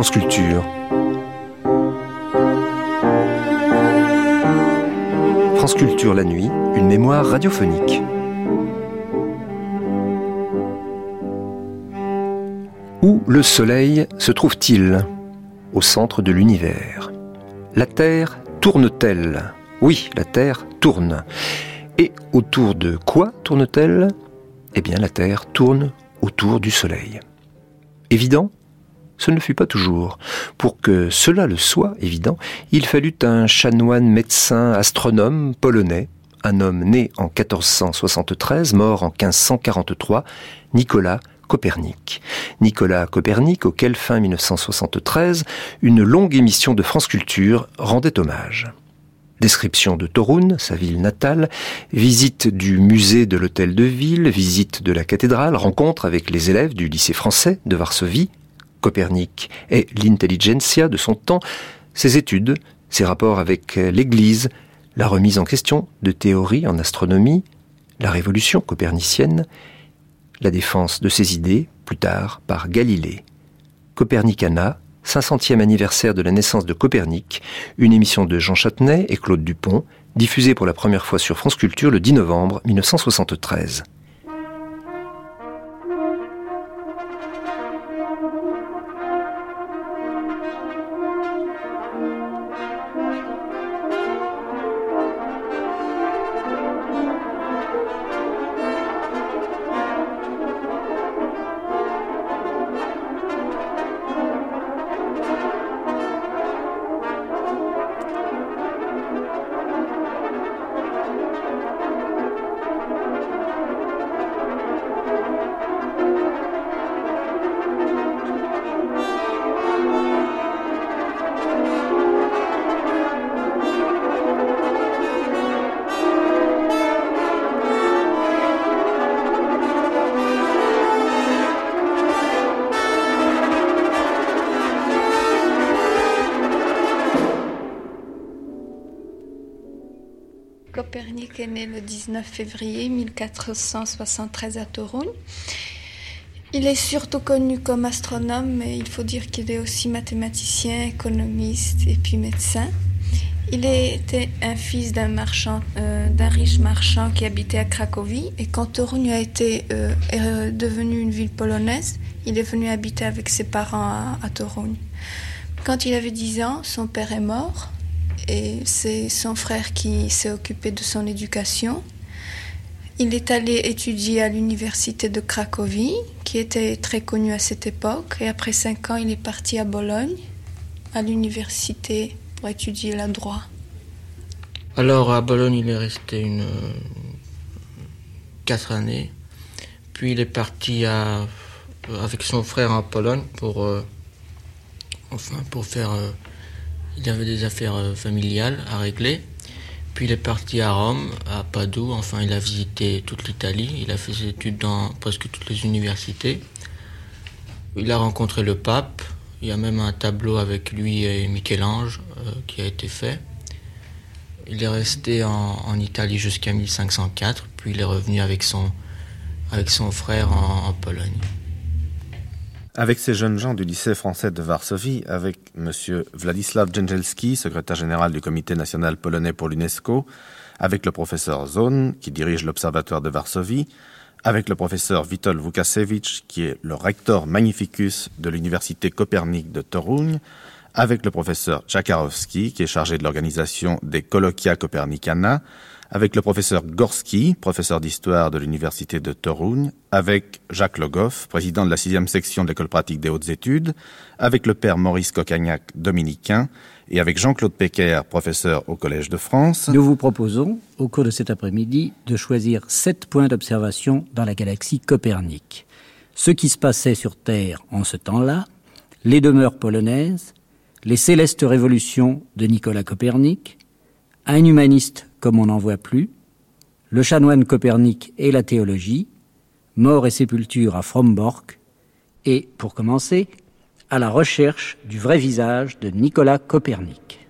France Culture. La nuit, une mémoire radiophonique. Où le Soleil se trouve-t-il? Au centre de l'univers. La Terre tourne-t-elle? Oui, la Terre tourne. Et autour de quoi tourne-t-elle? Eh bien, la Terre tourne autour du Soleil. Évident Ce ne fut pas toujours. Pour que cela le soit évident, il fallut un chanoine médecin astronome polonais, un homme né en 1473, mort en 1543, Nicolas Copernic. Nicolas Copernic, auquel fin 1973, une longue émission de France Culture rendait hommage. Description de Torun, sa ville natale, visite du musée de l'hôtel de ville, visite de la cathédrale, rencontre avec les élèves du lycée français de Varsovie. Copernic et l'intelligentsia de son temps, ses études, ses rapports avec l'Église, la remise en question de théories en astronomie, la révolution copernicienne, la défense de ses idées, plus tard par Galilée. Copernicana, 500e anniversaire de la naissance de Copernic, une émission de Jean Châtenay et Claude Dupont, diffusée pour la première fois sur France Culture le 10 novembre 1973. février 1473 à Toruń. Il est surtout connu comme astronome, mais il faut dire qu'il est aussi mathématicien, économiste et puis médecin. Il était un fils d'un marchand, euh, d'un riche marchand qui habitait à Cracovie. Et quand Toruń a été euh, est devenue une ville polonaise, il est venu habiter avec ses parents à, à Toruń. Quand il avait 10 ans, son père est mort et c'est son frère qui s'est occupé de son éducation. Il est allé étudier à l'université de Cracovie, qui était très connue à cette époque, et après cinq ans, il est parti à Bologne, à l'université, pour étudier le droit. Alors à Bologne, il est resté une quatre années, puis il est parti avec son frère en Pologne pour, euh, enfin, pour faire euh, il avait des affaires euh, familiales à régler. Puis il est parti à Rome, à Padoue. Enfin, il a visité toute l'Italie. Il a fait ses études dans presque toutes les universités. Il a rencontré le pape. Il y a même un tableau avec lui et Michel-Ange euh, qui a été fait. Il est resté en, Italie jusqu'à 1504. Puis il est revenu avec son, frère en Pologne avec ces jeunes gens du lycée français de Varsovie, avec M. Wladislaw Djenjelski, secrétaire général du Comité national polonais pour l'UNESCO, avec le professeur Zone, qui dirige l'Observatoire de Varsovie, avec le professeur Witold Vukasevich, qui est le recteur magnificus de l'Université Copernic de Toruń, avec le professeur Tchakarowski, qui est chargé de l'organisation des colloquia Copernicana, avec le professeur Gorski, professeur d'histoire de l'université de Toruń, avec Jacques Logoff, président de la sixième section de l'école pratique des hautes études, avec le père Maurice Cocagnac, dominicain, et avec Jean-Claude Pecker, professeur au Collège de France. Nous vous proposons, au cours de cet après-midi, de choisir sept points d'observation dans la galaxie Copernic. Ce qui se passait sur Terre en ce temps-là, les demeures polonaises, les célestes révolutions de Nicolas Copernic, un humaniste comme on n'en voit plus, le chanoine Copernic et la théologie, mort et sépulture à Fromborg, et, pour commencer, à la recherche du vrai visage de Nicolas Copernic.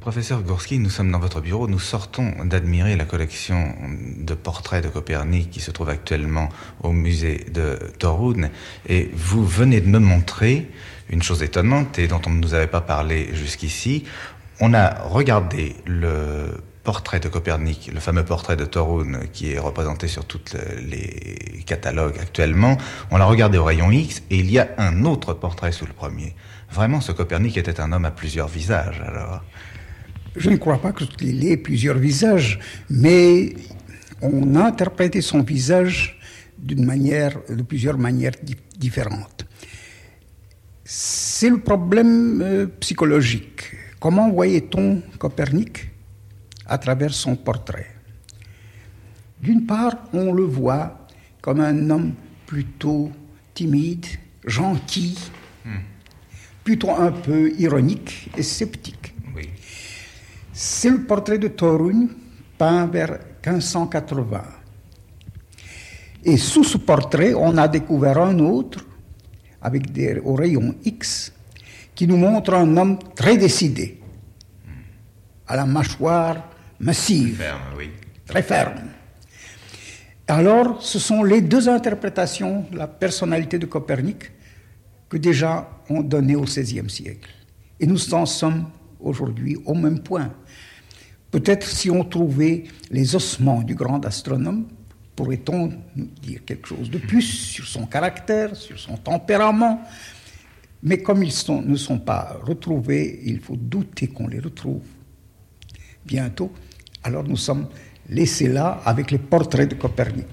Professeur Gorski, nous sommes dans votre bureau, nous sortons d'admirer la collection de portraits de Copernic qui se trouve actuellement au musée de Torun et vous venez de me montrer une chose étonnante et dont on ne nous avait pas parlé jusqu'ici. On a regardé le portrait de Copernic, le fameux portrait de Torun qui est représenté sur tous les catalogues actuellement, on l'a regardé au rayon X et il y a un autre portrait sous le premier. Vraiment, ce Copernic était un homme à plusieurs visages alors. Je ne crois pas qu'il ait plusieurs visages, mais on a interprété son visage d'une manière, de plusieurs manières différentes. C'est le problème euh, psychologique. Comment voyait-on Copernic? À travers son portrait D'une part, on le voit comme un homme plutôt timide, gentil, plutôt un peu ironique et sceptique. C'est le portrait de Torun peint vers 1580. Et sous ce portrait, on a découvert un autre, avec des, au rayon X, qui nous montre un homme très décidé, à la mâchoire massive, très ferme. Alors, ce sont les deux interprétations de la personnalité de Copernic que déjà on donné au XVIe siècle. Et nous en sommes aujourd'hui au même point. Peut-être si on trouvait les ossements du grand astronome, pourrait-on dire quelque chose de plus sur son caractère, sur son tempérament? Mais comme ils ne sont pas retrouvés, il faut douter qu'on les retrouve bientôt. Alors nous sommes laissés là avec les portraits de Copernic.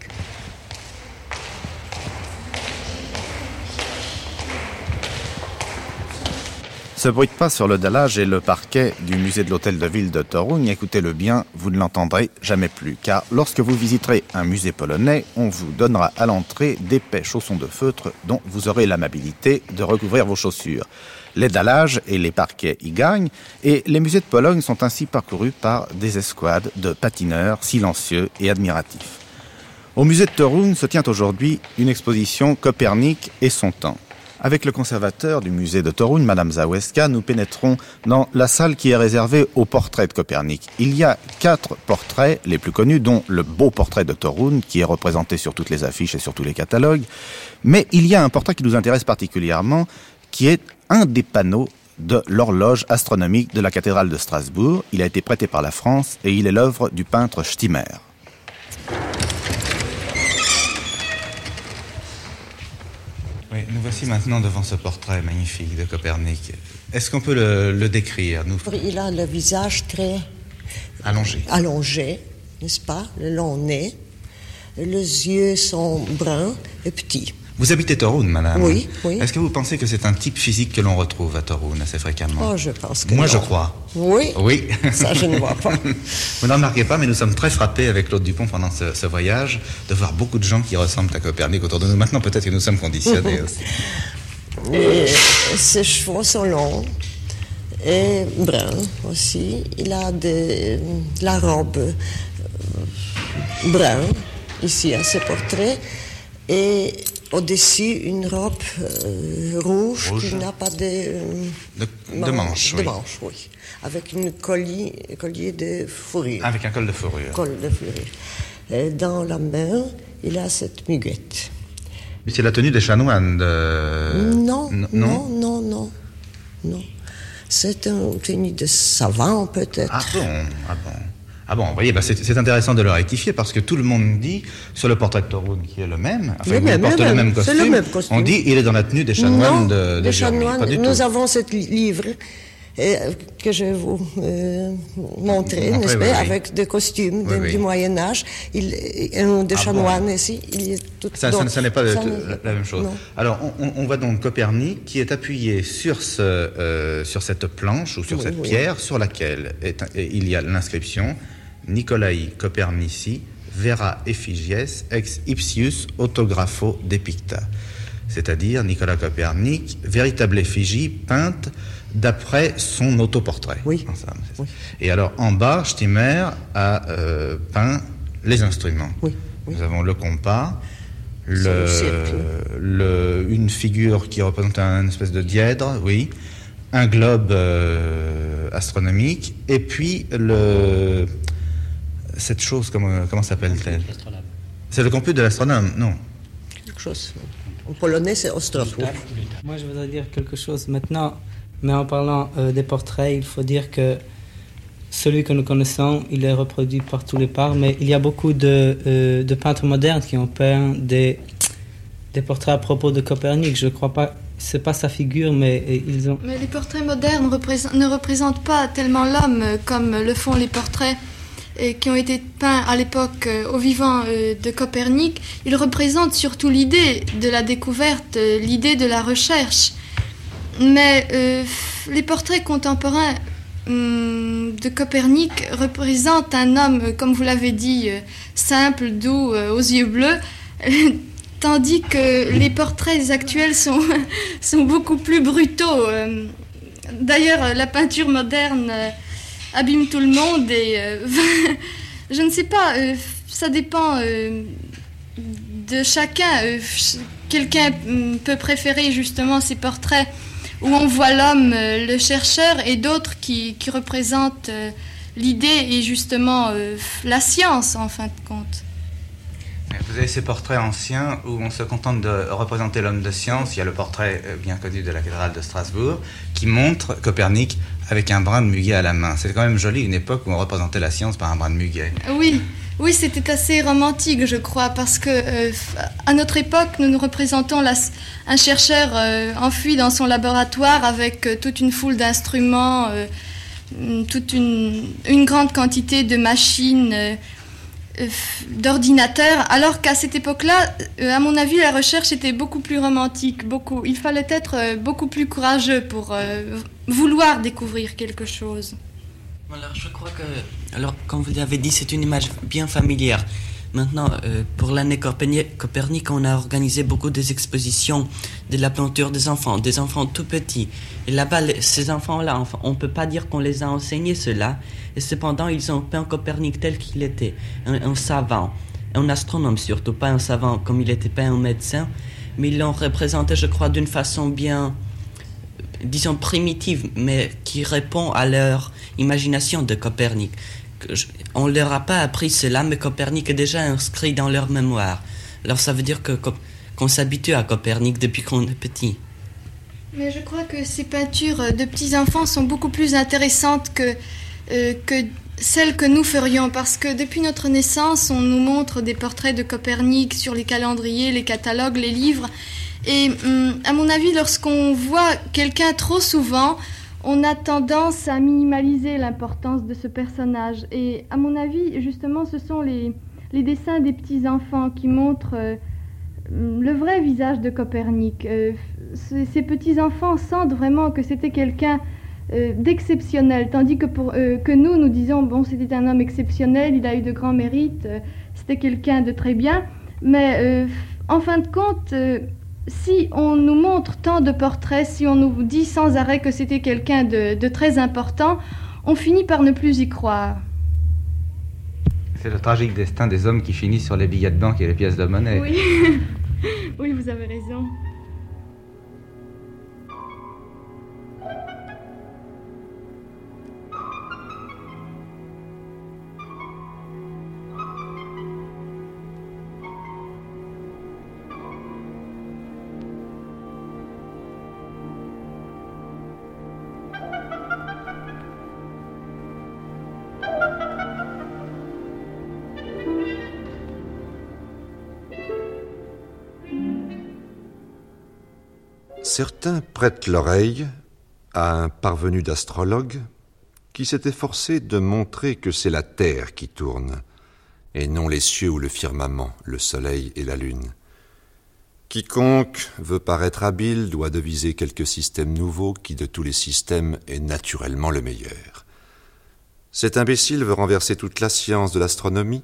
Ce bruit de pas sur le dallage et le parquet du musée de l'hôtel de ville de Torun, écoutez-le bien, vous ne l'entendrez jamais plus, car lorsque vous visiterez un musée polonais, on vous donnera à l'entrée d'épais chaussons de feutre dont vous aurez l'amabilité de recouvrir vos chaussures. Les dallages et les parquets y gagnent, et les musées de Pologne sont ainsi parcourus par des escouades de patineurs silencieux et admiratifs. Au musée de Torun se tient aujourd'hui une exposition Copernic et son temps. Avec le conservateur du musée de Torun, Madame Zaweska, nous pénétrons dans la salle qui est réservée aux portraits de Copernic. Il y a quatre portraits les plus connus, dont le beau portrait de Torun, qui est représenté sur toutes les affiches et sur tous les catalogues. Mais il y a un portrait qui nous intéresse particulièrement, qui est un des panneaux de l'horloge astronomique de la cathédrale de Strasbourg. Il a été prêté par la France et il est l'œuvre du peintre Stimmer. nous voici maintenant devant ce portrait magnifique de Copernic. Est-ce qu'on peut le, décrire nous? Il a le visage très allongé, allongé n'est-ce pas? Le long nez. Les yeux sont bruns et petits. Vous habitez Torun, madame Oui, oui. Est-ce que vous pensez que c'est un type physique que l'on retrouve à Torun assez fréquemment Oh, je pense que Moi, je crois. Oui Oui. Ça, je ne vois pas. vous n'en remarquez pas, mais nous sommes très frappés avec Claude Dupont pendant ce, voyage de voir beaucoup de gens qui ressemblent à Copernic autour de nous. Maintenant, peut-être que nous sommes conditionnés aussi. Et ses cheveux sont longs et bruns aussi. Il a de, la robe euh, brun ici à ce portrait. Et au-dessus une robe euh, rouge, qui n'a pas de, euh, de, manche. De manche, oui. Avec un collier, collier de fourrure. Avec un col de fourrure. Col de fourrure. Et dans la main, il a cette muguette. Mais c'est la tenue des chanoines de... Non, non, non, non, non. non. C'est une tenue de savant, peut-être. Ah bon, ah bon. Ah bon, vous voyez, bah c'est intéressant de le rectifier parce que tout le monde dit sur le portrait de Torun qui est le même, enfin, il porte le même, costume, on dit il est dans la tenue des chanoines de, de des chanoines, Nous avons ce livre que je vais vous euh, montrer, n'est-ce pas, avec des costumes du Moyen Âge, un des ah chanoines ici. Ça, ça, n'est pas la même chose. Alors, on, voit donc Copernic qui est appuyé sur ce, euh, sur cette planche ou sur cette pierre sur laquelle il y a l'inscription Nicolaï Copernici vera effigies ex ipsius autographo depicta, c'est-à-dire Nicolas Copernic, véritable effigie peinte d'après son autoportrait. Oui. Et alors en bas, Stimmer a euh, peint les instruments. Oui. Nous avons le compas, le, une figure qui représente un espèce de dièdre, oui, un globe euh, astronomique, et puis le, cette chose, comment, comment s'appelle-t-elle? C'est le computer de l'astronome, non Quelque chose. En polonais, c'est Ostrowów. Moi, je voudrais dire quelque chose maintenant, mais en parlant euh, des portraits, il faut dire que celui que nous connaissons, il est reproduit par tous les parts, mais il y a beaucoup de, euh, peintres modernes qui ont peint des, portraits à propos de Copernic. Je ne crois pas, c'est pas sa figure, mais ils ont. Mais les portraits modernes ne représentent pas tellement l'homme euh, comme le font les portraits qui ont été peints à l'époque au vivant de Copernic. Ils représentent surtout l'idée de la découverte, l'idée de la recherche. Mais les portraits contemporains Hum, de Copernic représente un homme, comme vous l'avez dit, euh, simple, doux, euh, aux yeux bleus, tandis que les portraits actuels sont, sont beaucoup plus brutaux. Euh. D'ailleurs, la peinture moderne abîme tout le monde et je ne sais pas, ça dépend de chacun. Quelqu'un hum, peut préférer justement ces portraits où on voit l'homme, euh, le chercheur, et d'autres qui, qui, représentent euh, l'idée et justement euh, la science en fin de compte. Vous avez ces portraits anciens où on se contente de représenter l'homme de science. Il y a le portrait bien connu de la cathédrale de Strasbourg qui montre Copernic avec un brin de muguet à la main. C'est quand même joli une époque où on représentait la science par un brin de muguet. Oui, oui, c'était assez romantique, je crois, parce que euh, à notre époque, nous nous représentons un chercheur euh, enfui dans son laboratoire avec euh, toute une foule d'instruments, toute une, grande quantité de machines, d'ordinateurs, alors qu'à cette époque-là, à mon avis, la recherche était beaucoup plus romantique. Il fallait être beaucoup plus courageux pour vouloir découvrir quelque chose. Alors, je crois que, alors, comme vous l'avez dit, c'est une image bien familière. Maintenant, euh, pour l'année Copernic, on a organisé beaucoup des expositions de la peinture des enfants, des enfants tout petits. Et là-bas, ces enfants-là, on ne peut pas dire qu'on les a enseignés cela. Et cependant, ils ont peint Copernic tel qu'il était, un, savant, un astronome surtout, pas un savant comme il était pas un médecin, mais ils l'ont représenté, je crois, d'une façon bien, disons, primitive, mais qui répond à leur imagination de Copernic. On ne leur a pas appris cela, mais Copernic est déjà inscrit dans leur mémoire. Alors ça veut dire que qu'on s'habitue à Copernic depuis qu'on est petit. Mais je crois que ces peintures de petits enfants sont beaucoup plus intéressantes que, euh, que celles que nous ferions, parce que depuis notre naissance, on nous montre des portraits de Copernic sur les calendriers, les catalogues, les livres. Et hum, à mon avis, lorsqu'on voit quelqu'un trop souvent, on a tendance à minimaliser l'importance de ce personnage. Et à mon avis, justement, ce sont les, dessins des petits-enfants qui montrent euh, le vrai visage de Copernic. Euh, ces petits-enfants sentent vraiment que c'était quelqu'un euh, d'exceptionnel, tandis que, que nous, nous disons, bon, c'était un homme exceptionnel, il a eu de grands mérites, c'était quelqu'un de très bien. Mais en fin de compte, si on nous montre tant de portraits, si on nous dit sans arrêt que c'était quelqu'un de, très important, on finit par ne plus y croire. C'est le tragique destin des hommes qui finissent sur les billets de banque et les pièces de monnaie. Oui, oui vous avez raison. Certains prêtent l'oreille à un parvenu d'astrologue qui s'est efforcé de montrer que c'est la Terre qui tourne, et non les cieux ou le firmament, le soleil et la lune. Quiconque veut paraître habile doit deviser quelque système nouveau qui de tous les systèmes est naturellement le meilleur. Cet imbécile veut renverser toute la science de l'astronomie,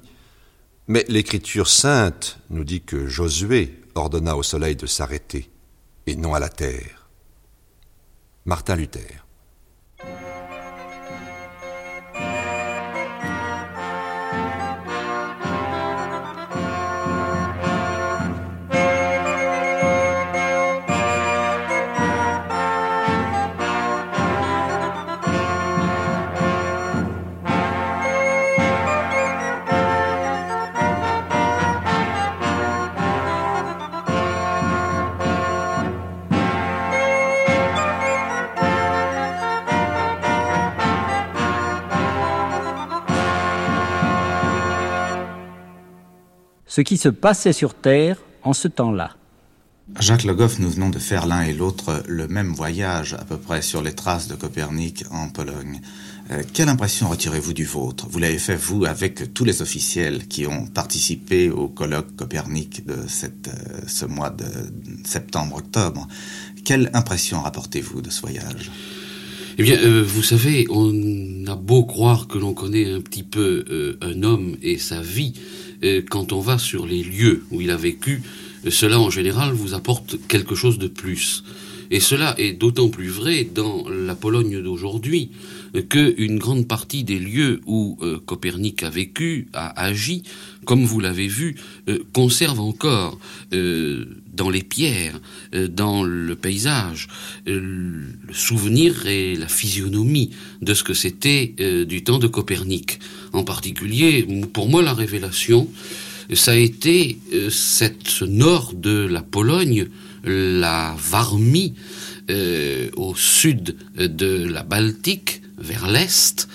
mais l'écriture sainte nous dit que Josué ordonna au soleil de s'arrêter et non à la terre. Martin Luther. Ce qui se passait sur Terre en ce temps-là. Jacques Le Goff, nous venons de faire l'un et l'autre le même voyage à peu près sur les traces de Copernic en Pologne. Euh, quelle impression retirez-vous du vôtre? Vous l'avez fait, vous, avec tous les officiels qui ont participé au colloque Copernic de cette, euh, ce mois de septembre-octobre. Quelle impression rapportez-vous de ce voyage? Eh bien, euh, vous savez, on a beau croire que l'on connaît un petit peu euh, un homme et sa vie, quand on va sur les lieux où il a vécu, cela en général vous apporte quelque chose de plus. Et cela est d'autant plus vrai dans la Pologne d'aujourd'hui que une grande partie des lieux où Copernic a vécu, a agi, comme vous l'avez vu, conserve encore dans les pierres, euh, dans le paysage, euh, le souvenir et la physionomie de ce que c'était euh, du temps de Copernic. En particulier, pour moi, la révélation, ça a été ce nord de la Pologne, la Varmie, au sud de la Baltique, vers l'est,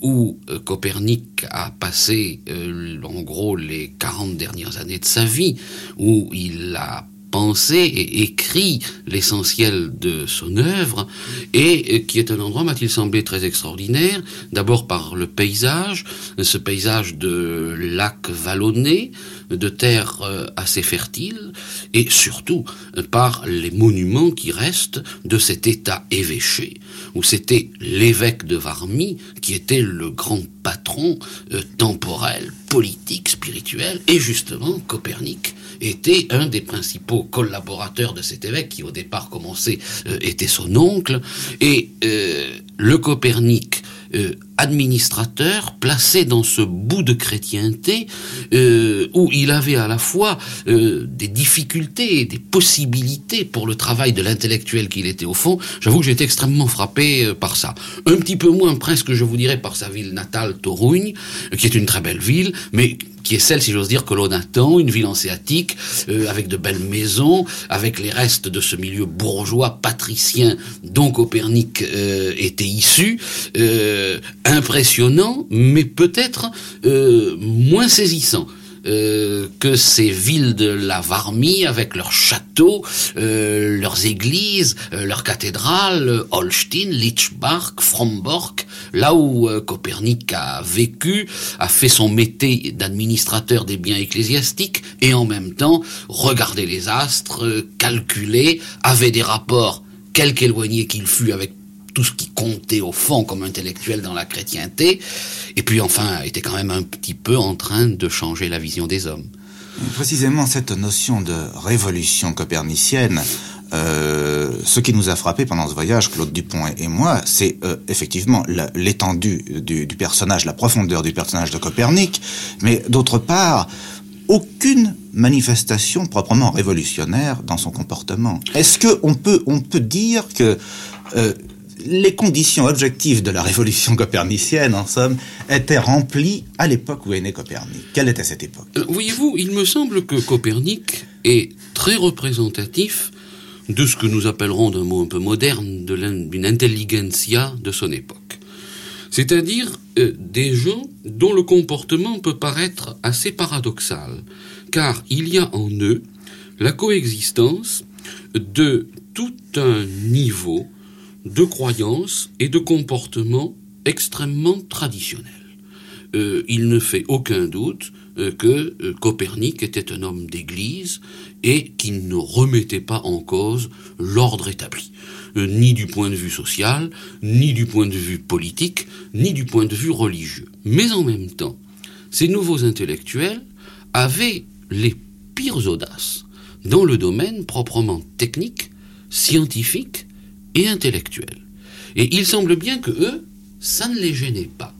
où euh, Copernic a passé euh, en gros les 40 dernières années de sa vie, où il a pensé et écrit l'essentiel de son œuvre, et euh, qui est un endroit, m'a-t-il semblé, très extraordinaire, d'abord par le paysage, ce paysage de lacs vallonnés, de terres assez fertiles, et surtout par les monuments qui restent de cet état évêché où c'était l'évêque de Varmy qui était le grand patron euh, temporel, politique, spirituel, et justement Copernic était un des principaux collaborateurs de cet évêque qui au départ commençait euh, était son oncle, et euh, le Copernic administrateur placé dans ce bout de chrétienté euh, où il avait à la fois euh, des difficultés et des possibilités pour le travail de l'intellectuel qu'il était au fond. J'avoue que j'ai été extrêmement frappé par ça. Un petit peu moins presque, je vous dirais, par sa ville natale, Torugne, qui est une très belle ville, mais qui est celle, si j'ose dire, que l'on attend, une ville anséatique, euh, avec de belles maisons, avec les restes de ce milieu bourgeois, patricien dont Copernic euh, était issu, euh, impressionnant, mais peut-être moins saisissant. Euh, que ces villes de la Varmie avec leurs châteaux, euh, leurs églises, euh, leurs cathédrales, Holstein, Lichbach, Fromborg, là où Copernic a vécu, a fait son métier d'administrateur des biens ecclésiastiques et en même temps regardait les astres, calculait, avait des rapports quelque éloignés qu'il fût avec tout ce qui comptait au fond comme intellectuel dans la chrétienté, et puis enfin était quand même un petit peu en train de changer la vision des hommes. Précisément cette notion de révolution copernicienne, euh, ce qui nous a frappé pendant ce voyage, Claude Dupont et, moi, c'est euh, effectivement l'étendue du, personnage, la profondeur du personnage de Copernic, mais d'autre part, aucune manifestation proprement révolutionnaire dans son comportement. Est-ce que on peut on peut dire que euh, les conditions objectives de la révolution copernicienne, en somme, étaient remplies à l'époque où est né Copernic. Quelle était cette époque? Euh, Voyez-vous, il me semble que Copernic est très représentatif de ce que nous appellerons d'un mot un peu moderne, d'une intelligentsia de son époque. C'est-à-dire euh, des gens dont le comportement peut paraître assez paradoxal, car il y a en eux la coexistence de tout un niveau de croyances et de comportements extrêmement traditionnels. Euh, il ne fait aucun doute euh, que euh, Copernic était un homme d'église et qu'il ne remettait pas en cause l'ordre établi, ni du point de vue social, ni du point de vue politique, ni du point de vue religieux. Mais en même temps, ces nouveaux intellectuels avaient les pires audaces dans le domaine proprement technique, scientifique et intellectuels. Et il semble bien que eux, ça ne les gênait pas.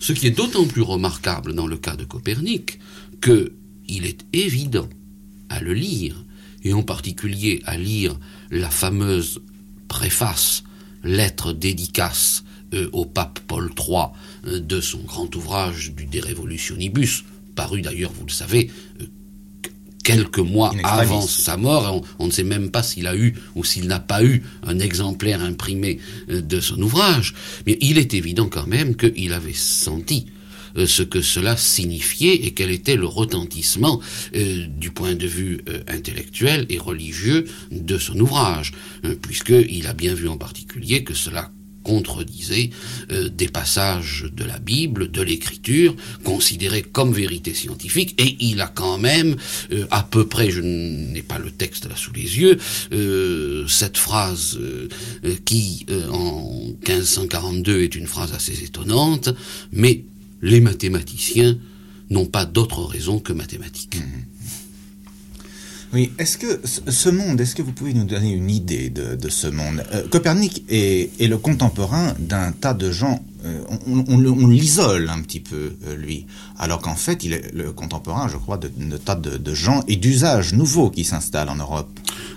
Ce qui est d'autant plus remarquable dans le cas de Copernic que il est évident à le lire, et en particulier à lire la fameuse préface, lettre dédicace euh, au pape Paul III euh, de son grand ouvrage du De Revolutionibus, paru d'ailleurs, vous le savez, euh, quelques mois avant sa mort. On, ne sait même pas s'il a eu ou s'il n'a pas eu un exemplaire imprimé euh, de son ouvrage. Mais il est évident quand même qu'il avait senti ce que cela signifiait et quel était le retentissement du point de vue intellectuel et religieux de son ouvrage, puisqu'il a bien vu en particulier que cela contredisait euh, des passages de la Bible, de l'Écriture, considérés comme vérité scientifique, et il a quand même, euh, à peu près, je n'ai pas le texte là sous les yeux, euh, cette phrase qui, en 1542, est une phrase assez étonnante, mais les mathématiciens n'ont pas d'autre raison que mathématiques. Mmh. Oui, est-ce que ce monde, est-ce que vous pouvez nous donner une idée de, ce monde? Euh, Copernic est, le contemporain d'un tas de gens, euh, on, l'isole un petit peu, euh, lui, alors qu'en fait, il est le contemporain, je crois, de, tas de, gens et d'usages nouveaux qui s'installent en Europe.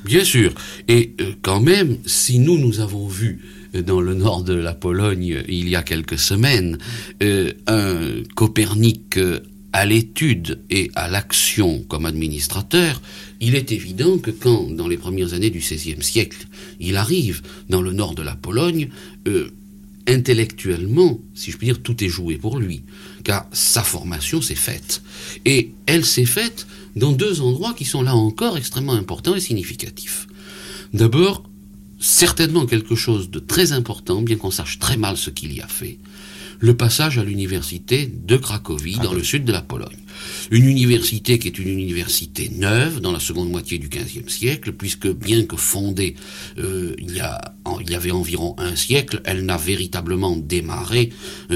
Bien sûr, et quand même, si nous, nous avons vu dans le nord de la Pologne il y a quelques semaines un Copernic à l'étude et à l'action comme administrateur, il est évident que quand, dans les premières années du XVIe siècle, il arrive dans le nord de la Pologne, euh, intellectuellement, si je puis dire, tout est joué pour lui, car sa formation s'est faite. Et elle s'est faite dans deux endroits qui sont là encore extrêmement importants et significatifs. D'abord, certainement quelque chose de très important, bien qu'on sache très mal ce qu'il y a fait, le passage à l'université de Cracovie, dans le sud de la Pologne. Une université qui est une université neuve dans la seconde moitié du XVe siècle, puisque bien que fondée euh, il, y avait environ un siècle, elle n'a véritablement démarré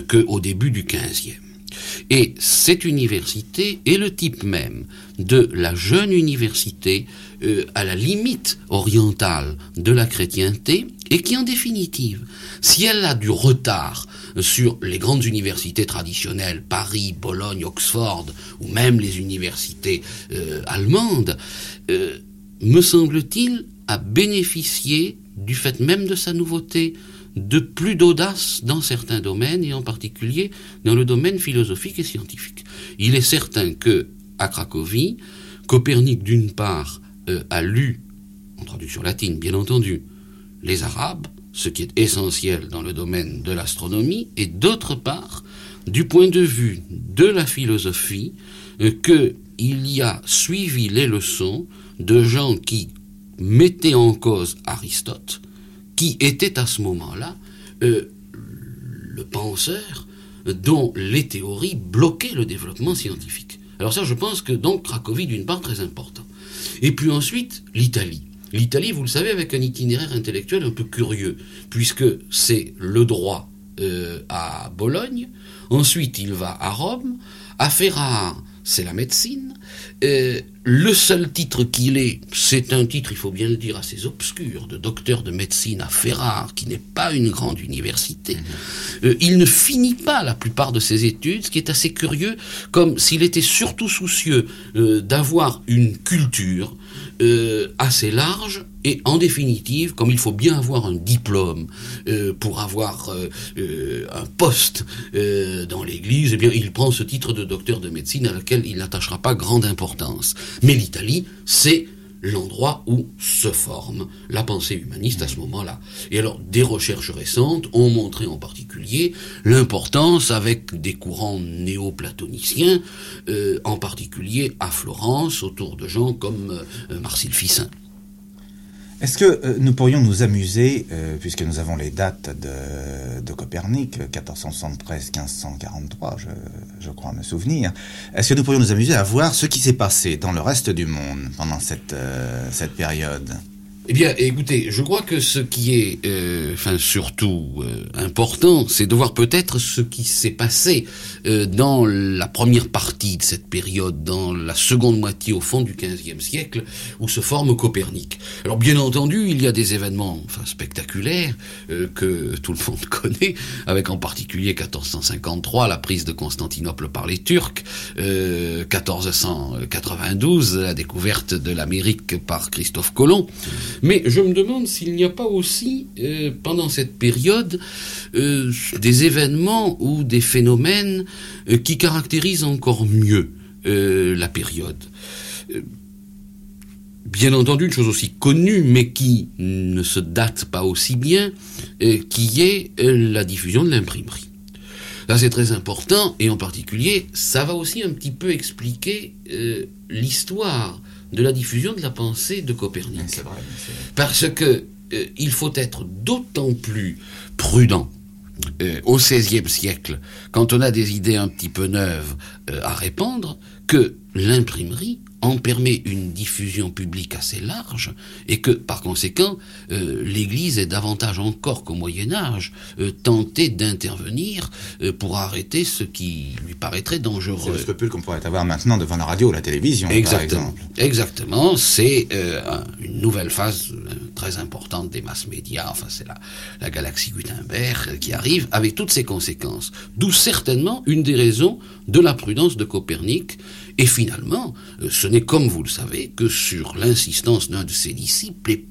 qu'au début du XVe. Et cette université est le type même de la jeune université euh, à la limite orientale de la chrétienté et qui en définitive, si elle a du retard sur les grandes universités traditionnelles, Paris, Bologne, Oxford, ou même les universités euh, allemandes, euh, me semble-t-il, a bénéficié du fait même de sa nouveauté, de plus d'audace dans certains domaines, et en particulier dans le domaine philosophique et scientifique. Il est certain que, à Cracovie, Copernic, d'une part, euh, a lu, en traduction latine bien entendu, les Arabes, ce qui est essentiel dans le domaine de l'astronomie, et d'autre part, du point de vue de la philosophie, euh, qu'il y a suivi les leçons de gens qui mettaient en cause Aristote, qui était à ce moment-là euh, le penseur dont les théories bloquaient le développement scientifique. Alors ça, je pense que donc Cracovie, d'une part, très important. Et puis ensuite, l'Italie. L'Italie, vous le savez, avec un itinéraire intellectuel un peu curieux, puisque c'est le droit euh, à Bologne, ensuite il va à Rome, à Ferrare, c'est la médecine. Euh, le seul titre qu'il ait, c'est un titre, il faut bien le dire, assez obscur, de docteur de médecine à Ferrare, qui n'est pas une grande université. Euh, il ne finit pas la plupart de ses études, ce qui est assez curieux, comme s'il était surtout soucieux d'avoir une culture, euh, assez large et en définitive, comme il faut bien avoir un diplôme euh, pour avoir euh, un poste dans l'Église, eh bien il prend ce titre de docteur de médecine à laquelle il n'attachera pas grande importance. Mais l'Italie, c'est l'endroit où se forme la pensée humaniste à ce moment-là. Et alors, des recherches récentes ont montré en particulier l'importance avec des courants néo-platoniciens, euh, en particulier à Florence, autour de gens comme euh, Marcille Fissin. Est-ce que euh, nous pourrions nous amuser, euh, puisque nous avons les dates de, de Copernic, 1473-1543, je, je, crois me souvenir, est-ce que nous pourrions nous amuser à voir ce qui s'est passé dans le reste du monde pendant cette, euh, cette période? Eh bien, écoutez, je crois que ce qui est, euh, enfin surtout euh, important, c'est de voir peut-être ce qui s'est passé euh, dans la première partie de cette période, dans la seconde moitié au fond du XVe siècle, où se forme Copernic. Alors bien entendu, il y a des événements, enfin spectaculaires que tout le monde connaît, avec en particulier 1453 la prise de Constantinople par les Turcs, 1492 la découverte de l'Amérique par Christophe Colomb. Mais je me demande s'il n'y a pas aussi, euh, pendant cette période, euh, des événements ou des phénomènes euh, qui caractérisent encore mieux la période. Bien entendu, une chose aussi connue, mais qui ne se date pas aussi bien, qui est la diffusion de l'imprimerie. Ça c'est très important et en particulier, ça va aussi un petit peu expliquer l'histoire de la diffusion de la pensée de Copernic. Parce que euh, il faut être d'autant plus prudent euh, au XVIe siècle, quand on a des idées un petit peu neuves à répandre, que l'imprimerie en permet une diffusion publique assez large et que, par conséquent, euh, l'Église est davantage encore qu'au Moyen Âge euh, tentée d'intervenir euh, pour arrêter ce qui lui paraîtrait dangereux. C'est le scrupule qu'on pourrait avoir maintenant devant la radio ou la télévision, Exactement. par exemple. Exactement, c'est une nouvelle phase très importante des masses médias, enfin c'est la, la galaxie Gutenberg qui arrive avec toutes ses conséquences. D'où certainement une des raisons de la prudence de Copernic et finalement, euh, ce n'est comme vous le savez que sur l'insistance d'un de ses disciples, et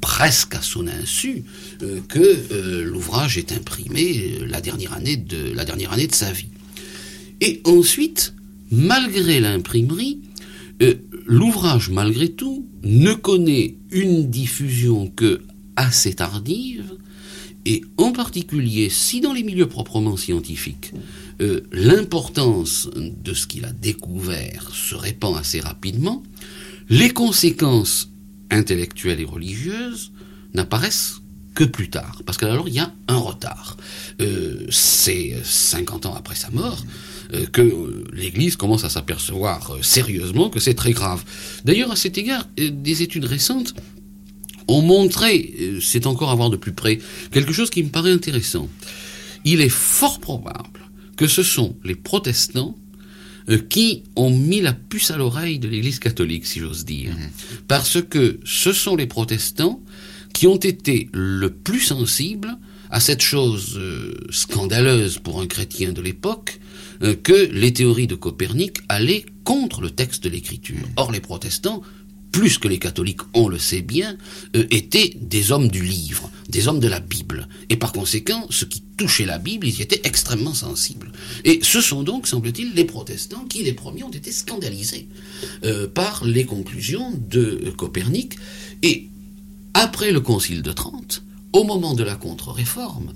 presque à son insu, euh, que euh, l'ouvrage est imprimé la dernière, année de, la dernière année de sa vie. Et ensuite, malgré l'imprimerie, l'ouvrage, malgré tout, ne connaît une diffusion que assez tardive, et en particulier si dans les milieux proprement scientifiques, euh, l'importance de ce qu'il a découvert se répand assez rapidement, les conséquences intellectuelles et religieuses n'apparaissent que plus tard, parce qu'alors il y a un retard. Euh, c'est 50 ans après sa mort euh, que l'Église commence à s'apercevoir sérieusement que c'est très grave. D'ailleurs, à cet égard, des études récentes ont montré, c'est encore à voir de plus près, quelque chose qui me paraît intéressant. Il est fort probable que ce sont les protestants euh, qui ont mis la puce à l'oreille de l'Église catholique, si j'ose dire. Mhm. Parce que ce sont les protestants qui ont été le plus sensibles à cette chose euh, scandaleuse pour un chrétien de l'époque, euh, que les théories de Copernic allaient contre le texte de l'Écriture. Mhm. Or, les protestants plus que les catholiques, on le sait bien, euh, étaient des hommes du livre, des hommes de la Bible. Et par conséquent, ce qui touchait la Bible, ils y étaient extrêmement sensibles. Et ce sont donc, semble-t-il, les protestants qui, les premiers, ont été scandalisés euh, par les conclusions de Copernic. Et après le Concile de Trente, au moment de la contre-réforme,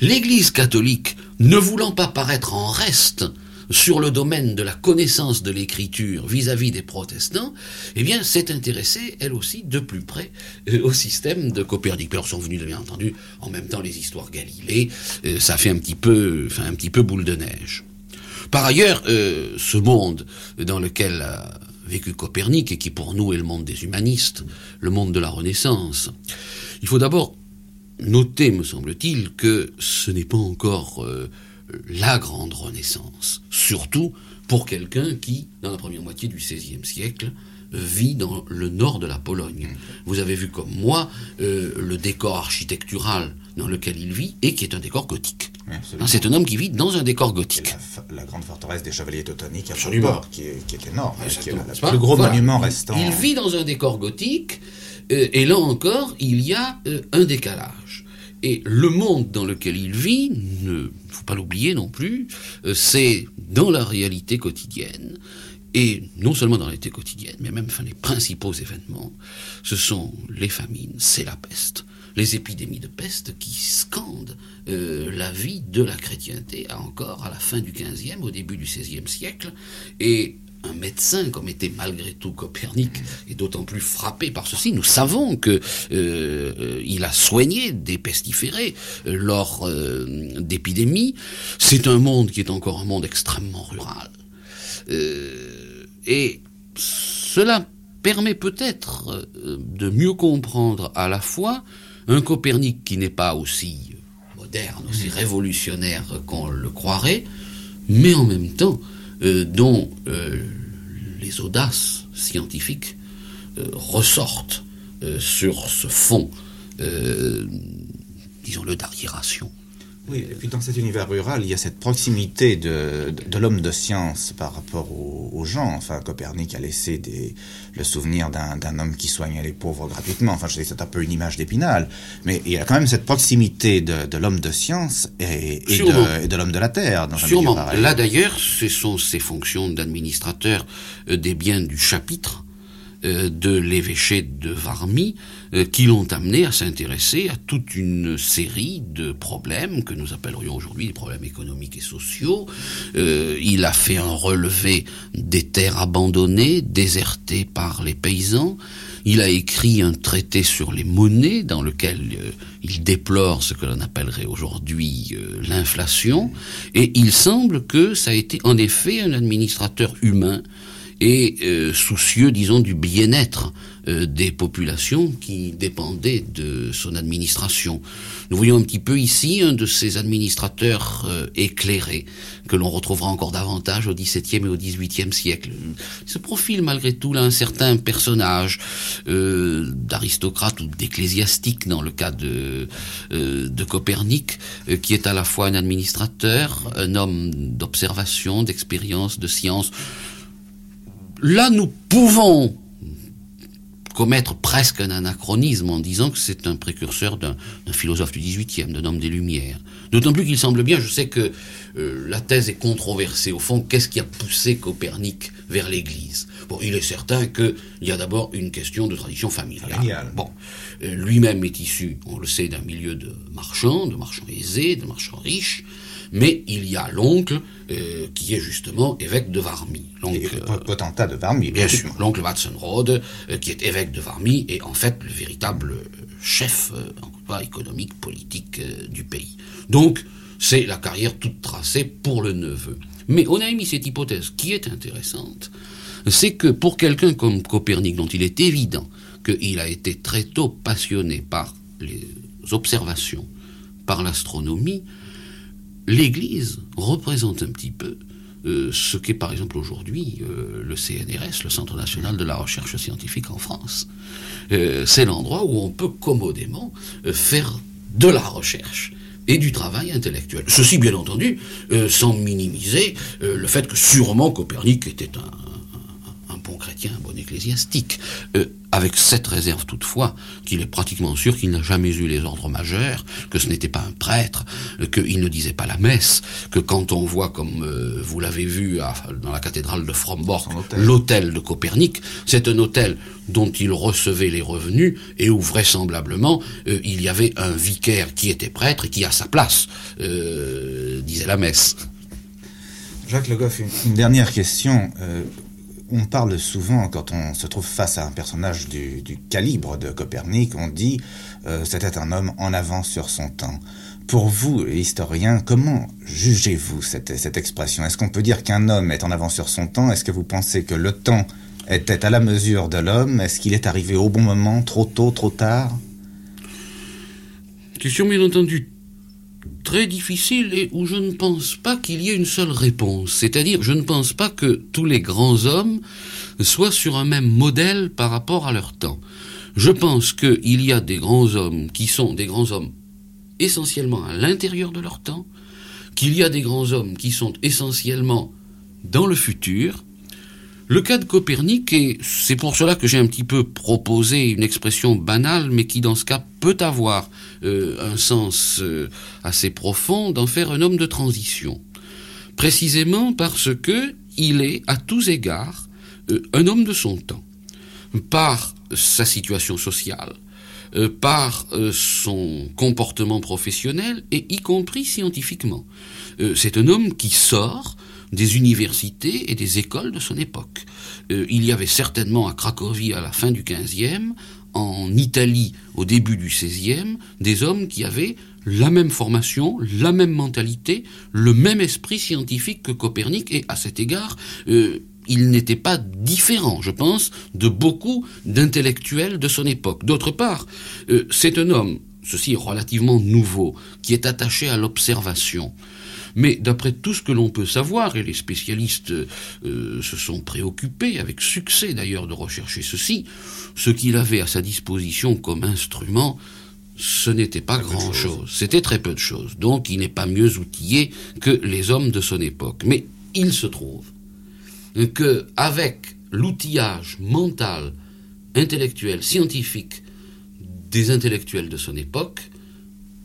l'Église catholique, ne voulant pas paraître en reste, sur le domaine de la connaissance de l'écriture vis-à-vis des protestants, eh bien, s'est intéressée, elle aussi, de plus près euh, au système de Copernic. Alors sont venus, bien entendu, en même temps les histoires Galilée, euh, ça fait un petit peu, enfin, un petit peu boule de neige. Par ailleurs, euh, ce monde dans lequel a vécu Copernic, et qui pour nous est le monde des humanistes, le monde de la Renaissance, il faut d'abord noter, me semble-t-il, que ce n'est pas encore la grande renaissance, surtout pour quelqu'un qui, dans la première moitié du XVIe siècle, vit dans le nord de la Pologne. Vous avez vu comme moi euh, le décor architectural dans lequel il vit et qui est un décor gothique. C'est un homme qui vit dans un décor gothique. La, grande forteresse des Chevaliers Teutoniques Absolument. qui, est, qui est énorme, qui est le plus gros monument restant. Il vit dans un décor gothique euh, et là encore, il y a euh, un décalage. Et le monde dans lequel il vit, ne faut pas l'oublier non plus, euh, c'est dans la réalité quotidienne, et non seulement dans la réalité quotidienne, mais même les principaux événements, ce sont les famines, c'est la peste, les épidémies de peste qui scandent euh, la vie de la chrétienté encore à la fin du XVe, au début du XVIe siècle, et un médecin comme était malgré tout Copernic est d'autant plus frappé par ceci. Nous savons que euh, il a soigné des pestiférés euh, lors euh, d'épidémies. C'est un monde qui est encore un monde extrêmement rural. et cela permet peut-être de mieux comprendre à la fois un Copernic qui n'est pas aussi moderne, aussi révolutionnaire qu'on le croirait, mais en même temps euh, dont euh, les audaces scientifiques euh, ressortent sur ce fond, disons-le, d'arriération. Oui, et puis dans cet univers rural, il y a cette proximité de, de, l'homme de science par rapport aux, gens. Enfin, Copernic a laissé des, le souvenir d'un homme qui soignait les pauvres gratuitement. Enfin, je sais, c'est un peu une image d'épinal. Mais il y a quand même cette proximité de, de l'homme de science et, et de, l'homme de la terre. Dans Sûrement. Là, d'ailleurs, ce sont ses fonctions d'administrateur euh, des biens du chapitre de l'évêché de Varmy euh, qui l'ont amené à s'intéresser à toute une série de problèmes que nous appellerions aujourd'hui des problèmes économiques et sociaux. Euh, il a fait un relevé des terres abandonnées, désertées par les paysans. Il a écrit un traité sur les monnaies dans lequel il déplore ce que l'on appellerait aujourd'hui l'inflation. Et il semble que ça a été en effet un administrateur humain et euh, soucieux, disons, du bien-être euh, des populations qui dépendaient de son administration. Nous voyons un petit peu ici un de ces administrateurs euh, éclairés que l'on retrouvera encore davantage au XVIIe et au XVIIIe siècle. Il se profile malgré tout là un certain personnage d'aristocrate ou d'ecclésiastique dans le cas de, de Copernic, qui est à la fois un administrateur, un homme d'observation, d'expérience, de science, Là, nous pouvons commettre presque un anachronisme en disant que c'est un précurseur d'un philosophe du XVIIIe, d'un homme des Lumières. D'autant plus qu'il semble bien, je sais que euh, la thèse est controversée. Au fond, qu'est-ce qui a poussé Copernic vers l'Église? Bon, il est certain qu'il y a d'abord une question de tradition familiale. Bon, euh, lui-même est issu, on le sait, d'un milieu de marchands, de marchands aisés, de marchands riches mais il y a l'oncle euh, qui est justement évêque de Varmy. L'oncle euh, potentat de Varmy, bien, sûr. L'oncle Watson-Rode, euh, qui est évêque de Varmy, et en fait le véritable chef économique, politique du pays. Donc, c'est la carrière toute tracée pour le neveu. Mais on a émis cette hypothèse qui est intéressante, c'est que pour quelqu'un comme Copernic, dont il est évident qu'il a été très tôt passionné par les observations, par l'astronomie, l'Église représente un petit peu euh, ce qu'est par exemple aujourd'hui euh, le CNRS, le Centre national de la recherche scientifique en France. Euh, c'est l'endroit où on peut commodément faire de la recherche et du travail intellectuel. Ceci, bien entendu, sans minimiser le fait que sûrement Copernic était un, chrétien, un bon ecclésiastique, euh, avec cette réserve toutefois qu'il est pratiquement sûr qu'il n'a jamais eu les ordres majeurs, que ce n'était pas un prêtre, euh, qu'il ne disait pas la messe, que quand on voit, comme euh, vous l'avez vu dans la cathédrale de Fromborg, l'hôtel de Copernic, c'est un hôtel dont il recevait les revenus et où vraisemblablement il y avait un vicaire qui était prêtre et qui a sa place, disait la messe. Jacques Le Goff, une, dernière question on parle souvent, quand on se trouve face à un personnage du, calibre de Copernic, on dit euh, c'était un homme en avance sur son temps. Pour vous, historien, comment jugez-vous cette, expression? Est-ce qu'on peut dire qu'un homme est en avance sur son temps? Est-ce que vous pensez que le temps était à la mesure de l'homme? Est-ce qu'il est arrivé au bon moment, trop tôt, trop tard? Question bien entendu très difficile et où je ne pense pas qu'il y ait une seule réponse. C'est-à-dire, je ne pense pas que tous les grands hommes soient sur un même modèle par rapport à leur temps. Je pense qu'il y a des grands hommes qui sont des grands hommes essentiellement à l'intérieur de leur temps, qu'il y a des grands hommes qui sont essentiellement dans le futur, le cas de Copernic, et c'est pour cela que j'ai un petit peu proposé une expression banale, mais qui dans ce cas peut avoir euh, un sens euh, assez profond, d'en faire un homme de transition. Précisément parce que il est, à tous égards, euh, un homme de son temps. Par sa situation sociale, par son comportement professionnel et y compris scientifiquement. c'est un homme qui sort des universités et des écoles de son époque. Il y avait certainement à Cracovie à la fin du XVe, en Italie au début du XVIe, des hommes qui avaient la même formation, la même mentalité, le même esprit scientifique que Copernic, et à cet égard, euh, il n'était pas différent, je pense, de beaucoup d'intellectuels de son époque. D'autre part, euh, c'est un homme, ceci est relativement nouveau, qui est attaché à l'observation. Mais d'après tout ce que l'on peut savoir, et les spécialistes euh, se sont préoccupés, avec succès d'ailleurs, de rechercher ceci, ce qu'il avait à sa disposition comme instrument, ce n'était pas grand-chose, c'était très peu de choses. Donc il n'est pas mieux outillé que les hommes de son époque. Mais il se trouve que avec l'outillage mental, intellectuel, scientifique des intellectuels de son époque,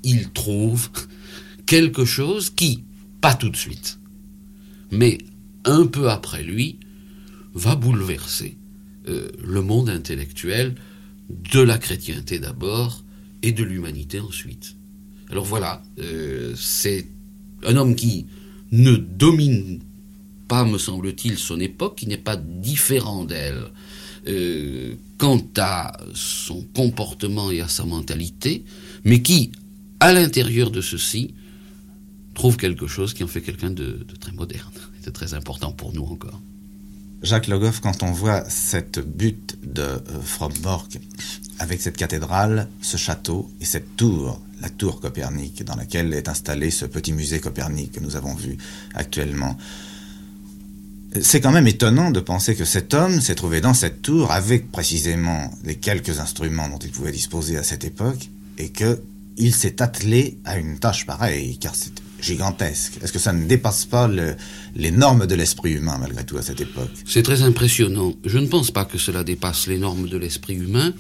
il trouve quelque chose qui, pas tout de suite, mais un peu après lui, va bouleverser euh, le monde intellectuel de la chrétienté d'abord et de l'humanité ensuite. Alors voilà, euh, c'est un homme qui ne domine pas, me semble-t-il, son époque, qui n'est pas différent d'elle euh, quant à son comportement et à sa mentalité, mais qui, à l'intérieur de ceci, trouve quelque chose qui en fait quelqu'un de, très moderne et de très important pour nous encore. Jacques Le Goff, quand on voit cette butte de euh, Fromborg avec cette cathédrale, ce château et cette tour, la tour Copernic, dans laquelle est installé ce petit musée Copernic que nous avons vu actuellement, c'est quand même étonnant de penser que cet homme s'est trouvé dans cette tour avec précisément les quelques instruments dont il pouvait disposer à cette époque et qu'il s'est attelé à une tâche pareille, car c'est gigantesque. Est-ce que ça ne dépasse pas le, les normes de l'esprit humain, malgré tout, à cette époque? C'est très impressionnant. Je ne pense pas que cela dépasse les normes de l'esprit humain.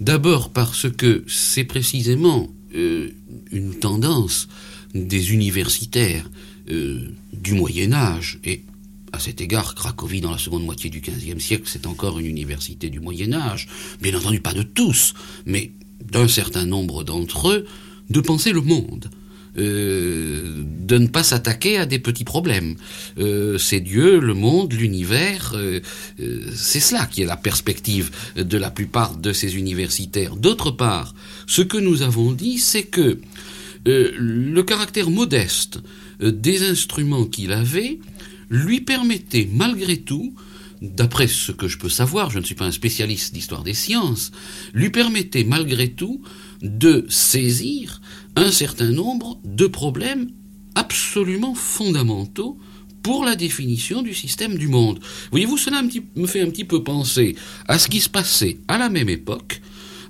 D'abord parce que c'est précisément euh, une tendance des universitaires euh, du Moyen Âge, et à cet égard, Cracovie, dans la seconde moitié du XVe siècle, c'est encore une université du Moyen Âge, bien entendu pas de tous, mais d'un certain nombre d'entre eux, de penser le monde. Euh, de ne pas s'attaquer à des petits problèmes. Euh, c'est Dieu, le monde, l'univers, euh, c'est cela qui est la perspective de la plupart de ces universitaires. D'autre part, ce que nous avons dit, c'est que le caractère modeste des instruments qu'il avait lui permettait malgré tout d'après ce que je peux savoir, je ne suis pas un spécialiste d'histoire des sciences, lui permettait malgré tout de saisir un certain nombre de problèmes absolument fondamentaux pour la définition du système du monde. Voyez-vous, cela me fait un petit peu penser à ce qui se passait à la même époque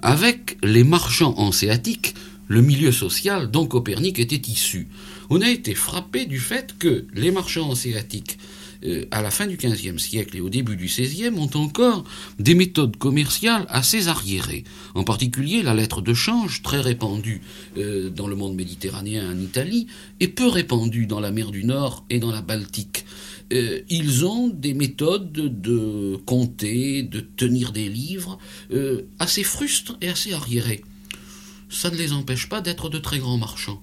avec les marchands hanséatiques, le milieu social dont Copernic était issu. On a été frappé du fait que les marchands hanséatiques euh, à la fin du XVe siècle et au début du XVIe, ont encore des méthodes commerciales assez arriérées. En particulier, la lettre de change, très répandue euh, dans le monde méditerranéen en Italie, et peu répandue dans la mer du Nord et dans la Baltique. Euh, ils ont des méthodes de compter, de tenir des livres, assez frustres et assez arriérées. Ça ne les empêche pas d'être de très grands marchands.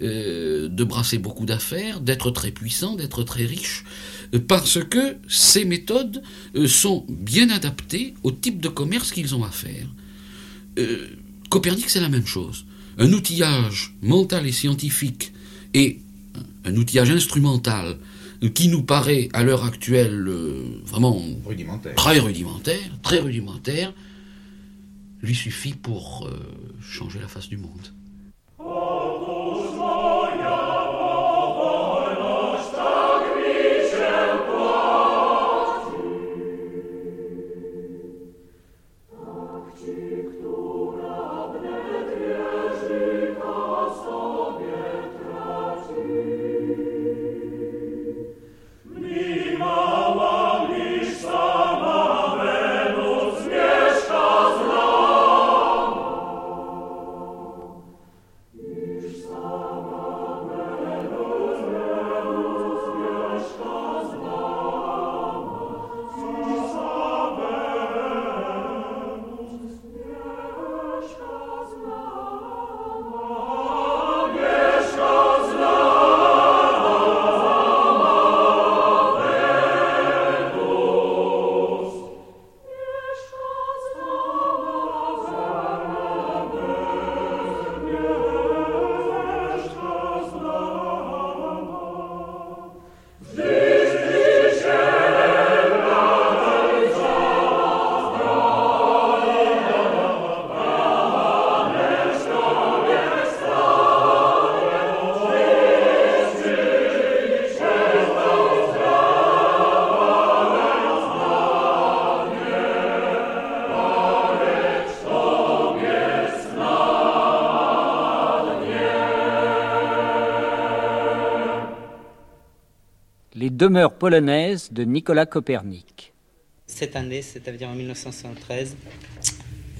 De brasser beaucoup d'affaires, d'être très puissants, d'être très riches, euh, parce que ces méthodes euh, sont bien adaptées au type de commerce qu'ils ont à faire. Euh, Copernic, c'est la même chose. Un outillage mental et scientifique et un outillage instrumental qui nous paraît à l'heure actuelle euh, vraiment Rudimentaire. très rudimentaire, très rudimentaire, lui suffit pour euh, changer la face du monde. Les demeures polonaises de Nicolas Copernic. Cette année, c'est-à-dire en 1973,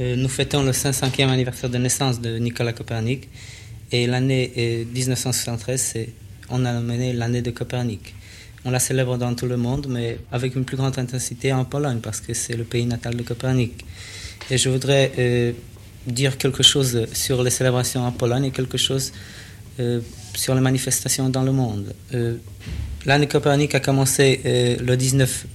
euh, nous fêtons le 500e anniversaire de naissance de Nicolas Copernic. Et l'année euh, 1973, c'est, on a nommé l'année de Copernic. on la célèbre dans tout le monde, mais avec une plus grande intensité en Pologne, parce que c'est le pays natal de Copernic. Et je voudrais euh, dire quelque chose sur les célébrations en Pologne et quelque chose euh, sur les manifestations dans le monde. L'année Copernic a commencé le 19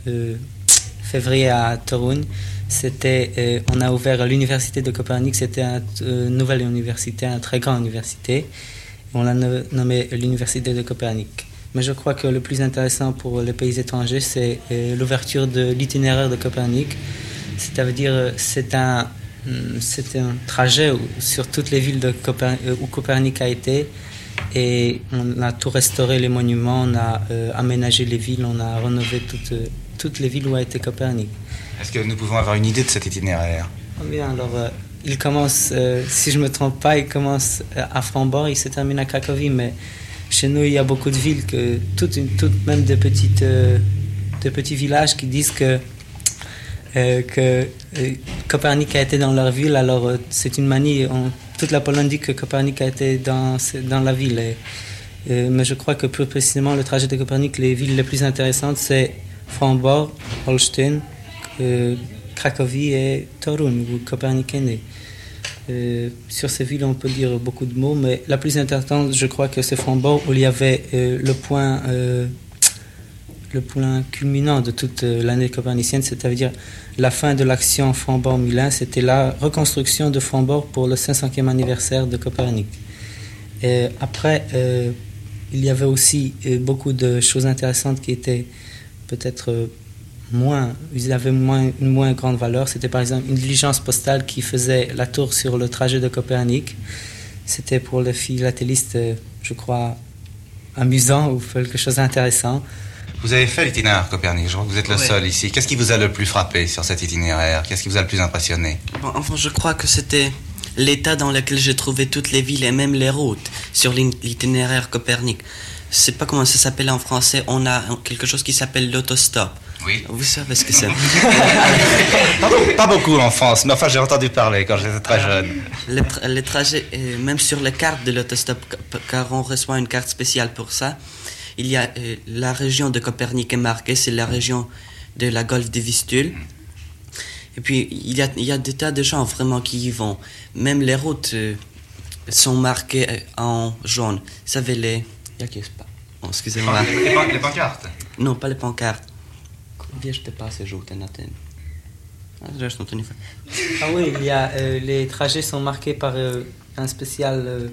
février à Toruń. C'était, on a ouvert l'université de Copernic, c'était une nouvelle université, une très grande université. On l'a nommé l'université de Copernic. Mais je crois que le plus intéressant pour les pays étrangers, c'est euh, l'ouverture de l'itinéraire de Copernic. C'est-à-dire, euh, c'est un, hum, c'est un trajet sur toutes les villes euh, où Copernic a été. Et on a tout restauré les monuments, on a aménagé les villes, on a rénové toutes, toutes les villes où a été Copernic. Est-ce que nous pouvons avoir une idée de cet itinéraire? Ah, Bien, alors il commence, si je ne me trompe pas, il commence à Framborg, il se termine à Cracovie, mais chez nous, il y a beaucoup de villes, que, toutes, toutes même des, petites, euh, petits villages qui disent que, euh, que euh, Copernic a été dans leur ville. Alors, c'est une manie. Toute la Pologne dit que Copernic a été dans, dans la ville. mais je crois que plus précisément, le trajet de Copernic, les villes les plus intéressantes, c'est Framborg, Holstein, Cracovie et Torun, où Copernic est né. Euh, sur ces villes, on peut dire beaucoup de mots, mais la plus intéressante, je crois que c'est Frambourg, où il y avait euh, le point euh, le point culminant de toute l'année copernicienne, c'est-à-dire la fin de l'action Frambourg-Milan, c'était la reconstruction de Frambourg pour le 500e anniversaire de Copernic. Après, il y avait aussi beaucoup de choses intéressantes qui étaient peut-être moins, ils avaient moins, une moins grande valeur. C'était par exemple une diligence postale qui faisait la tour sur le trajet de Copernic. C'était pour les philatélistes, je crois, amusant ou quelque chose d'intéressant. Vous avez fait l'itinéraire Copernic, je crois que vous êtes le seul ici. Qu'est-ce qui vous a le plus frappé sur cet itinéraire? Qu'est-ce qui vous a le plus impressionné? Enfin, je crois que c'était l'état dans lequel j'ai trouvé toutes les villes et même les routes sur l'itinéraire Copernic. Je sais pas comment ça s'appelle en français, on a quelque chose qui s'appelle l'autostop. Oui. Vous savez ce que c'est pas, beaucoup en France, mais enfin j'ai entendu parler quand j'étais très jeune. Les, trajets, euh, même sur les cartes de l'autostop, car on reçoit une carte spéciale pour ça, il y a euh, la région de Copernic est marquée, c'est la région de la golfe de Vistule. Et puis il y a, il y a des tas de gens vraiment qui y vont. Même les routes euh, sont marquées en jaune. Vous savez les... Oh, excusez-moi. Les, les pancartes Non, pas les pancartes te pasy żółte na tym. Zresztą to nie Ah oui, il y a, euh, les trajets sont marqués par euh, un spécial.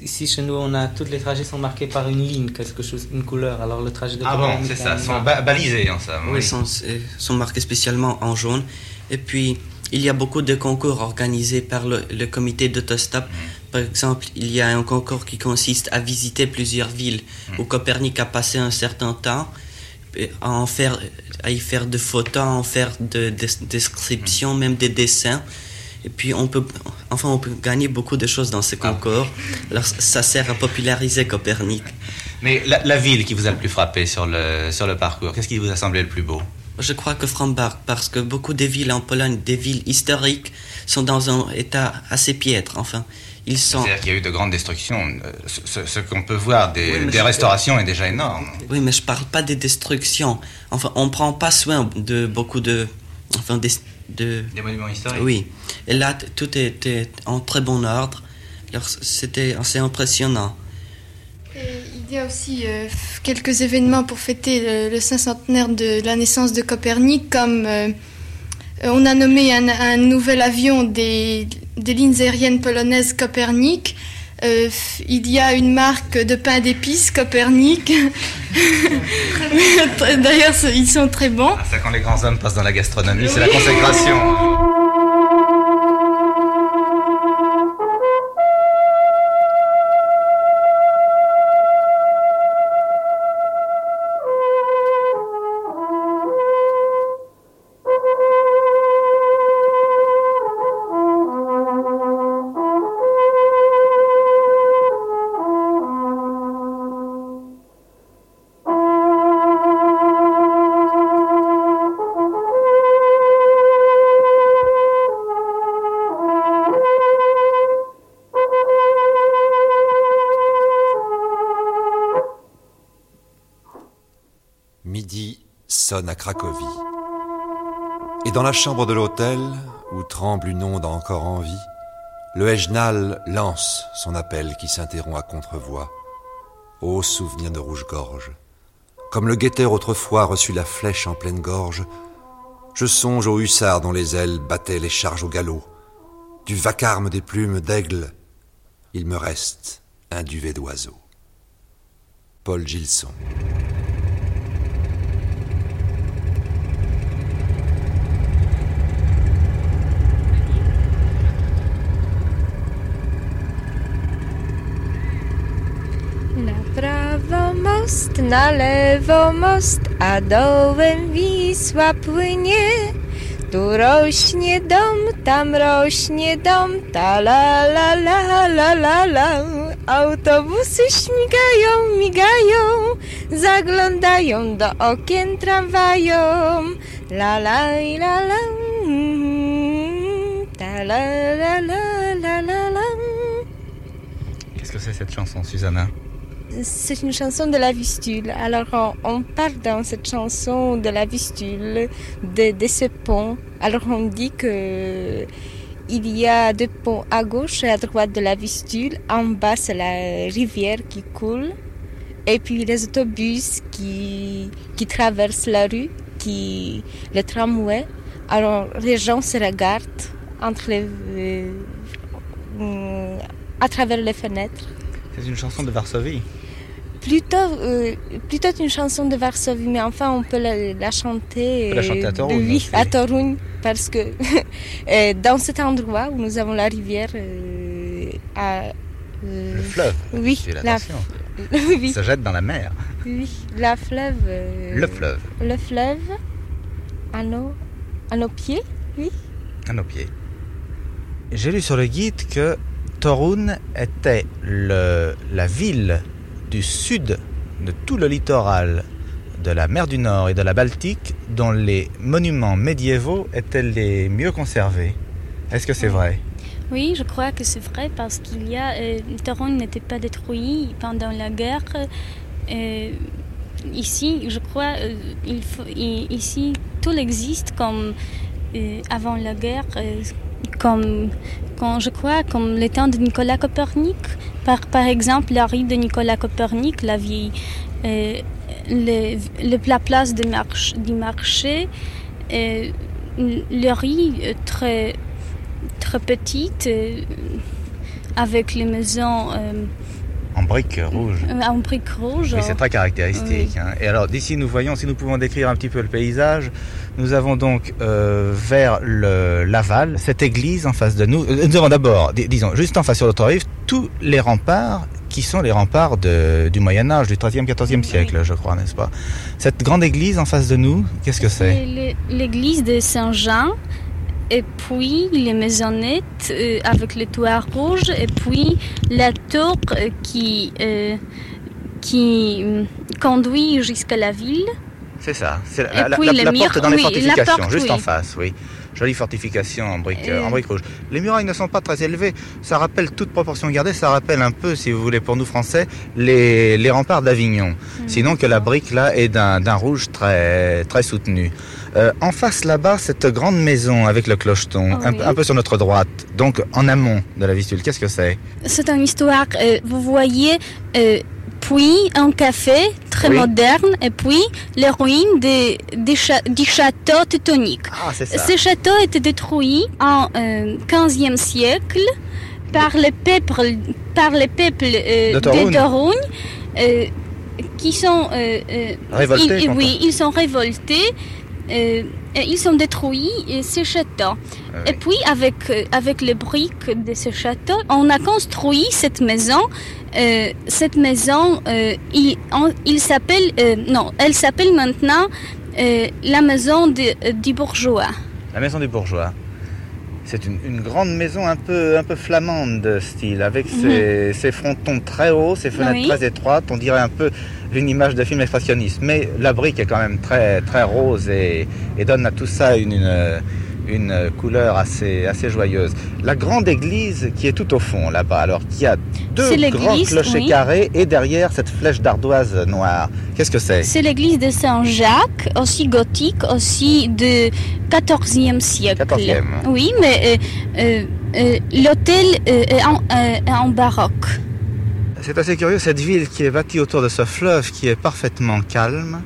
Euh, ici chez nous, on a tous les trajets sont marqués par une ligne, quelque chose, une couleur. Alors le trajet de Ah bon, c'est ça, sont balisés en ça. Oui, sont, sont marqués spécialement en jaune. Et puis il y a beaucoup de concours organisés par le, le comité d'autostop. Mm. Par exemple, il y a un concours qui consiste à visiter plusieurs villes mm. où Copernic a passé un certain temps à en faire, à y faire de photos, à en faire de, descriptions, même des dessins. Et puis on peut, enfin on peut gagner beaucoup de choses dans ce ah. concours. Alors ça sert à populariser Copernic. Mais la, ville qui vous a le plus frappé sur le, sur le parcours, qu'est-ce qui vous a semblé le plus beau? Je crois que Framberg, parce que beaucoup des villes en Pologne, des villes historiques, sont dans un état assez piètre. Enfin, ils sont... C'est-à-dire qu'il y a eu de grandes destructions. Euh, ce, qu'on peut voir des, des restaurations est déjà énorme. Oui, mais je parle pas des destructions. Enfin, on prend pas soin de beaucoup de... Enfin, des, de... Des monuments historiques Oui. Et là, tout était en très bon ordre. C'était assez impressionnant. il y a aussi euh, quelques événements pour fêter le, cinquantenaire de la naissance de Copernic, comme euh, on a nommé un, un nouvel avion des, des lignes aériennes polonaises Copernic. Euh, il y a une marque de pain d'épices Copernic. D'ailleurs, ils sont très bons. Ah, ça, quand les grands hommes passent dans la gastronomie, c'est la consécration. Sonne à Cracovie. Et dans la chambre de l'hôtel, où tremble une onde encore en vie, le Hejnal lance son appel qui s'interrompt à contrevoix. Ô souvenir de rouge-gorge, comme le guetteur autrefois reçut la flèche en pleine gorge, je songe aux hussards dont les ailes battaient les charges au galop. Du vacarme des plumes d'aigle, il me reste un duvet d'oiseau. Paul Gilson. Prawo most, na lewo most, a dołem Wisła płynie. Tu rośnie dom, tam rośnie dom, ta la la la la la la. Autobusy śmigają, migają, zaglądają do okien tramwajom. La la la la, ta la la la la la la. Qu'est-ce que c'est cette chanson, Susanna c'est une chanson de la Vistule. Alors on, on, parle dans cette chanson de la Vistule, de, ce pont. Alors on dit que il y a deux ponts à gauche et à droite de la Vistule. En bas c'est la rivière qui coule. Et puis les autobus qui, qui traversent la rue, qui, le tramway. Alors les gens se regardent entre les, euh, à travers les fenêtres. C'est une chanson de Varsovie Plutôt, euh, plutôt une chanson de Varsovie, mais enfin on peut la, la chanter, peut la chanter à Toruń. oui, à Toruń, parce que dans cet endroit où nous avons la rivière, euh, à, le fleuve. Oui, la, oui. Ça jette dans la mer. Oui, la fleuve. le fleuve. Le fleuve, à nos, à nos pieds, oui. À nos pieds. J'ai lu sur le guide que Torun était le, la ville du sud de tout le littoral de la mer du Nord et de la Baltique dont les monuments médiévaux étaient les mieux conservés. Est-ce que c'est vrai? Oui, je crois que c'est vrai parce qu'il y a euh, Torun n'était pas détruit pendant la guerre. Euh, ici, je crois, euh, il faut, ici tout existe comme euh, avant la guerre comme, quand je crois, comme le temps de Nicolas Copernic. Par, par exemple, la rue de Nicolas Copernic, la vieille, euh, le, le, la place de marche, du marché, euh, le rue très, très petite, euh, avec les maisons. en briques rouges. en briques rouges. Oui, c'est très caractéristique. Oui. Hein. Et alors, d'ici, nous voyons, si nous pouvons décrire un petit peu le paysage, nous avons donc euh, vers le Laval cette église en face de nous. Nous avons d'abord, disons, juste en face sur l'autre rive, tous les remparts qui sont les remparts de, du Moyen Âge, du 13e, 14e siècle, oui. je crois, n'est-ce pas? Cette grande église en face de nous, qu'est-ce que c'est? L'église de Saint-Jean. Et puis les maisonnettes euh, avec le toit rouge, et puis la tour euh, qui, qui conduit jusqu'à la ville. C'est ça. C'est la, la, la, la porte dans les fortifications, porte, juste oui. en face, oui. Jolie fortification en briques, euh... en briques rouges. Les murailles ne sont pas très élevées. Ça rappelle toute proportion gardée. Ça rappelle un peu, si vous voulez, pour nous Français, les, les remparts d'Avignon. Mmh. Sinon que la brique là est d'un rouge très très soutenu. Euh, en face là-bas, cette grande maison avec le clocheton, oh, un, oui. un, peu sur notre droite, donc en amont de la Vistule. Qu'est-ce que c'est? C'est une histoire. Euh, vous voyez euh, puis un café très oui. moderne, et puis les ruines de, de cha du château teutonique. Ah, Ce château était détruit en euh, 15e siècle par les peuples, par les peuples euh, de Toruń, euh, qui sont révoltés. Ils, oui, ils sont révoltés. Ils sont détruits ces châteaux. Ah Et puis avec avec les briques de ce château, on a construit cette maison euh, cette maison, euh, il, on, il s'appelle, euh, non, elle s'appelle maintenant la maison de, du bourgeois. La maison du bourgeois. C'est une, une, grande maison un peu, un peu flamande de style, avec ses, mm -hmm. ses frontons très hauts, ses fenêtres oui. très étroites. On dirait un peu une image de film expressionniste. Mais la brique est quand même très, très rose et, et donne à tout ça une, une une couleur assez, assez joyeuse. La grande église qui est tout au fond là-bas, alors qui a deux grands clochers carrés et derrière cette flèche d'ardoise noire. Qu'est-ce que c'est? C'est l'église de Saint-Jacques, aussi gothique, aussi de 14e siècle. 14e. Oui, mais euh, euh, euh, l'hôtel est en, est en baroque. C'est assez curieux, cette ville qui est bâtie autour de ce fleuve qui est parfaitement calme.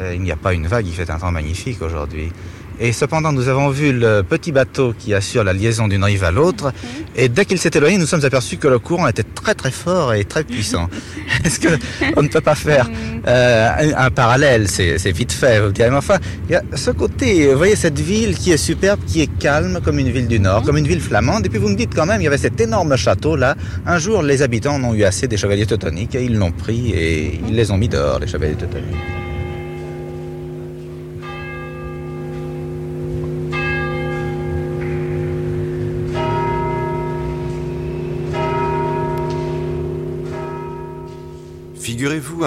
il n'y a pas une vague, il fait un temps magnifique aujourd'hui. Et cependant, nous avons vu le petit bateau qui assure la liaison d'une rive à l'autre. Et dès qu'il s'est éloigné, nous sommes aperçus que le courant était très très fort et très puissant. Est-ce que on ne peut pas faire euh, un, parallèle? C'est vite fait, vous direz. Mais enfin, il y a ce côté, vous voyez cette ville qui est superbe, qui est calme comme une ville du Nord, comme une ville flamande. Et puis vous me dites quand même, il y avait cet énorme château là. Un jour, les habitants en ont eu assez des chevaliers teutoniques et ils l'ont pris et ils les ont mis dehors, les chevaliers teutoniques.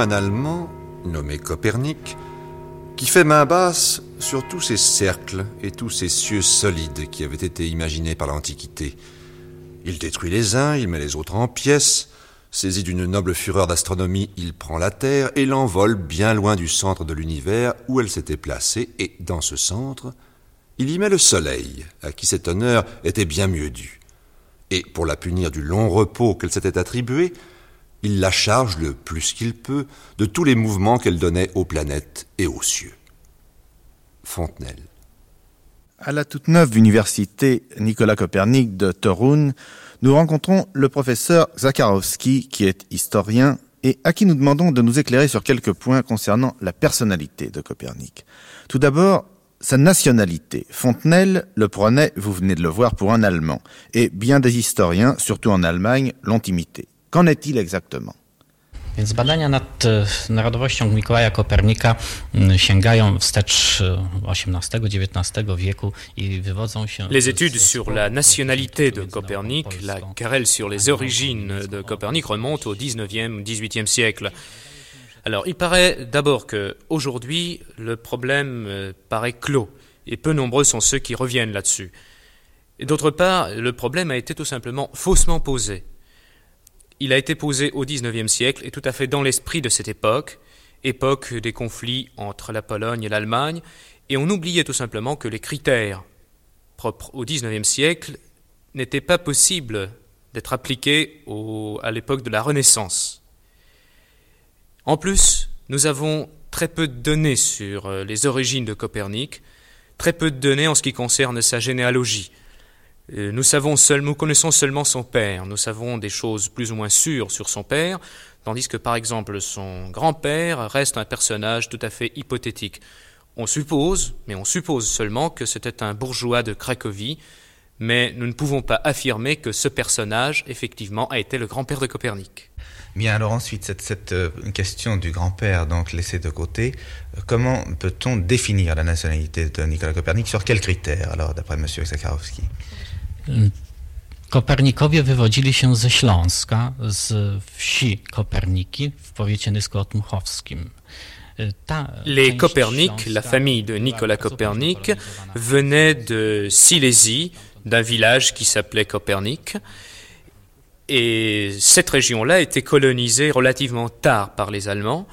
Un Allemand, nommé Copernic, qui fait main basse sur tous ces cercles et tous ces cieux solides qui avaient été imaginés par l'Antiquité. Il détruit les uns, il met les autres en pièces, saisi d'une noble fureur d'astronomie, il prend la Terre et l'envole bien loin du centre de l'univers où elle s'était placée, et dans ce centre, il y met le Soleil, à qui cet honneur était bien mieux dû. Et pour la punir du long repos qu'elle s'était attribué, il la charge le plus qu'il peut de tous les mouvements qu'elle donnait aux planètes et aux cieux. Fontenelle. À la toute neuve université Nicolas Copernic de Torun, nous rencontrons le professeur Zakharowski, qui est historien et à qui nous demandons de nous éclairer sur quelques points concernant la personnalité de Copernic. Tout d'abord, sa nationalité. Fontenelle le prenait, vous venez de le voir, pour un Allemand, et bien des historiens, surtout en Allemagne, l'ont imité. Qu'en est-il exactement? Więc badania nad e, narodowością Mikołaja Kopernika sięgają wstecz XVIII-XIX e, wieku i wywodzą się... Les études sur la nationalité de Copernic, la querelle sur les origines de Copernic remontent au XIXe, XVIIIe siècle. Alors, il paraît d'abord que aujourd'hui, le problème euh, paraît clos et peu nombreux sont ceux qui reviennent là-dessus. Et d'autre part, le problème a été tout simplement faussement posé. Il a été posé au XIXe siècle et tout à fait dans l'esprit de cette époque, époque des conflits entre la Pologne et l'Allemagne, et on oubliait tout simplement que les critères propres au XIXe siècle n'étaient pas possibles d'être appliqués à l'époque de la Renaissance. En plus, nous avons très peu de données sur euh, les origines de Copernic, très peu de données en ce qui concerne sa généalogie. Euh, nous savons nous connaissons seulement son père. Nous savons des choses plus ou moins sûres sur son père, tandis que par exemple son grand-père reste un personnage tout à fait hypothétique. On suppose, mais on suppose seulement que c'était un bourgeois de Cracovie, mais nous ne pouvons pas affirmer que ce personnage, effectivement, a été le grand-père de Copernic. Bien, alors ensuite, cette, cette euh, question du grand-père, donc laissée de côté, euh, comment peut-on définir la nationalité de Nicolas Copernic? Sur quels critères, alors, d'après M. Zakharowski Kopernikowie wywodzili się ze Śląska, z wsi Koperniki w powiecie nysko-otmuchowskim. Les Copernic, la famille de Nicolas Copernic, venait de Silésie, d'un village qui s'appelait Copernic. Et cette région-là était colonisée relativement tard par les Allemands.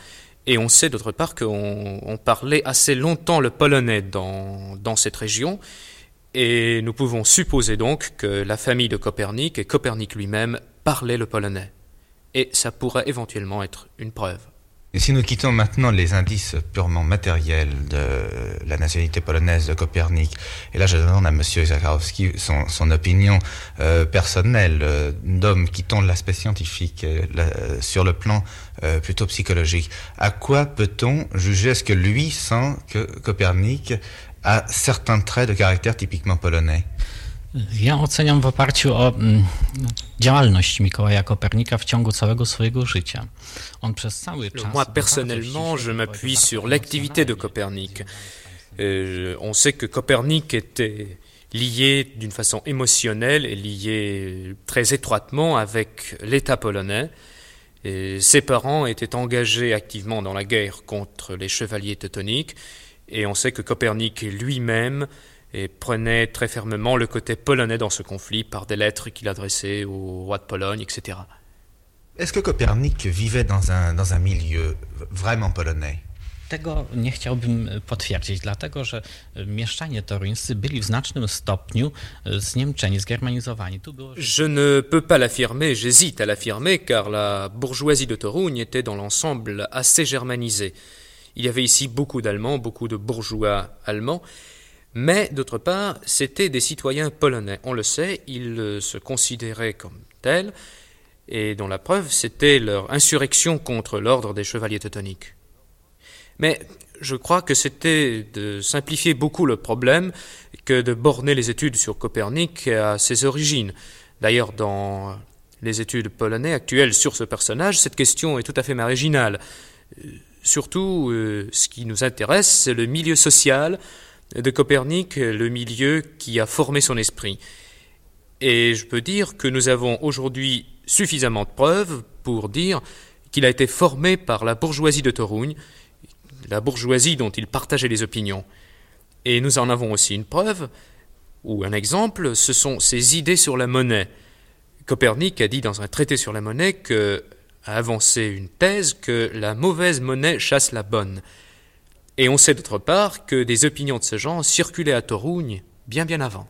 Et on sait d'autre part qu'on parlait assez longtemps le polonais dans, dans cette région. Et nous pouvons supposer donc que la famille de Copernic et Copernic lui-même parlaient le polonais. Et ça pourrait éventuellement être une preuve. Et si nous quittons maintenant les indices purement matériels de la nationalité polonaise de Copernic, et là je demande à M. Zakharowski son, opinion euh, personnelle euh, d'homme quittant l'aspect scientifique euh, sur le plan plutôt psychologique, à quoi peut-on juger Est-ce que lui sent que Copernic a certains traits de caractère typiquement polonais Ja oceniam w oparciu o mm, działalność Mikołaja Kopernika w ciągu całego swojego życia. On przez cały czas... Moi, personnellement, je m'appuie sur l'activité de Copernic. Euh, on sait que Copernic était lié d'une façon émotionnelle et lié très étroitement avec l'État polonais. Et ses parents étaient engagés activement dans la guerre contre les chevaliers teutoniques et on sait que Copernic lui-même et prenait très fermement le côté polonais dans ce conflit par des lettres qu'il adressait au roi de Pologne, etc. Est-ce que Copernic vivait dans un, dans un milieu vraiment polonais? Tego nie chciałbym potwierdzić, dlatego że mieszczanie toruńscy byli w znacznym stopniu zniemczeni, zgermanizowani. Tu było... Je ne peux pas l'affirmer, j'hésite à l'affirmer, car la bourgeoisie de Toruń était dans l'ensemble assez germanisée. Il y avait ici beaucoup d'Allemands, beaucoup de bourgeois allemands, mais d'autre part, c'étaient des citoyens polonais. On le sait, ils se considéraient comme tels, et dont la preuve, c'était leur insurrection contre l'ordre des chevaliers teutoniques. Mais je crois que c'était de simplifier beaucoup le problème que de borner les études sur Copernic à ses origines. D'ailleurs, dans les études polonais actuelles sur ce personnage, cette question est tout à fait marginale. Surtout, ce qui nous intéresse, c'est le milieu social de Copernic, le milieu qui a formé son esprit. Et je peux dire que nous avons aujourd'hui suffisamment de preuves pour dire qu'il a été formé par la bourgeoisie de Toruń, la bourgeoisie dont il partageait les opinions. Et nous en avons aussi une preuve, ou un exemple, ce sont ses idées sur la monnaie. Copernic a dit dans un traité sur la monnaie que, a avancé une thèse que la mauvaise monnaie chasse la bonne. Et on sait d'autre part que des opinions de ce genre circulaient à Toruń bien bien avant.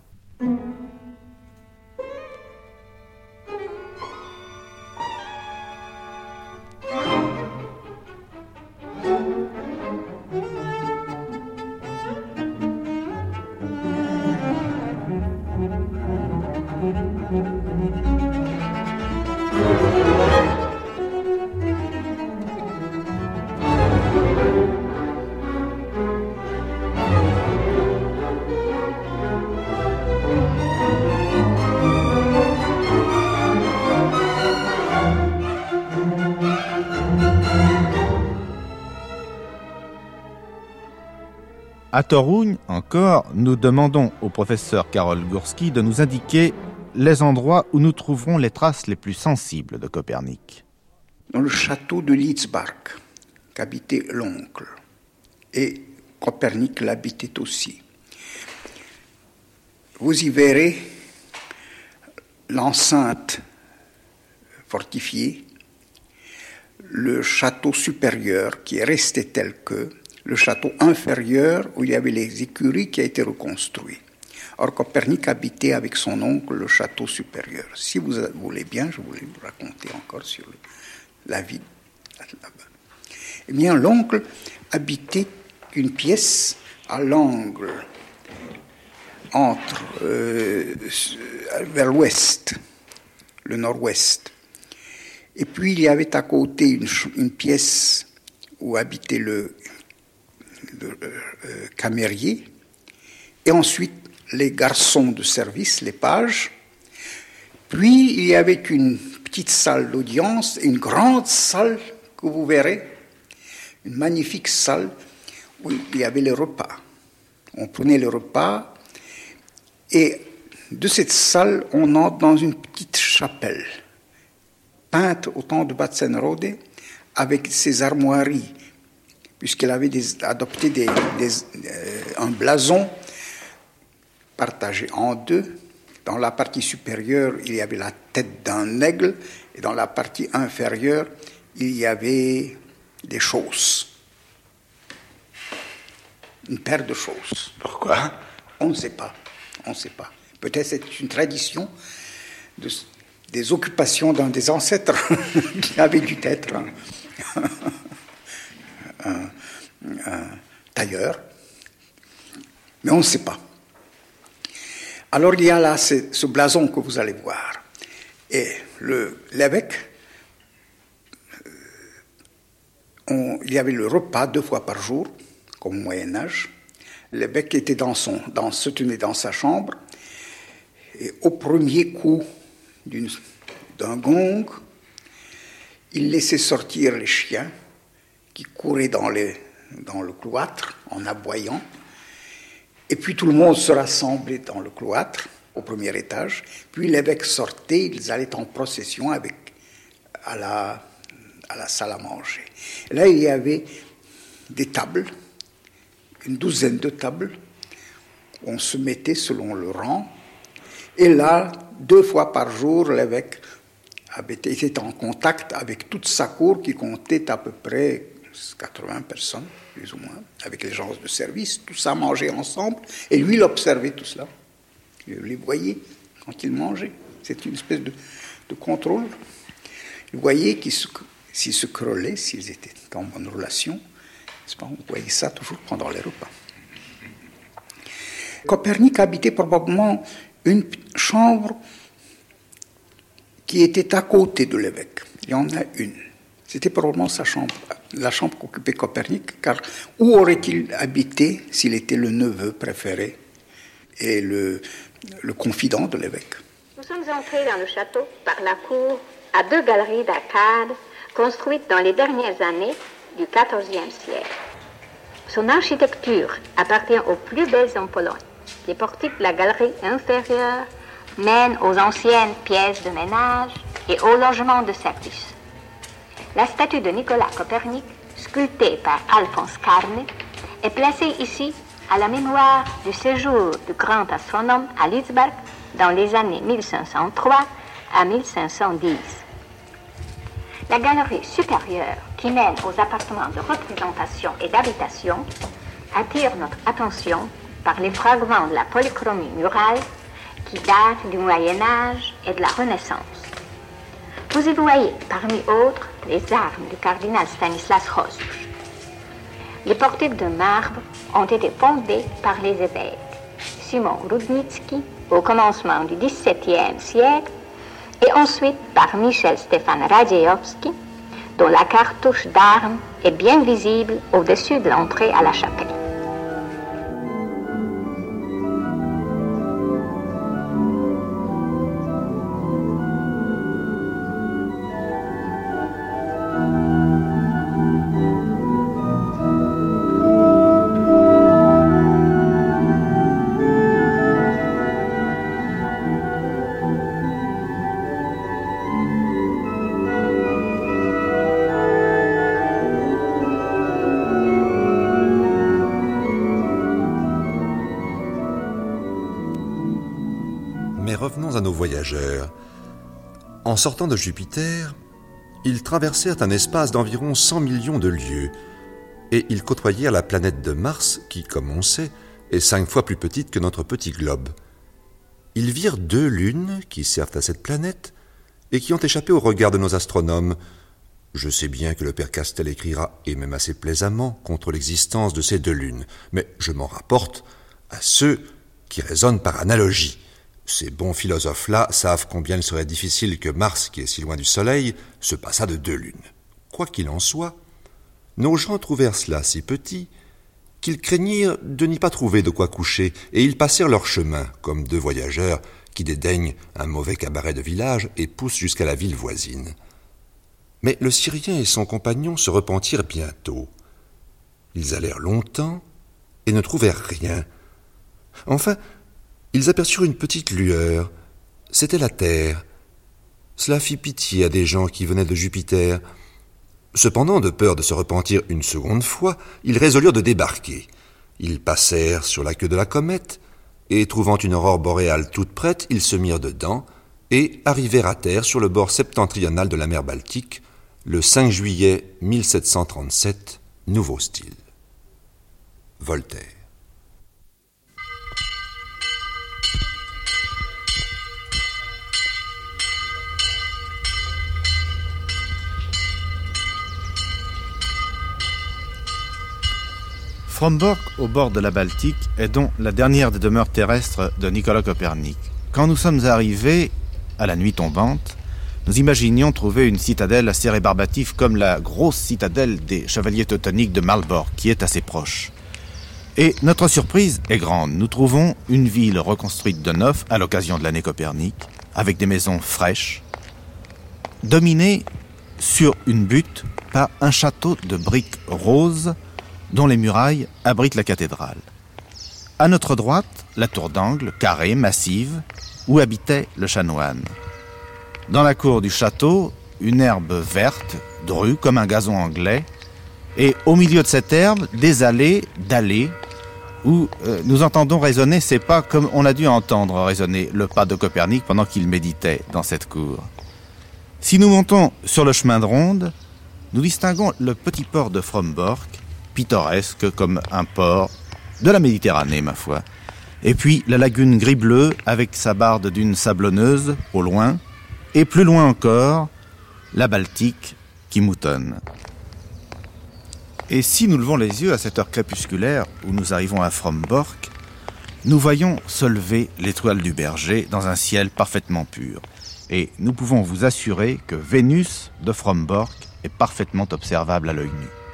À Toruń, encore, nous demandons au professeur Karol Górski de nous indiquer les endroits où nous trouverons les traces les plus sensibles de Copernic. Dans le château de Litzbach, qu'habitait l'oncle, et Copernic l'habitait aussi. Vous y verrez l'enceinte fortifiée, le château supérieur qui est resté tel que, le château inférieur où il y avait les écuries qui a été reconstruit. Or, Copernic habitait avec son oncle le château supérieur. Si vous voulez bien, je voulais vous raconter encore sur la vie là-bas. Eh bien, l'oncle habitait une pièce à l'angle entre euh, vers l'ouest, le nord-ouest. Et puis il y avait à côté une, une pièce où habitait le, le euh, camérier, et ensuite les garçons de service, les pages. Puis il y avait une petite salle d'audience, une grande salle que vous verrez, une magnifique salle où il y avait les repas. On prenait le repas et de cette salle, on entre dans une petite chapelle peinte au temps de Batzenrode avec ses armoiries, puisqu'elle avait des, adopté des, des, euh, un blason partagé en deux. Dans la partie supérieure, il y avait la tête d'un aigle, et dans la partie inférieure, il y avait des choses. Une paire de choses. Pourquoi? On ne sait pas. On ne sait pas. Peut-être c'est une tradition de, des occupations d'un des ancêtres qui avait dû être tailleur. Mais on ne sait pas. Alors il y a là ce, blason que vous allez voir. Et l'évêque, on, il y avait le repas deux fois par jour, comme au Moyen Âge. L'évêque était dans son, dans, se tenait dans sa chambre. Et au premier coup d'un gong, il laissait sortir les chiens qui couraient dans, dans le cloître en aboyant. Et puis tout le monde se rassemblait dans le cloître, au premier étage. Puis l'évêque sortait, ils allaient en procession avec, à, la, à la salle à manger. Là, il y avait des tables, une douzaine de tables, on se mettait selon le rang. Et là, deux fois par jour, l'évêque était en contact avec toute sa cour qui comptait à peu près 80 personnes, plus ou moins, avec les gens de service. Tout ça mangeait ensemble. Et lui, il observait tout cela. Il les voyait quand il mangeait. C'est une espèce de, contrôle. Il voyait s'ils se crellaient, s'ils étaient en bonne relation. On voyait ça toujours pendant les repas. Copernic habitait probablement une chambre qui était à côté de l'évêque. Il y en a une. C'était probablement sa chambre, la chambre qu'occupait Copernic, car où aurait-il habité s'il était le neveu préféré et le, confident de l'évêque? Nous sommes entrés dans le château par la cour à deux galeries d'arcades construites dans les dernières années du XIVe siècle. Son architecture appartient aux plus belles en Pologne. Les portiques de la galerie inférieure mènent aux anciennes pièces de ménage et au logement de service. La statue de Nicolas Copernic, sculptée par Alphonse Carne, est placée ici à la mémoire du séjour du grand astronome à Litzberg dans les années 1503 à 1510. La galerie supérieure qui mène aux appartements de représentation et d'habitation attire notre attention par les fragments de la polychromie murale qui datent du Moyen Âge et de la Renaissance. Vous y voyez, parmi autres, les armes du cardinal Stanislas Rostuch. Les portiques de marbre ont été fondées par les évêques Simon Rudnitsky au commencement du XVIIe siècle et ensuite par Michel Stéphane Radziejowski, dont la cartouche d'armes est bien visible au-dessus de l'entrée à la chapelle. Sortant de Jupiter, ils traversèrent un espace d'environ 100 millions de lieues et ils côtoyèrent la planète de Mars qui, comme on sait, est cinq fois plus petite que notre petit globe. Ils virent deux lunes qui servent à cette planète et qui ont échappé au regard de nos astronomes. Je sais bien que le père Castel écrira, et même assez plaisamment, contre l'existence de ces deux lunes, mais je m'en rapporte à ceux qui raisonnent par analogie. Ces bons philosophes-là savent combien il serait difficile que Mars, qui est si loin du Soleil, se passât de deux lunes. Quoi qu'il en soit, nos gens trouvèrent cela si petit qu'ils craignirent de n'y pas trouver de quoi coucher, et ils passèrent leur chemin, comme deux voyageurs qui dédaignent un mauvais cabaret de village et poussent jusqu'à la ville voisine. Mais le Syrien et son compagnon se repentirent bientôt. Ils allèrent longtemps et ne trouvèrent rien. Enfin, ils aperçurent une petite lueur. C'était la Terre. Cela fit pitié à des gens qui venaient de Jupiter. Cependant, de peur de se repentir une seconde fois, ils résolurent de débarquer. Ils passèrent sur la queue de la comète, et trouvant une aurore boréale toute prête, ils se mirent dedans, et arrivèrent à terre sur le bord septentrional de la mer Baltique, le 5 juillet 1737, nouveau style. Voltaire. Fromborg, au bord de la Baltique, est donc la dernière des demeures terrestres de Nicolas Copernic. Quand nous sommes arrivés, à la nuit tombante, nous imaginions trouver une citadelle assez rébarbative comme la grosse citadelle des chevaliers teutoniques de Malborg, qui est assez proche. Et notre surprise est grande. Nous trouvons une ville reconstruite de neuf à l'occasion de l'année Copernic, avec des maisons fraîches, dominée sur une butte par un château de briques roses dont les murailles abritent la cathédrale. À notre droite, la tour d'angle, carrée, massive, où habitait le chanoine. Dans la cour du château, une herbe verte, drue comme un gazon anglais, et au milieu de cette herbe, des allées d'allées où euh, nous entendons résonner ces pas comme on a dû entendre résonner le pas de Copernic pendant qu'il méditait dans cette cour. Si nous montons sur le chemin de ronde, nous distinguons le petit port de Frombork, pittoresque comme un port de la Méditerranée, ma foi. Et puis la lagune gris-bleu avec sa barde d'une sablonneuse au loin, et plus loin encore, la Baltique qui moutonne. Et si nous levons les yeux à cette heure crépusculaire où nous arrivons à Frombork, nous voyons se lever l'étoile du berger dans un ciel parfaitement pur. Et nous pouvons vous assurer que Vénus de Frombork est parfaitement observable à l'œil nu.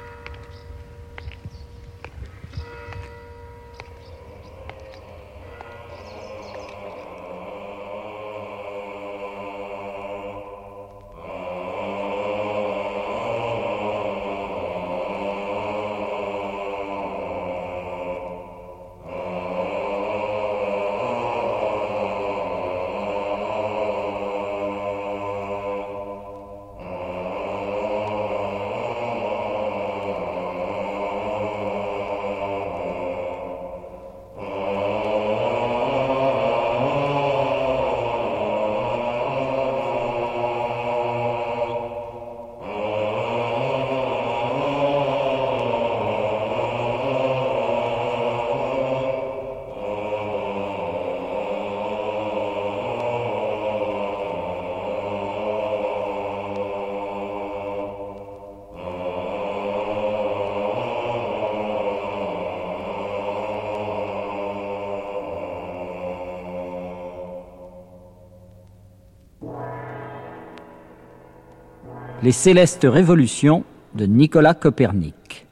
Les célestes révolutions de Nicolas Copernic.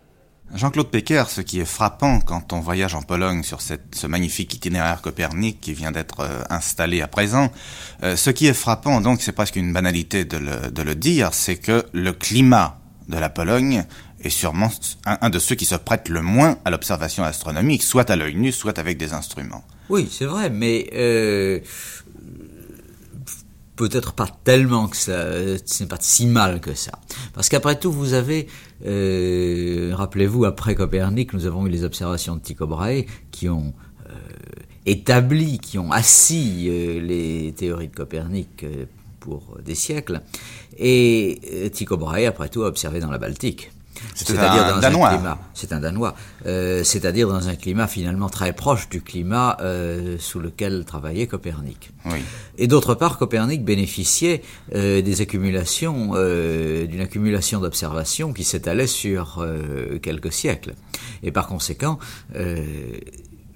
Jean-Claude Pecker, ce qui est frappant quand on voyage en Pologne sur cette, ce magnifique itinéraire Copernic qui vient d'être euh, installé à présent, euh, ce qui est frappant, donc c'est presque une banalité de le, de le dire, c'est que le climat de la Pologne est sûrement un, un de ceux qui se prêtent le moins à l'observation astronomique, soit à l'œil nu, soit avec des instruments. Oui, c'est vrai, mais euh, peut-être pas tellement que ça, ce n'est pas si mal que ça. Parce qu'après tout, vous avez, euh, rappelez-vous, après Copernic, nous avons eu les observations de Tycho Brahe qui ont euh, établi, qui ont assis euh, les théories de Copernic pour des siècles. Et Tycho Brahe, après tout, a observé dans la Baltique. C'est un Danois. climat, c'est un Danois, euh, c'est-à-dire dans un climat finalement très proche du climat euh, sous lequel travaillait Copernic. Oui. Et d'autre part, Copernic bénéficiait euh, des accumulations, euh, d'une accumulation d'observations qui s'étalait sur euh, quelques siècles. Et par conséquent, euh,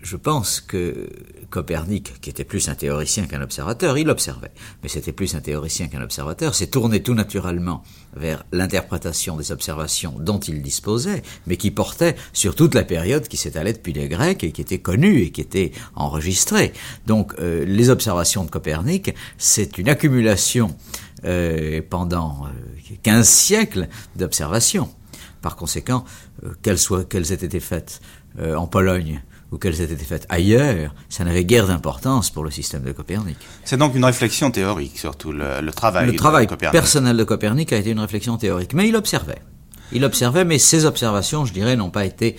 je pense que Copernic, qui était plus un théoricien qu'un observateur, il observait, mais c'était plus un théoricien qu'un observateur, s'est tourné tout naturellement vers l'interprétation des observations dont il disposait, mais qui portait sur toute la période qui s'étalait depuis les Grecs et qui était connue et qui était enregistrée. Donc euh, les observations de Copernic, c'est une accumulation euh, pendant euh, 15 siècles d'observations. Par conséquent, euh, qu'elles, soient, qu'elles aient été faites euh, en Pologne, ou qu'elles aient été faites ailleurs, ça n'avait guère d'importance pour le système de Copernic. C'est donc une réflexion théorique, surtout le, le travail. Le travail de Copernic. personnel de Copernic a été une réflexion théorique, mais il observait. Il observait, mais ses observations, je dirais, n'ont pas été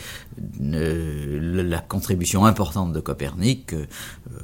euh, la contribution importante de Copernic. Euh,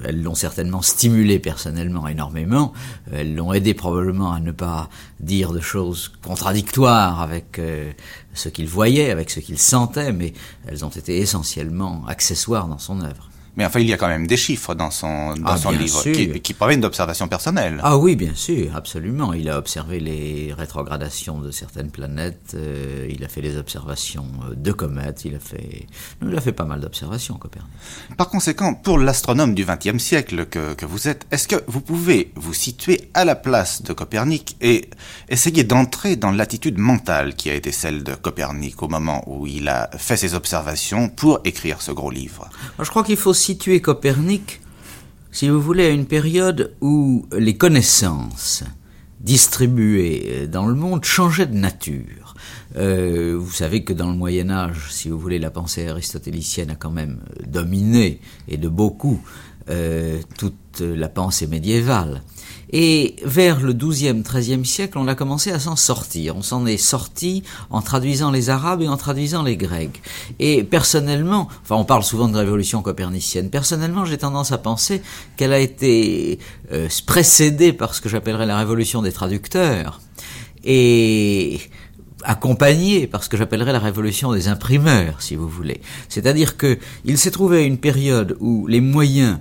elles l'ont certainement stimulé personnellement énormément. Elles l'ont aidé probablement à ne pas dire de choses contradictoires avec euh, ce qu'il voyait, avec ce qu'il sentait, mais elles ont été essentiellement accessoires dans son œuvre. Mais enfin, il y a quand même des chiffres dans son, dans Ah, son livre qui, qui proviennent d'observations personnelles. Ah oui, bien sûr, absolument. Il a observé les rétrogradations de certaines planètes, euh, il a fait les observations euh, de comètes, il a fait, il a fait pas mal d'observations, Copernic. Par conséquent, pour l'astronome du XXe siècle que, que vous êtes, est-ce que vous pouvez vous situer à la place de Copernic et essayer d'entrer dans l'attitude mentale qui a été celle de Copernic au moment où il a fait ses observations pour écrire ce gros livre? Moi, je crois qu'il faut situer Copernic, si vous voulez, à une période où les connaissances distribuées dans le monde changeaient de nature. Euh, vous savez que dans le Moyen Âge, si vous voulez, la pensée aristotélicienne a quand même dominé, et de beaucoup, euh, toute la pensée médiévale. Et vers le XIIe, XIIIe siècle, on a commencé à s'en sortir. On s'en est sorti en traduisant les Arabes et en traduisant les Grecs. Et personnellement, enfin on parle souvent de révolution copernicienne, personnellement j'ai tendance à penser qu'elle a été euh, précédée par ce que j'appellerais la révolution des traducteurs. Et accompagnée par ce que j'appellerais la révolution des imprimeurs, si vous voulez. C'est-à-dire que il s'est trouvé une période où les moyens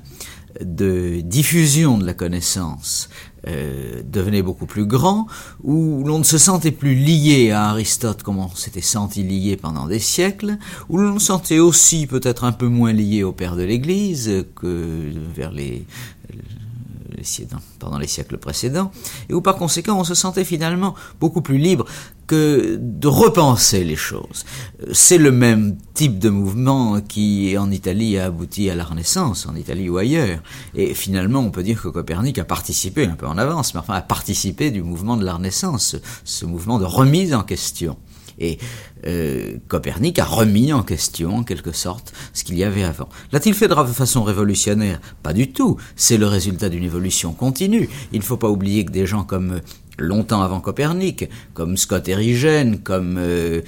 de diffusion de la connaissance euh, devenait beaucoup plus grand, où l'on ne se sentait plus lié à Aristote comme on s'était senti lié pendant des siècles, où l'on se sentait aussi peut-être un peu moins lié au père de l'Église que vers les pendant les siècles précédents, et où par conséquent on se sentait finalement beaucoup plus libre que de repenser les choses. C'est le même type de mouvement qui en Italie a abouti à la Renaissance, en Italie ou ailleurs. Et finalement on peut dire que Copernic a participé, un peu en avance, mais enfin a participé du mouvement de la Renaissance, ce mouvement de remise en question. Et euh, Copernic a remis en question, en quelque sorte, ce qu'il y avait avant. L'a-t-il fait de façon révolutionnaire? Pas du tout. C'est le résultat d'une évolution continue. Il ne faut pas oublier que des gens comme euh, longtemps avant Copernic, comme Scott Erigène, comme euh,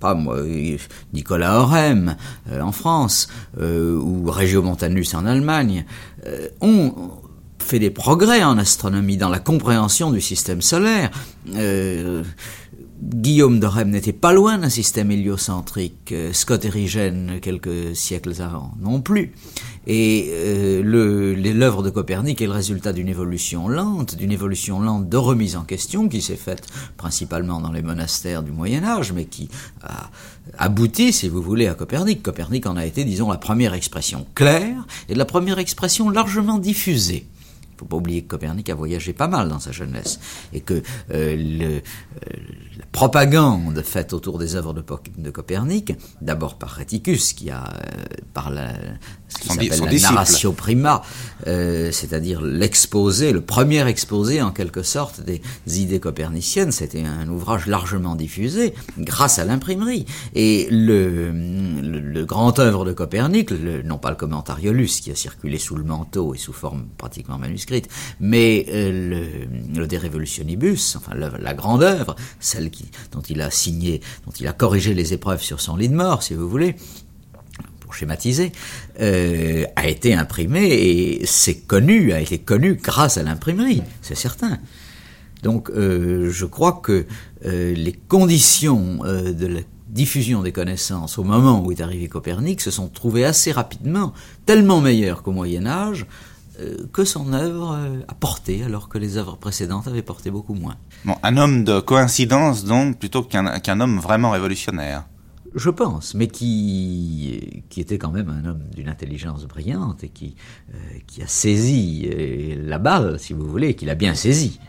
pas moi, Nicolas Orem en France, ou Regiomontanus en Allemagne, ont fait des progrès en astronomie dans la compréhension du système solaire. Euh, Guillaume de Rem n'était pas loin d'un système héliocentrique, euh, Scott Erigène quelques siècles avant non plus. Et euh, l'œuvre de Copernic est le résultat d'une évolution lente, d'une évolution lente de remise en question qui s'est faite principalement dans les monastères du Moyen Âge, mais qui a abouti, si vous voulez, à Copernic. Copernic en a été, disons, la première expression claire et la première expression largement diffusée faut pas oublier que Copernic a voyagé pas mal dans sa jeunesse et que euh, le, euh, la propagande faite autour des œuvres de, de Copernic, d'abord par Reticus, qui a euh, par la, ce qui s'appelle la narratio prima, euh, c'est-à-dire l'exposé, le premier exposé en quelque sorte des idées coperniciennes, c'était un ouvrage largement diffusé grâce à l'imprimerie. Et le, le, grand œuvre de Copernic, non pas le Commentariolus qui a circulé sous le manteau et sous forme pratiquement manuscrite, mais euh, le, De Revolutionibus, enfin la grande œuvre, celle qui, dont il a signé, dont il a corrigé les épreuves sur son lit de mort, si vous voulez, pour schématiser, euh, a été imprimé et c'est connu, a été connu grâce à l'imprimerie, c'est certain. Donc euh, je crois que les conditions de la diffusion des connaissances au moment où est arrivé Copernic se sont trouvées assez rapidement tellement meilleures qu'au Moyen Âge que son œuvre a porté alors que les œuvres précédentes avaient porté beaucoup moins. Bon, un homme de coïncidence donc plutôt qu'un homme vraiment révolutionnaire je pense, mais qui, qui était quand même un homme d'une intelligence brillante et qui, euh, qui a saisi euh, la balle, si vous voulez, qu'il a bien saisi.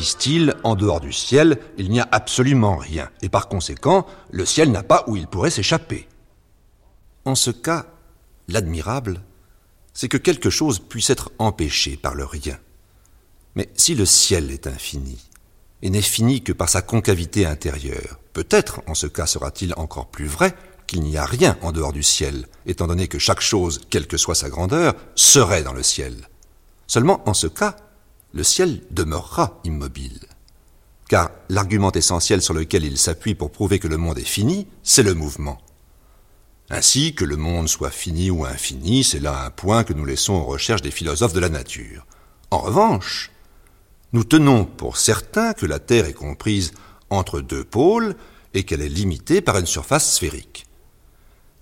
Disent-ils, en dehors du ciel, il n'y a absolument rien, et par conséquent, le ciel n'a pas où il pourrait s'échapper. En ce cas, l'admirable, c'est que quelque chose puisse être empêché par le rien. Mais si le ciel est infini, et n'est fini que par sa concavité intérieure, peut-être en ce cas sera-t-il encore plus vrai qu'il n'y a rien en dehors du ciel, étant donné que chaque chose, quelle que soit sa grandeur, serait dans le ciel. Seulement en ce cas, le ciel demeurera immobile. Car l'argument essentiel sur lequel il s'appuie pour prouver que le monde est fini, c'est le mouvement. Ainsi, que le monde soit fini ou infini, c'est là un point que nous laissons aux recherches des philosophes de la nature. En revanche, nous tenons pour certain que la Terre est comprise entre deux pôles et qu'elle est limitée par une surface sphérique.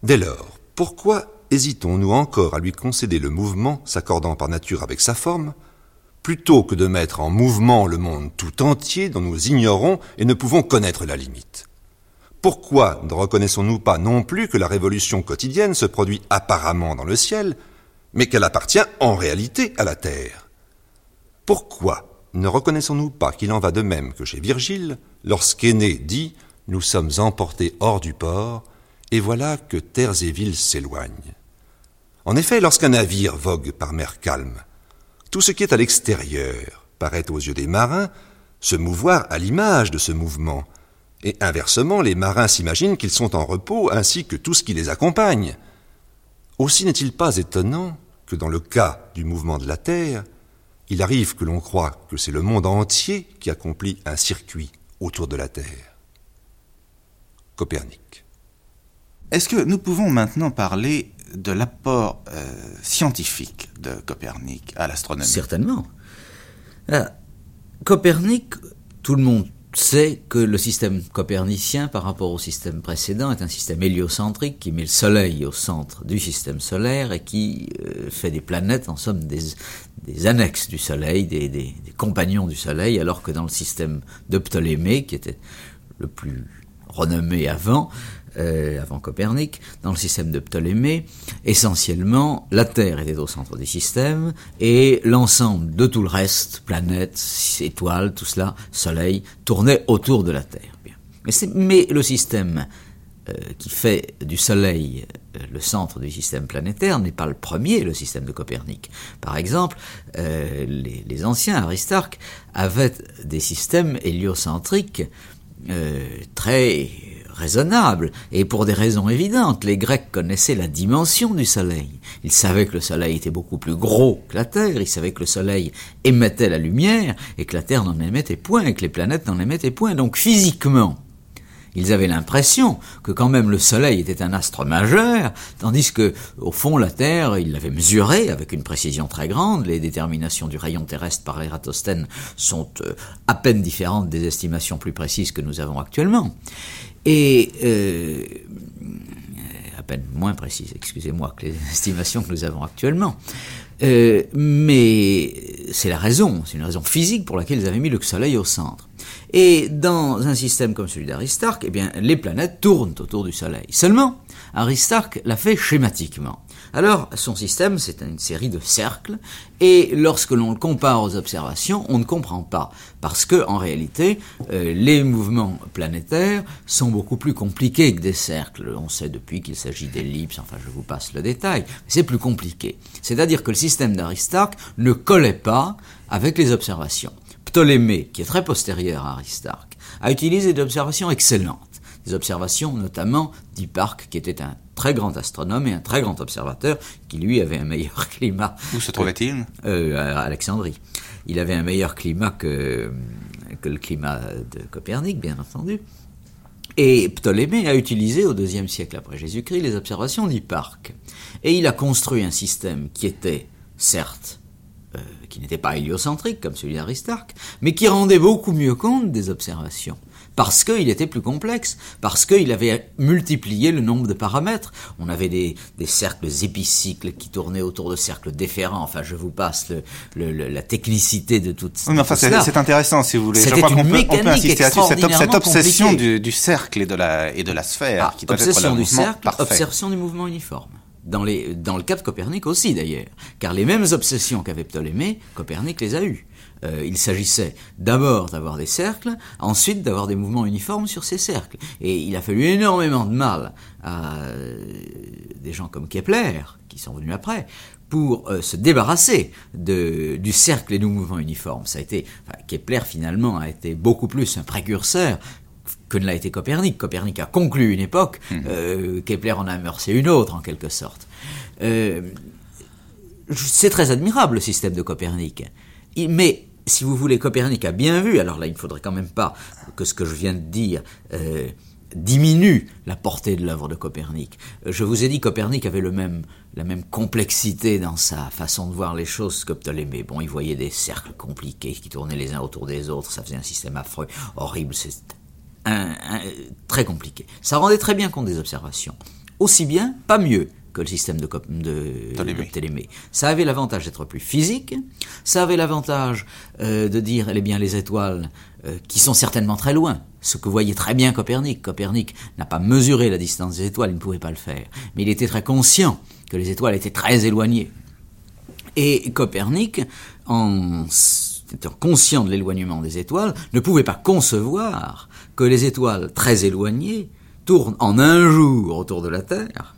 Dès lors, pourquoi hésitons-nous encore à lui concéder le mouvement s'accordant par nature avec sa forme, plutôt que de mettre en mouvement le monde tout entier dont nous ignorons et ne pouvons connaître la limite. Pourquoi ne reconnaissons-nous pas non plus que la révolution quotidienne se produit apparemment dans le ciel, mais qu'elle appartient en réalité à la Terre? Pourquoi ne reconnaissons-nous pas qu'il en va de même que chez Virgile, lorsqu'Aîné dit Nous sommes emportés hors du port, et voilà que terres et villes s'éloignent. En effet, lorsqu'un navire vogue par mer calme, tout ce qui est à l'extérieur paraît aux yeux des marins se mouvoir à l'image de ce mouvement, et inversement, les marins s'imaginent qu'ils sont en repos ainsi que tout ce qui les accompagne. Aussi n'est-il pas étonnant que dans le cas du mouvement de la Terre, il arrive que l'on croit que c'est le monde entier qui accomplit un circuit autour de la Terre. Copernic. Est-ce que nous pouvons maintenant parler de l'apport euh, scientifique de Copernic à l'astronomie Certainement. Copernic, tout le monde sait que le système copernicien par rapport au système précédent est un système héliocentrique qui met le Soleil au centre du système solaire et qui euh, fait des planètes en somme des, annexes du Soleil, des, des, compagnons du Soleil, alors que dans le système de Ptolémée, qui était le plus renommé avant, euh, avant Copernic, dans le système de Ptolémée, essentiellement, la Terre était au centre du système et l'ensemble de tout le reste, planètes, étoiles, tout cela, Soleil, tournait autour de la Terre. Mais, mais, le système euh, qui fait du Soleil euh, le centre du système planétaire n'est pas le premier, le système de Copernic. Par exemple, les, les, anciens, Aristarque, avaient des systèmes héliocentriques très raisonnable, et pour des raisons évidentes. Les Grecs connaissaient la dimension du Soleil. Ils savaient que le Soleil était beaucoup plus gros que la Terre, ils savaient que le Soleil émettait la lumière, et que la Terre n'en émettait point, et que les planètes n'en émettaient point. Donc physiquement, ils avaient l'impression que quand même le Soleil était un astre majeur, tandis que, au fond, la Terre, ils l'avaient mesuré avec une précision très grande. Les déterminations du rayon terrestre par Eratosthène sont euh, à peine différentes des estimations plus précises que nous avons actuellement et euh, à peine moins précise, excusez-moi, que les estimations que nous avons actuellement. Euh, mais c'est la raison, c'est une raison physique pour laquelle ils avaient mis le Soleil au centre. Et dans un système comme celui d'Aristarque, eh bien, les planètes tournent autour du Soleil. Seulement, Aristarque l'a fait schématiquement. Alors, son système, c'est une série de cercles, et lorsque l'on le compare aux observations, on ne comprend pas, parce que, en réalité, euh, les mouvements planétaires sont beaucoup plus compliqués que des cercles. On sait depuis qu'il s'agit d'ellipses, enfin, je vous passe le détail, c'est plus compliqué. C'est-à-dire que le système d'Aristarque ne collait pas avec les observations. Ptolémée, qui est très postérieur à Aristarque, a utilisé des observations excellentes. Des observations notamment d'Hipparque, qui était un très grand astronome et un très grand observateur qui, lui, avait un meilleur climat. Où se trouvait-il? Euh, À Alexandrie. Il avait un meilleur climat que, que le climat de Copernic, bien entendu. Et Ptolémée a utilisé au deuxième siècle après Jésus-Christ les observations d'Hipparque. Et il a construit un système qui était, certes, euh, qui n'était pas héliocentrique comme celui d'Aristarque, mais qui rendait beaucoup mieux compte des observations parce qu'il était plus complexe, parce qu'il avait multiplié le nombre de paramètres. On avait des, cercles épicycles qui tournaient autour de cercles déférents. Enfin, je vous passe la technicité de toute oui, mais enfin, c'est intéressant, si vous voulez. Je crois qu'on peut, on peut insister là-dessus, cette, obsession du, cercle et de la, et de la sphère. Ah, qui obsession du cercle, obsession du mouvement uniforme. Dans, les, dans le cas de Copernic aussi d'ailleurs, car les mêmes obsessions qu'avait Ptolémée, Copernic les a eues. Euh, il s'agissait d'abord d'avoir des cercles, ensuite d'avoir des mouvements uniformes sur ces cercles. Et il a fallu énormément de mal à euh, des gens comme Kepler, qui sont venus après, pour euh, se débarrasser de, du cercle et du mouvement uniforme. Ça a été, Kepler finalement a été beaucoup plus un précurseur que ne l'a été Copernic. Copernic a conclu une époque, mmh. Kepler en a amorcé une autre en quelque sorte. c'est très admirable le système de Copernic. Mais si vous voulez, Copernic a bien vu, alors là, il ne faudrait quand même pas que ce que je viens de dire euh, diminue la portée de l'œuvre de Copernic. Euh, je vous ai dit, Copernic avait le même, la même complexité dans sa façon de voir les choses que Ptolémée. Bon, il voyait des cercles compliqués qui tournaient les uns autour des autres, ça faisait un système affreux, horrible, c'est très compliqué. Ça rendait très bien compte des observations. Aussi bien, pas mieux que le système de, Ptolémée. Ça avait l'avantage d'être plus physique, ça avait l'avantage euh, de dire, eh bien, les étoiles euh, qui sont certainement très loin, ce que voyait très bien Copernic. Copernic n'a pas mesuré la distance des étoiles, il ne pouvait pas le faire, mais il était très conscient que les étoiles étaient très éloignées. Et Copernic, en étant conscient de l'éloignement des étoiles, ne pouvait pas concevoir que les étoiles très éloignées tournent en un jour autour de la Terre.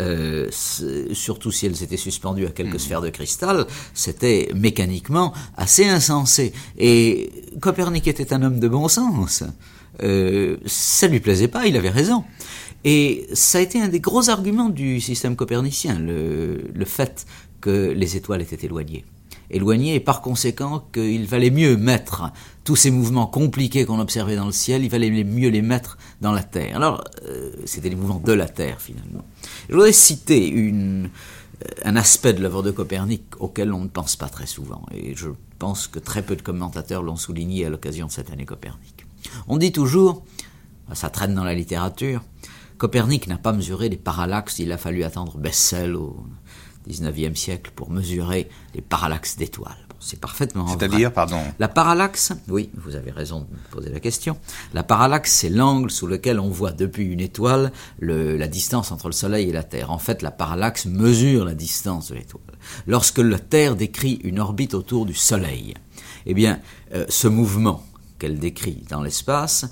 Euh, surtout si elles étaient suspendues à quelques sphères de cristal, c'était mécaniquement assez insensé. Et Copernic était un homme de bon sens. Euh, ça lui plaisait pas, il avait raison. Et ça a été un des gros arguments du système copernicien, le, le fait que les étoiles étaient éloignées éloignées et par conséquent qu'il valait mieux mettre tous ces mouvements compliqués qu'on observait dans le ciel, il valait mieux les mettre dans la Terre. Alors, euh, c'était les mouvements de la Terre finalement. Je voudrais citer euh, un aspect de l'œuvre de Copernic auquel on ne pense pas très souvent, et je pense que très peu de commentateurs l'ont souligné à l'occasion de cette année Copernic. On dit toujours, ça traîne dans la littérature, Copernic n'a pas mesuré les parallaxes, il a fallu attendre Bessel au 19e siècle pour mesurer les parallaxes d'étoiles. c'est parfaitement C'est-à-dire, pardon La parallaxe, oui, vous avez raison de poser la question. La parallaxe, c'est l'angle sous lequel on voit depuis une étoile le, la distance entre le Soleil et la Terre. En fait, la parallaxe mesure la distance de l'étoile. Lorsque la Terre décrit une orbite autour du Soleil, eh bien, euh, ce mouvement qu'elle décrit dans l'espace,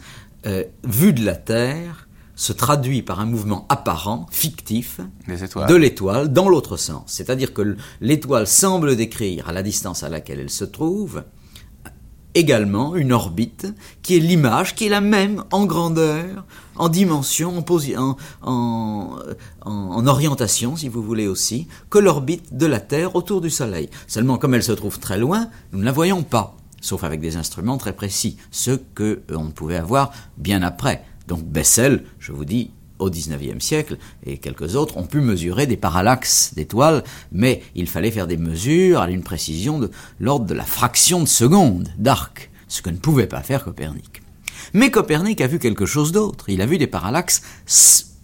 euh, vu de la Terre, se traduit par un mouvement apparent, fictif, de l'étoile dans l'autre sens. C'est-à-dire que l'étoile semble décrire, à la distance à laquelle elle se trouve, également une orbite qui est l'image, qui est la même en grandeur, en dimension, en, en, en, orientation, si vous voulez aussi, que l'orbite de la Terre autour du Soleil. Seulement, comme elle se trouve très loin, nous ne la voyons pas, sauf avec des instruments très précis, ce que euh, on pouvait avoir bien après. Donc Bessel, je vous dis, au XIXe siècle, et quelques autres, ont pu mesurer des parallaxes d'étoiles, mais il fallait faire des mesures à une précision de l'ordre de la fraction de seconde d'arc, ce que ne pouvait pas faire Copernic. Mais Copernic a vu quelque chose d'autre, il a vu des parallaxes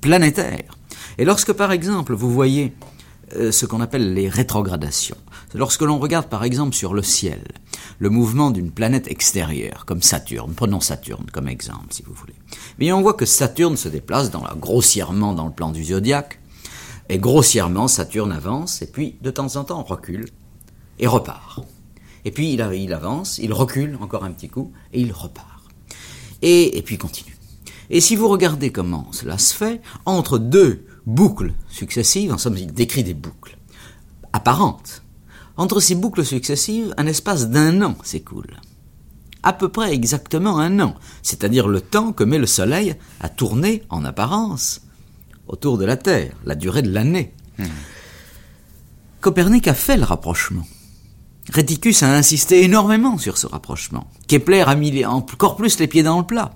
planétaires. Et lorsque par exemple vous voyez ce qu'on appelle les rétrogradations, lorsque l'on regarde par exemple sur le ciel, le mouvement d'une planète extérieure, comme Saturne, prenons Saturne comme exemple si vous voulez, mais on voit que Saturne se déplace dans grossièrement dans le plan du zodiaque, et grossièrement Saturne avance, et puis de temps en temps recule, et repart. Et puis il, il avance, il recule encore un petit coup, et il repart. Et puis continue. Et si vous regardez comment cela se fait, entre deux boucles successives, en somme il décrit des boucles apparentes, entre ces boucles successives, un espace d'un an s'écoule. À peu près exactement un an, c'est-à-dire le temps que met le Soleil à tourner, en apparence, autour de la Terre, la durée de l'année. Hmm. Copernic a fait le rapprochement. Réticus a insisté énormément sur ce rapprochement. Kepler a mis encore plus les pieds dans le plat.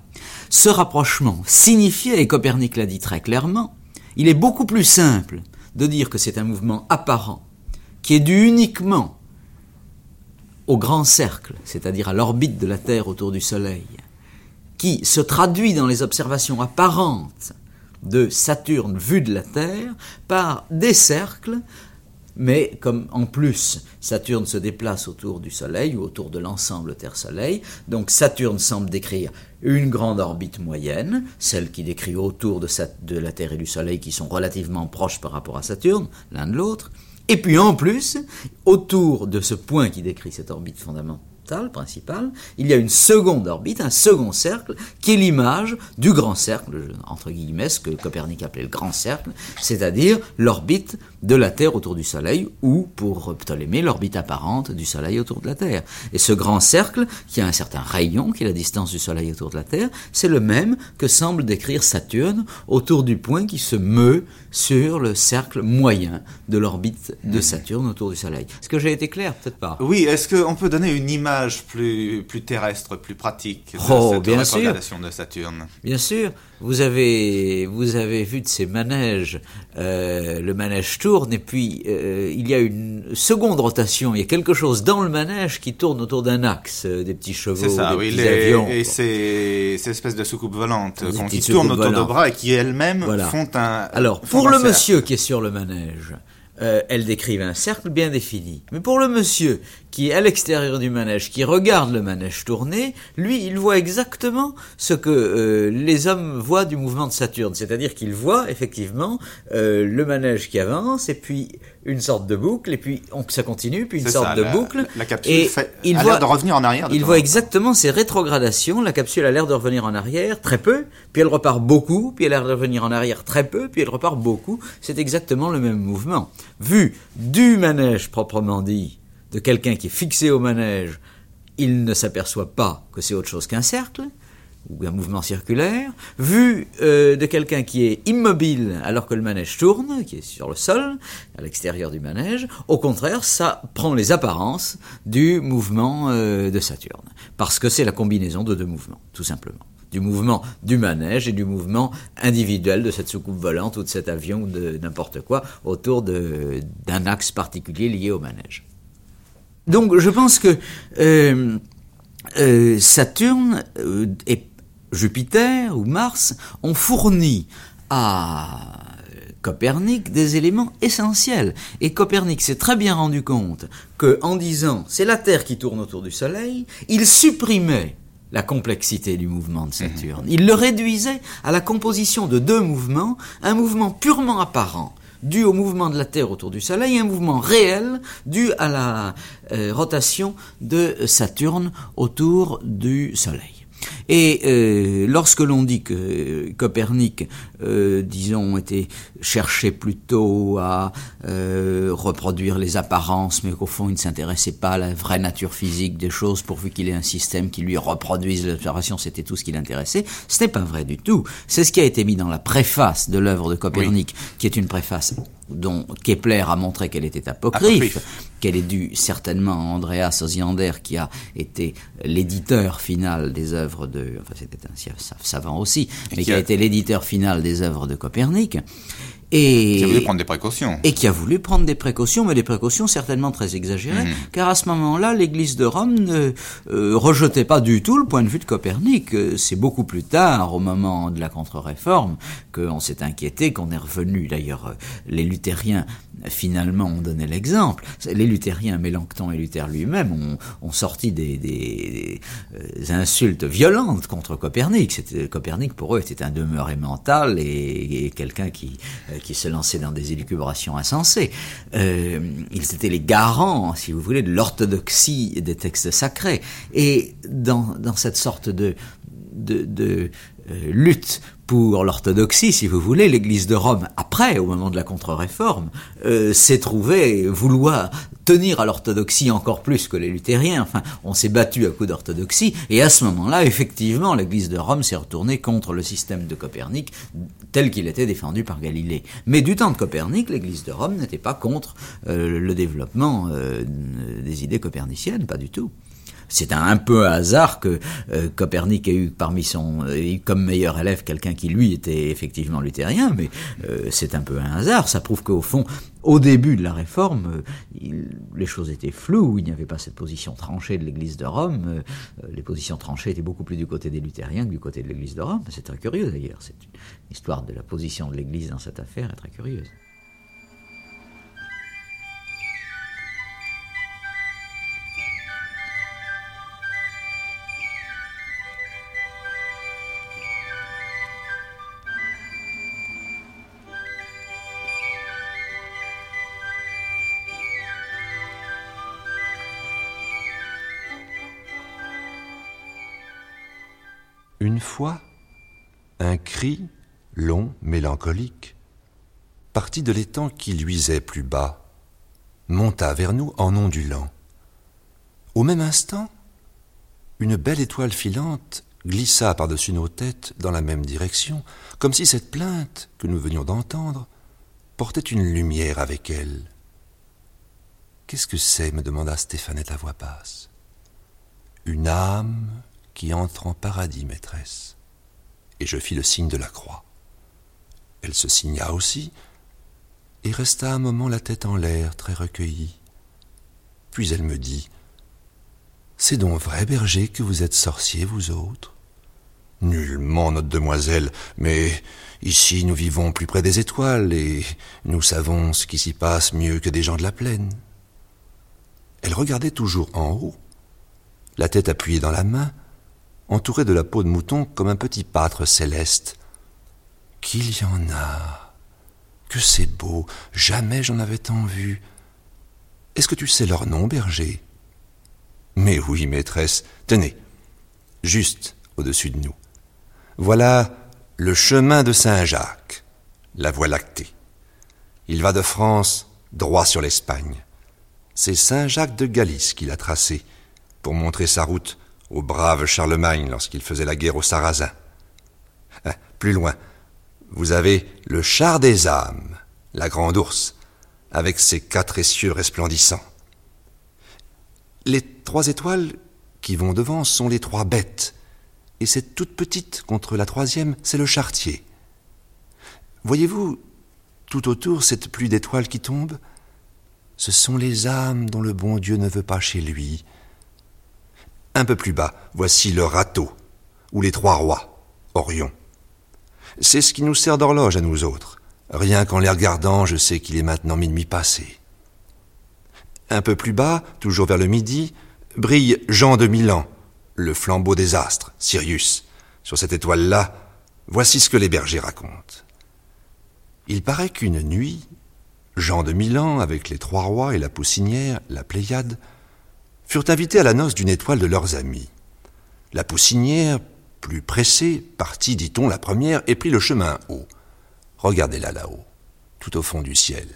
Ce rapprochement signifiait, et Copernic l'a dit très clairement, il est beaucoup plus simple de dire que c'est un mouvement apparent qui est dû uniquement au grand cercle, c'est-à-dire à, l'orbite de la Terre autour du Soleil, qui se traduit dans les observations apparentes de Saturne vu de la Terre par des cercles, mais comme en plus Saturne se déplace autour du Soleil ou autour de l'ensemble Terre-Soleil, donc Saturne semble décrire une grande orbite moyenne, celle qui décrit autour de, la Terre et du Soleil qui sont relativement proches par rapport à Saturne, l'un de l'autre, et puis en plus, autour de ce point qui décrit cette orbite fondamentale, principale, il y a une seconde orbite, un second cercle, qui est l'image du grand cercle, entre guillemets, ce que Copernic appelait le grand cercle, c'est-à-dire l'orbite de la Terre autour du Soleil, ou, pour Ptolémée, l'orbite apparente du Soleil autour de la Terre. Et ce grand cercle, qui a un certain rayon, qui est la distance du Soleil autour de la Terre, c'est le même que semble décrire Saturne autour du point qui se meut sur le cercle moyen de l'orbite de hmm. Saturne autour du Soleil. Est-ce que j'ai été clair? Peut-être pas. Oui, est-ce qu'on peut donner une image plus, plus terrestre, plus pratique de oh, cette bien de Saturne Bien sûr. Vous avez, vous avez vu de ces manèges, euh, le manège tourne et puis euh, il y a une seconde rotation. Il y a quelque chose dans le manège qui tourne autour d'un axe, euh, des petits chevaux, ça, des oui, petits avions. Et ces, ces espèces de soucoupes volantes qui tournent autour de bras et qui elles-mêmes font un. Alors pour le monsieur qui est sur le manège, euh, elles décrivent un cercle bien défini. Mais pour le monsieur qui est à l'extérieur du manège, qui regarde le manège tourner, lui, il voit exactement ce que euh, les hommes voient du mouvement de Saturne. C'est-à-dire qu'il voit effectivement euh, le manège qui avance, et puis une sorte de boucle, et puis on, ça continue, puis une sorte de boucle. La capsule et fait, il a voit, l'air de revenir en arrière. de il voit exactement ces rétrogradations. La capsule a l'air de revenir en arrière très peu, puis elle repart beaucoup, puis elle a l'air de revenir en arrière très peu, puis elle repart beaucoup. C'est exactement le même mouvement. Vu du manège proprement dit, de quelqu'un qui est fixé au manège, il ne s'aperçoit pas que c'est autre chose qu'un cercle ou un mouvement circulaire, vu euh, de quelqu'un qui est immobile alors que le manège tourne, qui est sur le sol, à l'extérieur du manège, au contraire, ça prend les apparences du mouvement euh, de Saturne, parce que c'est la combinaison de deux mouvements, tout simplement. Du mouvement du manège et du mouvement individuel de cette soucoupe volante ou de cet avion ou de n'importe quoi autour d'un axe particulier lié au manège. Donc je pense que euh, euh, Saturne euh, et Jupiter ou Mars ont fourni à Copernic des éléments essentiels. Et Copernic s'est très bien rendu compte que, en disant c'est la Terre qui tourne autour du Soleil, il supprimait la complexité du mouvement de Saturne. Il le réduisait à la composition de deux mouvements, un mouvement purement apparent dû au mouvement de la Terre autour du Soleil, et un mouvement réel dû à la euh, rotation de Saturne autour du Soleil. Et euh, lorsque l'on dit que Copernic, euh, disons, était cherché plutôt à euh, reproduire les apparences, mais qu'au fond il ne s'intéressait pas à la vraie nature physique des choses, pourvu qu'il ait un système qui lui reproduise l'observation, c'était tout ce qui l'intéressait, ce n'est pas vrai du tout. C'est ce qui a été mis dans la préface de l'œuvre de Copernic, qui est une préface dont Kepler a montré qu'elle était apocryphe, Apocryphe. qu'elle est due certainement à Andreas Osiander, qui a été l'éditeur final des œuvres de, enfin c'était un sa- savant aussi, mais qui qui a a- été l'éditeur final des œuvres de Copernic. Et, Qui a voulu prendre des précautions. et qui a voulu prendre des précautions, mais des précautions certainement très exagérées, Mhm. car à ce moment-là, l'Église de Rome ne euh, rejetait pas du tout le point de vue de Copernic. Euh, C'est beaucoup plus tard, au moment de la contre-réforme, qu'on s'est inquiété, qu'on est revenu. D'ailleurs, euh, les luthériens, finalement, ont donné l'exemple. Les luthériens, Mélenchon et Luther lui-même, ont, ont sorti des, des- des, euh, insultes violentes contre Copernic. Copernic, pour eux, était un demeuré mental et, et quelqu'un qui, euh, qui se lançait dans des élucubrations insensées. Euh, ils étaient les garants, si vous voulez, de l'orthodoxie des textes sacrés. Et dans, dans cette sorte de, de, de euh, lutte pour l'orthodoxie, si vous voulez, l'Église de Rome, après, au moment de la contre-réforme, euh, s'est trouvée vouloir tenir à l'orthodoxie encore plus que les luthériens. Enfin, on s'est battu à coup d'orthodoxie, et à ce moment-là, effectivement, l'Église de Rome s'est retournée contre le système de Copernic tel qu'il était défendu par Galilée. Mais du temps de Copernic, l'Église de Rome n'était pas contre euh, le développement euh, des idées coperniciennes, pas du tout. C'est un, peu un hasard que euh, Copernic ait eu parmi son comme meilleur élève quelqu'un qui lui était effectivement luthérien, mais euh, c'est un peu un hasard. Ça prouve qu'au fond, au début de la réforme, euh, les choses étaient floues. Il n'y avait pas cette position tranchée de l'Église de Rome. Les positions tranchées étaient beaucoup plus du côté des luthériens que du côté de l'Église de Rome. C'est très curieux d'ailleurs. C'est une histoire de la position de l'Église dans cette affaire est très curieuse. Une fois, un cri, long, mélancolique, parti de l'étang qui luisait plus bas, monta vers nous en ondulant. Au même instant, une belle étoile filante glissa par-dessus nos têtes dans la même direction, comme si cette plainte que nous venions d'entendre portait une lumière avec elle. Qu'est-ce que c'est? me demanda Stéphanette à voix basse. Une âme qui entre en paradis, maîtresse. Et je fis le signe de la croix. Elle se signa aussi, et resta un moment la tête en l'air, très recueillie. Puis elle me dit C'est donc vrai, berger, que vous êtes sorcier, vous autres? Nullement, notre demoiselle, mais ici nous vivons plus près des étoiles, et nous savons ce qui s'y passe mieux que des gens de la plaine. Elle regardait toujours en haut, la tête appuyée dans la main, entourée de la peau de mouton comme un petit pâtre céleste. Qu'il y en a. Que c'est beau. Jamais j'en avais tant vu. Est-ce que tu sais leur nom, berger? Mais oui, maîtresse. Tenez, juste au-dessus de nous. Voilà le chemin de Saint-Jacques, la voie lactée. Il va de France droit sur l'Espagne. C'est Saint-Jacques de Galice qui l'a tracé pour montrer sa route au brave Charlemagne lorsqu'il faisait la guerre aux Sarrasins. Ah, plus loin, vous avez le char des âmes, la grande ours, avec ses quatre essieux resplendissants. Les trois étoiles qui vont devant sont les trois bêtes, et cette toute petite contre la troisième, c'est le chartier. Voyez-vous, tout autour, cette pluie d'étoiles qui tombe Ce sont les âmes dont le bon Dieu ne veut pas chez lui. Un peu plus bas, voici le râteau, ou les trois rois, Orion. C'est ce qui nous sert d'horloge à nous autres. Rien qu'en les regardant, je sais qu'il est maintenant minuit passé. Un peu plus bas, toujours vers le midi, brille Jean de Milan, le flambeau des astres, Sirius. Sur cette étoile-là, voici ce que les bergers racontent. Il paraît qu'une nuit, Jean de Milan, avec les trois rois et la poussinière, la Pléiade, furent invités à la noce d'une étoile de leurs amis. La poussinière, plus pressée, partit, dit-on, la première et prit le chemin haut. Regardez-la là-haut, tout au fond du ciel.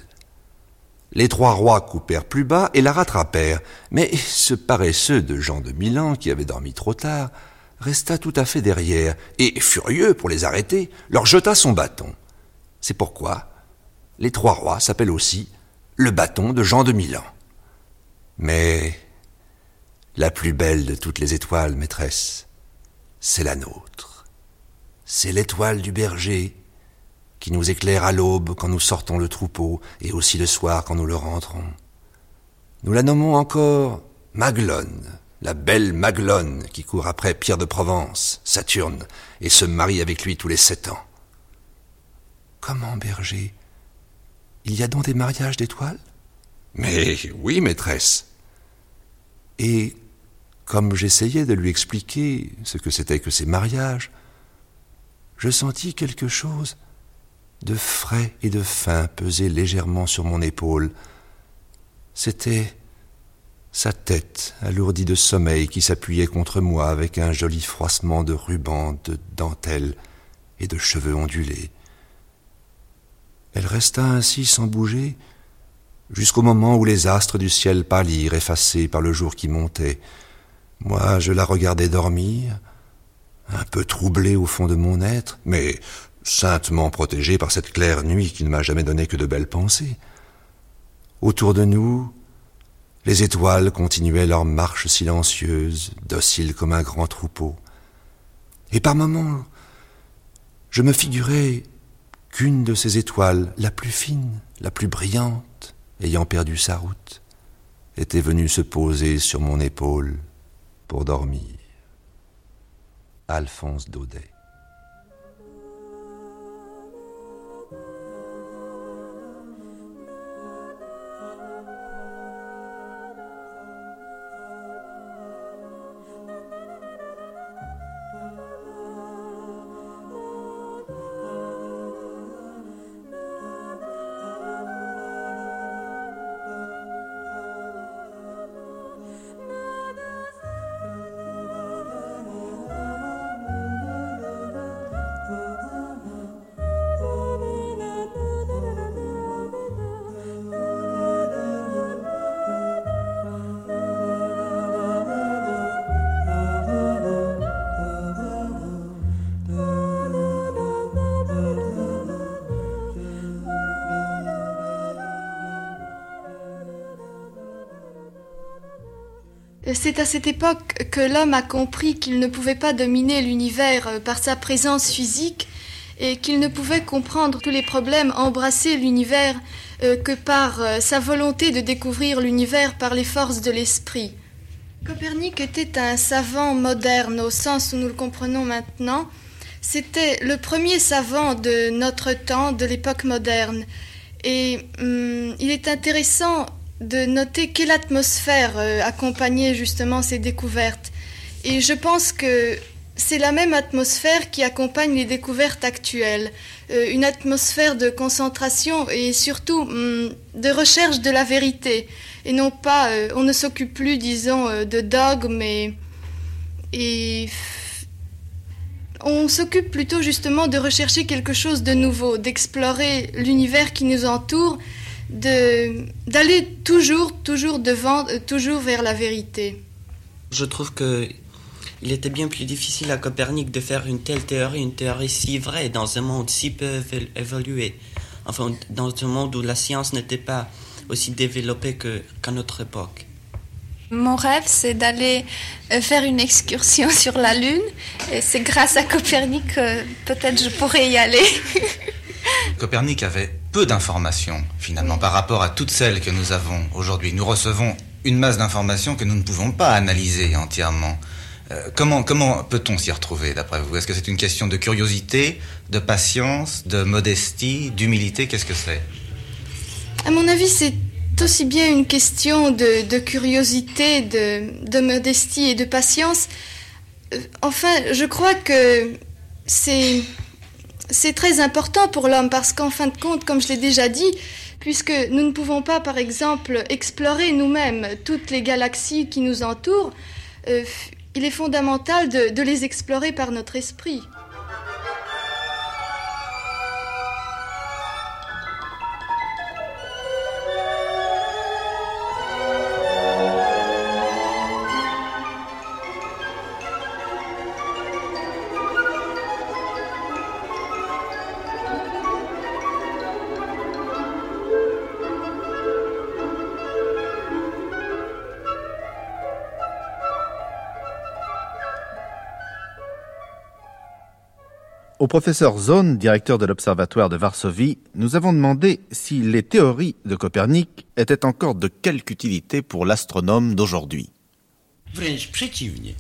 Les trois rois coupèrent plus bas et la rattrapèrent, mais ce paresseux de Jean de Milan, qui avait dormi trop tard, resta tout à fait derrière, et, furieux pour les arrêter, leur jeta son bâton. C'est pourquoi les trois rois s'appellent aussi le bâton de Jean de Milan. Mais la plus belle de toutes les étoiles, maîtresse, c'est la nôtre. C'est l'étoile du berger qui nous éclaire à l'aube quand nous sortons le troupeau et aussi le soir quand nous le rentrons. Nous la nommons encore Maglone, la belle Maglone qui court après Pierre de Provence, Saturne, et se marie avec lui tous les sept ans. Comment, berger Il y a donc des mariages d'étoiles? Mais oui, maîtresse. Et comme j'essayais de lui expliquer ce que c'était que ces mariages, je sentis quelque chose de frais et de fin peser légèrement sur mon épaule. C'était sa tête alourdie de sommeil qui s'appuyait contre moi avec un joli froissement de rubans, de dentelles et de cheveux ondulés. Elle resta ainsi sans bouger jusqu'au moment où les astres du ciel pâlirent, effacés par le jour qui montait. Moi, je la regardais dormir, un peu troublé au fond de mon être, mais saintement protégé par cette claire nuit qui ne m'a jamais donné que de belles pensées. Autour de nous, les étoiles continuaient leur marche silencieuse, docile comme un grand troupeau. Et par moments, je me figurais qu'une de ces étoiles, la plus fine, la plus brillante, ayant perdu sa route, était venue se poser sur mon épaule pour dormir. Alphonse Daudet. C'est à cette époque que l'homme a compris qu'il ne pouvait pas dominer l'univers euh, par sa présence physique et qu'il ne pouvait comprendre tous les problèmes, embrasser l'univers euh, que par euh, sa volonté de découvrir l'univers par les forces de l'esprit. Copernic était un savant moderne au sens où nous le comprenons maintenant. C'était le premier savant de notre temps, de l'époque moderne. Et hum, il est intéressant de noter quelle atmosphère euh, accompagnait justement ces découvertes. Et je pense que c'est la même atmosphère qui accompagne les découvertes actuelles. Euh, une atmosphère de concentration et surtout hum, de recherche de la vérité. Et non pas, euh, on ne s'occupe plus, disons, de dogmes et, et on s'occupe plutôt justement de rechercher quelque chose de nouveau, d'explorer l'univers qui nous entoure, d'aller toujours, toujours devant, toujours vers la vérité. Je trouve que il était bien plus difficile à Copernic de faire une telle théorie, une théorie si vraie, dans un monde si peu évolué. Enfin, dans un monde où la science n'était pas aussi développée qu'à notre époque. Mon rêve, c'est d'aller euh, faire une excursion sur la Lune. Et c'est grâce à Copernic que peut-être je pourrais y aller. Copernic avait peu d'informations, finalement, par rapport à toutes celles que nous avons aujourd'hui. Nous recevons une masse d'informations que nous ne pouvons pas analyser entièrement. Euh, comment comment peut-on s'y retrouver, d'après vous? Est-ce que c'est une question de curiosité, de patience, de modestie, d'humilité? Qu'est-ce que c'est? À mon avis, c'est aussi bien une question de, curiosité, de, de, modestie et de patience. Euh, enfin, je crois que c'est c'est très important pour l'homme parce qu'en fin de compte, comme je l'ai déjà dit, puisque nous ne pouvons pas, par exemple, explorer nous-mêmes toutes les galaxies qui nous entourent, euh, il est fondamental de, les explorer par notre esprit. Au professeur Zone, directeur de l'Observatoire de Varsovie, nous avons demandé si les théories de Copernic étaient encore de quelque utilité pour l'astronome d'aujourd'hui. Wręcz przeciwnie.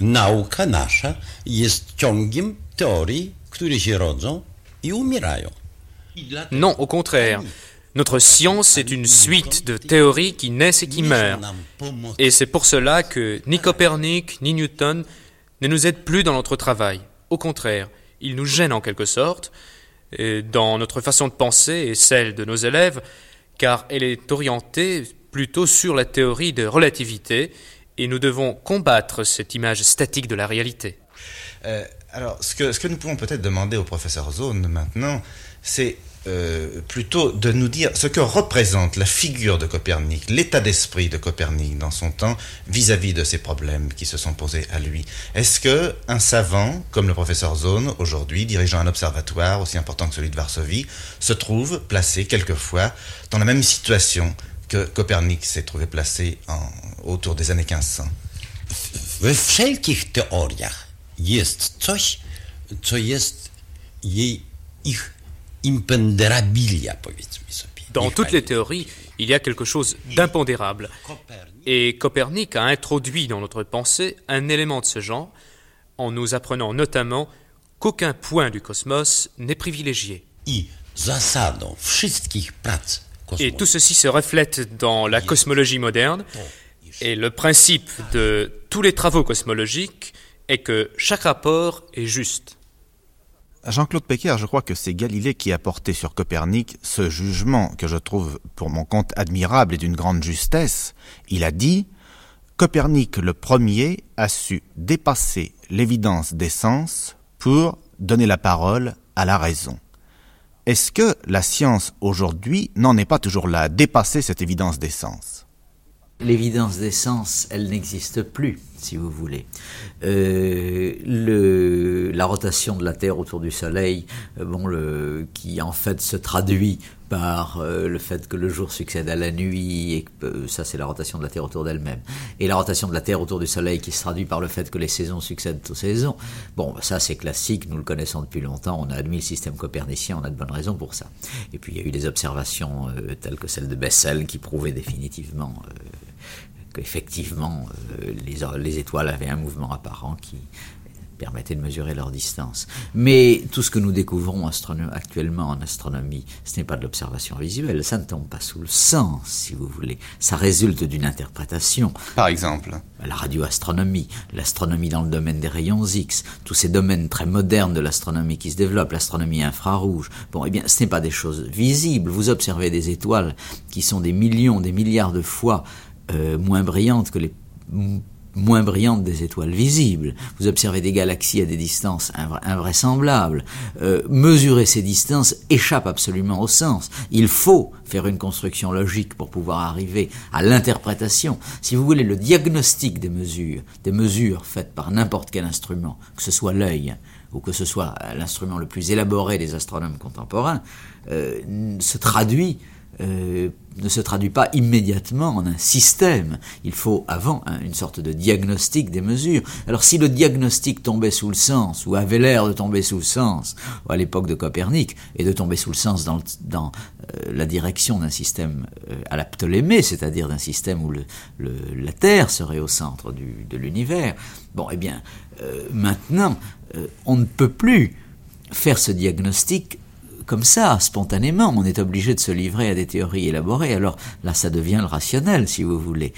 Nauka nasza jest ciągiem teorii, które się rodzą i umierają. Non, au contraire. Notre science est une suite de théories qui naissent et qui meurent. Et c'est pour cela que ni Copernic ni Newton ne nous aident plus dans notre travail. Au contraire, il nous gêne en quelque sorte, dans notre façon de penser et celle de nos élèves, car elle est orientée plutôt sur la théorie de relativité, et nous devons combattre cette image statique de la réalité. Euh, alors, ce que, ce que nous pouvons peut-être demander au professeur Zone maintenant, c'est euh, plutôt de nous dire ce que représente la figure de Copernic, l'état d'esprit de Copernic dans son temps vis-à-vis de ces problèmes qui se sont posés à lui. Est-ce que un savant comme le professeur Zone aujourd'hui dirigeant un observatoire aussi important que celui de Varsovie se trouve placé quelquefois dans la même situation que Copernic s'est trouvé placé en, autour des années 1500 We wszelkich teoriach jest coś, co jest jej ich dans toutes les théories, il y a quelque chose d'impondérable. Et Copernic a introduit dans notre pensée un élément de ce genre, en nous apprenant notamment qu'aucun point du cosmos n'est privilégié. Et tout ceci se reflète dans la cosmologie moderne. Et le principe de tous les travaux cosmologiques est que chaque rapport est juste. Jean-Claude Pecker, je crois que c'est Galilée qui a porté sur Copernic ce jugement que je trouve pour mon compte admirable et d'une grande justesse. Il a dit Copernic le premier a su dépasser l'évidence des sens pour donner la parole à la raison. Est-ce que la science aujourd'hui n'en est pas toujours là, dépasser cette évidence des sens? L'évidence des sens, elle n'existe plus si vous voulez. Euh, la rotation de la Terre autour du Soleil, euh, bon, qui en fait se traduit par euh, le fait que le jour succède à la nuit, et ça c'est la rotation de la Terre autour d'elle-même, et la rotation de la Terre autour du Soleil qui se traduit par le fait que les saisons succèdent aux saisons. Bon, ça c'est classique, nous le connaissons depuis longtemps, on a admis le système copernicien, on a de bonnes raisons pour ça. Et puis il y a eu des observations telles que celle de Bessel qui prouvaient définitivement qu'effectivement euh, les, les, étoiles avaient un mouvement apparent qui permettait de mesurer leur distance. Mais tout ce que nous découvrons actuellement en astronomie, ce n'est pas de l'observation visuelle, ça ne tombe pas sous le sens, si vous voulez. Ça résulte d'une interprétation. Par exemple La radioastronomie, l'astronomie dans le domaine des rayons X, tous ces domaines très modernes de l'astronomie qui se développent, l'astronomie infrarouge. Bon, eh bien, ce n'est pas des choses visibles. Vous observez des étoiles qui sont des millions, des milliards de fois euh, moins brillantes que les moins brillantes des étoiles visibles. Vous observez des galaxies à des distances invraisemblables. Euh, mesurer ces distances échappe absolument au sens. Il faut faire une construction logique pour pouvoir arriver à l'interprétation. Si vous voulez, le diagnostic des mesures, des mesures faites par n'importe quel instrument, que ce soit l'œil ou que ce soit l'instrument le plus élaboré des astronomes contemporains, euh, se traduit euh, ne se traduit pas immédiatement en un système. Il faut avant une sorte de diagnostic des mesures. Alors si le diagnostic tombait sous le sens, ou avait l'air de tomber sous le sens, à l'époque de Copernic, et de tomber sous le sens dans, euh, la direction d'un système euh, à la Ptolémée, c'est-à-dire d'un système où la Terre serait au centre de l'univers, bon, eh bien, maintenant, on ne peut plus faire ce diagnostic comme ça, spontanément. On est obligé de se livrer à des théories élaborées. Alors là, ça devient le rationnel, si vous voulez.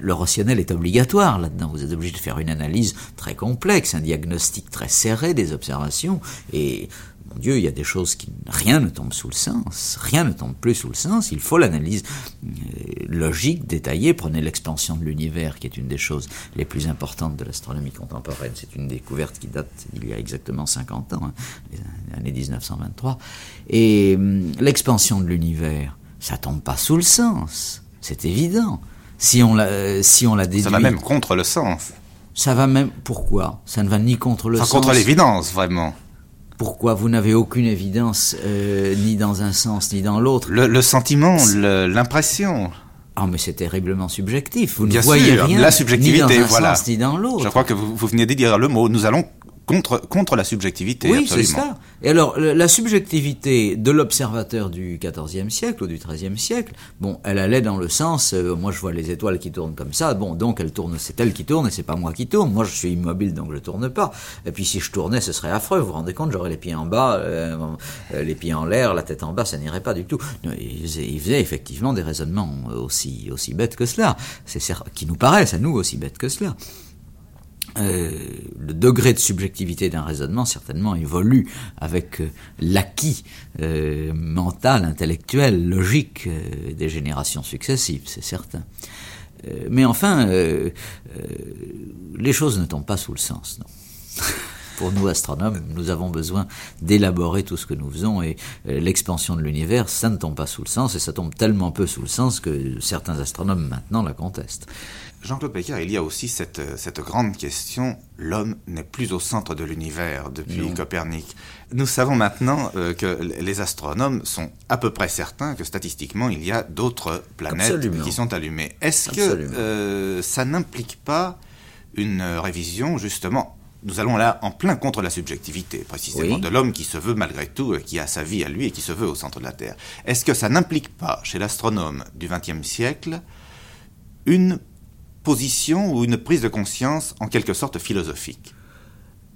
le rationnel est obligatoire là-dedans. Vous êtes obligé de faire une analyse très complexe, un diagnostic très serré des observations. Et mon Dieu, il y a des choses qui... Rien ne tombe sous le sens, rien ne tombe plus sous le sens, il faut l'analyse euh, logique, détaillée. Prenez l'expansion de l'univers, qui est une des choses les plus importantes de l'astronomie contemporaine. C'est une découverte qui date d'il y a exactement 50 ans, hein, les années 1923. Et hum, l'expansion de l'univers, ça tombe pas sous le sens, c'est évident. Si on la, euh, si on la déduit... Ça va même contre le sens. Ça va même... Pourquoi? Ça ne va ni contre le sens... contre l'évidence, vraiment. Pourquoi vous n'avez aucune évidence euh, ni dans un sens ni dans l'autre le, sentiment, l'impression. Ah, mais c'est terriblement subjectif. Vous Bien ne voyez sûr, rien la subjectivité, ni dans un voilà. sens ni dans l'autre. Je crois que vous, vous venez de dire le mot. Nous allons contre, contre la subjectivité. Oui, c'est ça. Et alors, la subjectivité de l'observateur du XIVe siècle ou du XIIIe siècle, bon, elle allait dans le sens, euh, moi je vois les étoiles qui tournent comme ça, bon, donc elles tournent, c'est elles qui tournent et c'est pas moi qui tourne. Moi je suis immobile donc je tourne pas. Et puis si je tournais, ce serait affreux. Vous vous rendez compte, j'aurais les pieds en bas, euh, euh, les pieds en l'air, la tête en bas, ça n'irait pas du tout. Ils faisaient, effectivement des raisonnements aussi, aussi bêtes que cela, c'est qui nous paraissent à nous aussi bêtes que cela. Euh, le degré de subjectivité d'un raisonnement certainement évolue avec euh, l'acquis euh, mental, intellectuel, logique des générations successives, c'est certain. mais enfin, les choses ne tombent pas sous le sens, non. Pour nous astronomes, nous avons besoin d'élaborer tout ce que nous faisons et l'expansion de l'univers, ça ne tombe pas sous le sens et ça tombe tellement peu sous le sens que certains astronomes maintenant la contestent. Jean-Claude Becker, il y a aussi cette, cette grande question, l'homme n'est plus au centre de l'univers depuis non. Copernic. Nous savons maintenant euh, que les astronomes sont à peu près certains que statistiquement il y a d'autres planètes Absolument. qui sont allumées. Est-ce que euh, ça n'implique pas une révision justement? Nous allons là en plein contre la subjectivité, précisément, oui. de l'homme qui se veut malgré tout, euh, qui a sa vie à lui et qui se veut au centre de la Terre. Est-ce que ça n'implique pas, chez l'astronome du XXe siècle, une position ou une prise de conscience en quelque sorte philosophique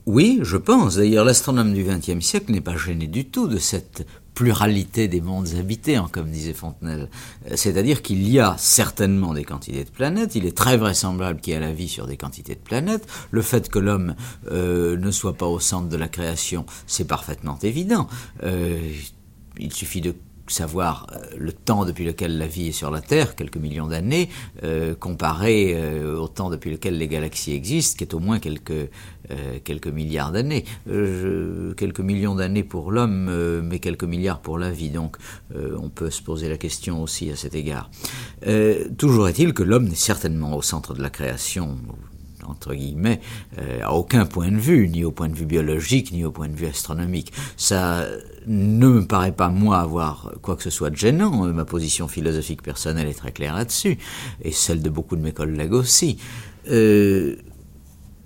Oui, je pense. D'ailleurs, l'astronome du XXe siècle n'est pas gêné du tout de cette pluralité des mondes habités, hein, comme disait Fontenelle. C'est-à-dire qu'il y a certainement des quantités de planètes, il est très vraisemblable qu'il y a la vie sur des quantités de planètes. Le fait que l'homme euh, ne soit pas au centre de la création, c'est parfaitement évident. Euh, il suffit de savoir euh, le temps depuis lequel la vie est sur la Terre, quelques millions d'années, euh, comparé euh, au temps depuis lequel les galaxies existent, qui est au moins quelques, quelques milliards d'années. Quelques millions d'années pour l'homme, mais quelques milliards pour la vie. Donc on peut se poser la question aussi à cet égard. toujours est-il que l'homme est certainement au centre de la création entre guillemets, euh, à aucun point de vue, ni au point de vue biologique, ni au point de vue astronomique. Ça ne me paraît pas, moi, avoir quoi que ce soit de gênant. Ma position philosophique personnelle est très claire là-dessus, et celle de beaucoup de mes collègues aussi. Euh,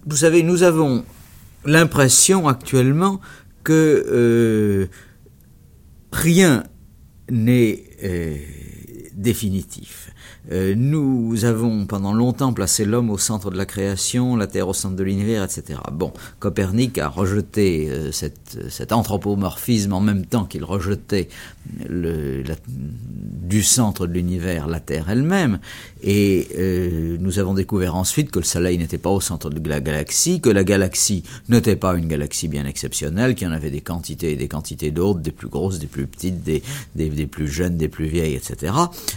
vous savez, nous avons l'impression actuellement que euh, rien n'est définitif. Euh, nous avons pendant longtemps placé l'homme au centre de la création, la Terre au centre de l'univers, etc. Bon, Copernic a rejeté euh, cette, cet anthropomorphisme en même temps qu'il rejetait du centre de l'univers la Terre elle-même, et euh, nous avons découvert ensuite que le Soleil n'était pas au centre de la galaxie, que la galaxie n'était pas une galaxie bien exceptionnelle, qu'il y en avait des quantités et des quantités d'autres, des plus grosses, des plus petites, des, des, des plus jeunes, des plus vieilles, etc.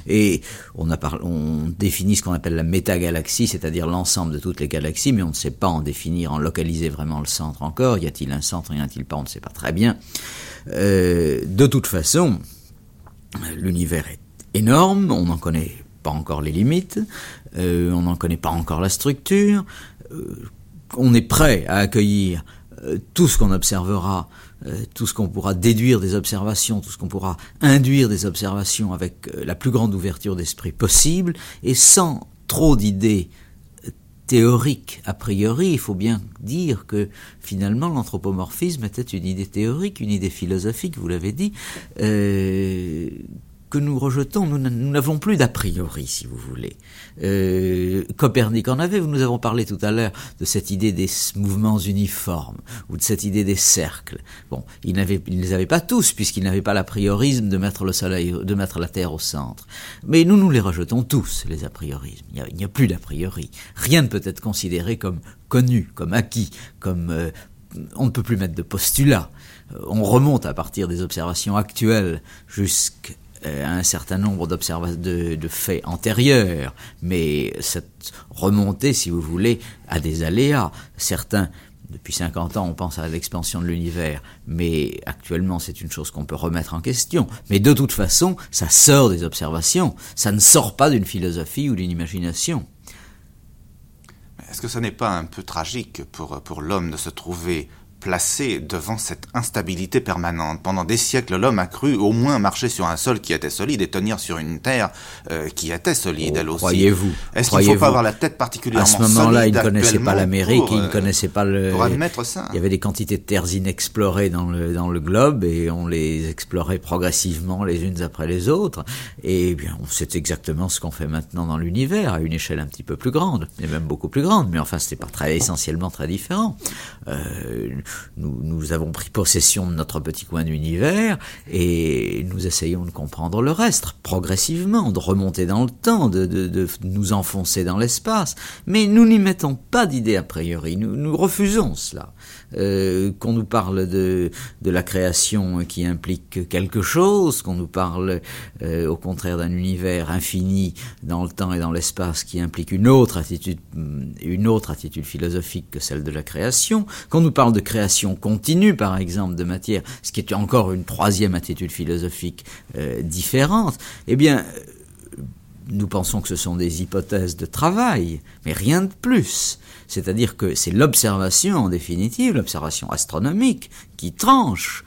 Et on, a on définit ce qu'on appelle la métagalaxie, c'est-à-dire l'ensemble de toutes les galaxies, mais on ne sait pas en définir, en localiser vraiment le centre encore. Y a-t-il un centre, y a-t-il pas, on ne sait pas très bien. Euh, de toute façon, l'univers est énorme, on n'en connaît pas encore les limites, euh, on n'en connaît pas encore la structure, euh, on est prêt à accueillir tout ce qu'on observera, tout ce qu'on pourra déduire des observations, tout ce qu'on pourra induire des observations avec euh, la plus grande ouverture d'esprit possible, et sans trop d'idées théoriques a priori, il faut bien dire que finalement l'anthropomorphisme était une idée théorique, une idée philosophique, vous l'avez dit, euh, que nous rejetons, nous n'avons plus d'a priori, si vous voulez. Euh, Copernic en avait, nous avons parlé tout à l'heure de cette idée des mouvements uniformes, ou de cette idée des cercles. Bon, il ne les avait pas tous, puisqu'il n'avait pas l'a priorisme de mettre le soleil, de mettre la Terre au centre. Mais nous, nous les rejetons tous, les a priorismes. Il n'y a, a, plus d'a priori. Rien ne peut être considéré comme connu, comme acquis, comme... Euh, on ne peut plus mettre de postulat. Euh, on remonte à partir des observations actuelles jusqu'à un certain nombre de, de faits antérieurs, mais cette remontée, si vous voulez, a des aléas. Certains, depuis 50 ans, on pense à l'expansion de l'univers, mais actuellement, c'est une chose qu'on peut remettre en question. Mais de toute façon, ça sort des observations, ça ne sort pas d'une philosophie ou d'une imagination. Est-ce que ce n'est pas un peu tragique pour, pour l'homme de se trouver placé devant cette instabilité permanente. Pendant des siècles, l'homme a cru au moins marcher sur un sol qui était solide et tenir sur une terre euh, qui était solide, oh, elle aussi. Croyez-vous Est-ce qu'il ne faut pas avoir la tête particulièrement solide À ce moment-là, il ne connaissait pas l'Amérique, il ne euh, connaissait pas le... Pour admettre ça. Il y avait des quantités de terres inexplorées dans le, dans le globe et on les explorait progressivement les unes après les autres. Et bien, c'est exactement ce qu'on fait maintenant dans l'univers, à une échelle un petit peu plus grande, et même beaucoup plus grande. Mais enfin, c'était pas très essentiellement très différent. Euh, nous, nous, avons pris possession de notre petit coin d'univers et nous essayons de comprendre le reste progressivement, de remonter dans le temps, de, de, de nous enfoncer dans l'espace. Mais nous n'y mettons pas d'idée a priori, nous, nous refusons cela. Euh, qu'on nous parle de, la création qui implique quelque chose, qu'on nous parle euh, au contraire d'un univers infini dans le temps et dans l'espace qui implique une autre attitude, une autre attitude philosophique que celle de la création, qu'on nous parle de création continue par exemple de matière, ce qui est encore une troisième attitude philosophique euh, différente, eh bien nous pensons que ce sont des hypothèses de travail, mais rien de plus. C'est-à-dire que c'est l'observation, en définitive, l'observation astronomique, qui tranche.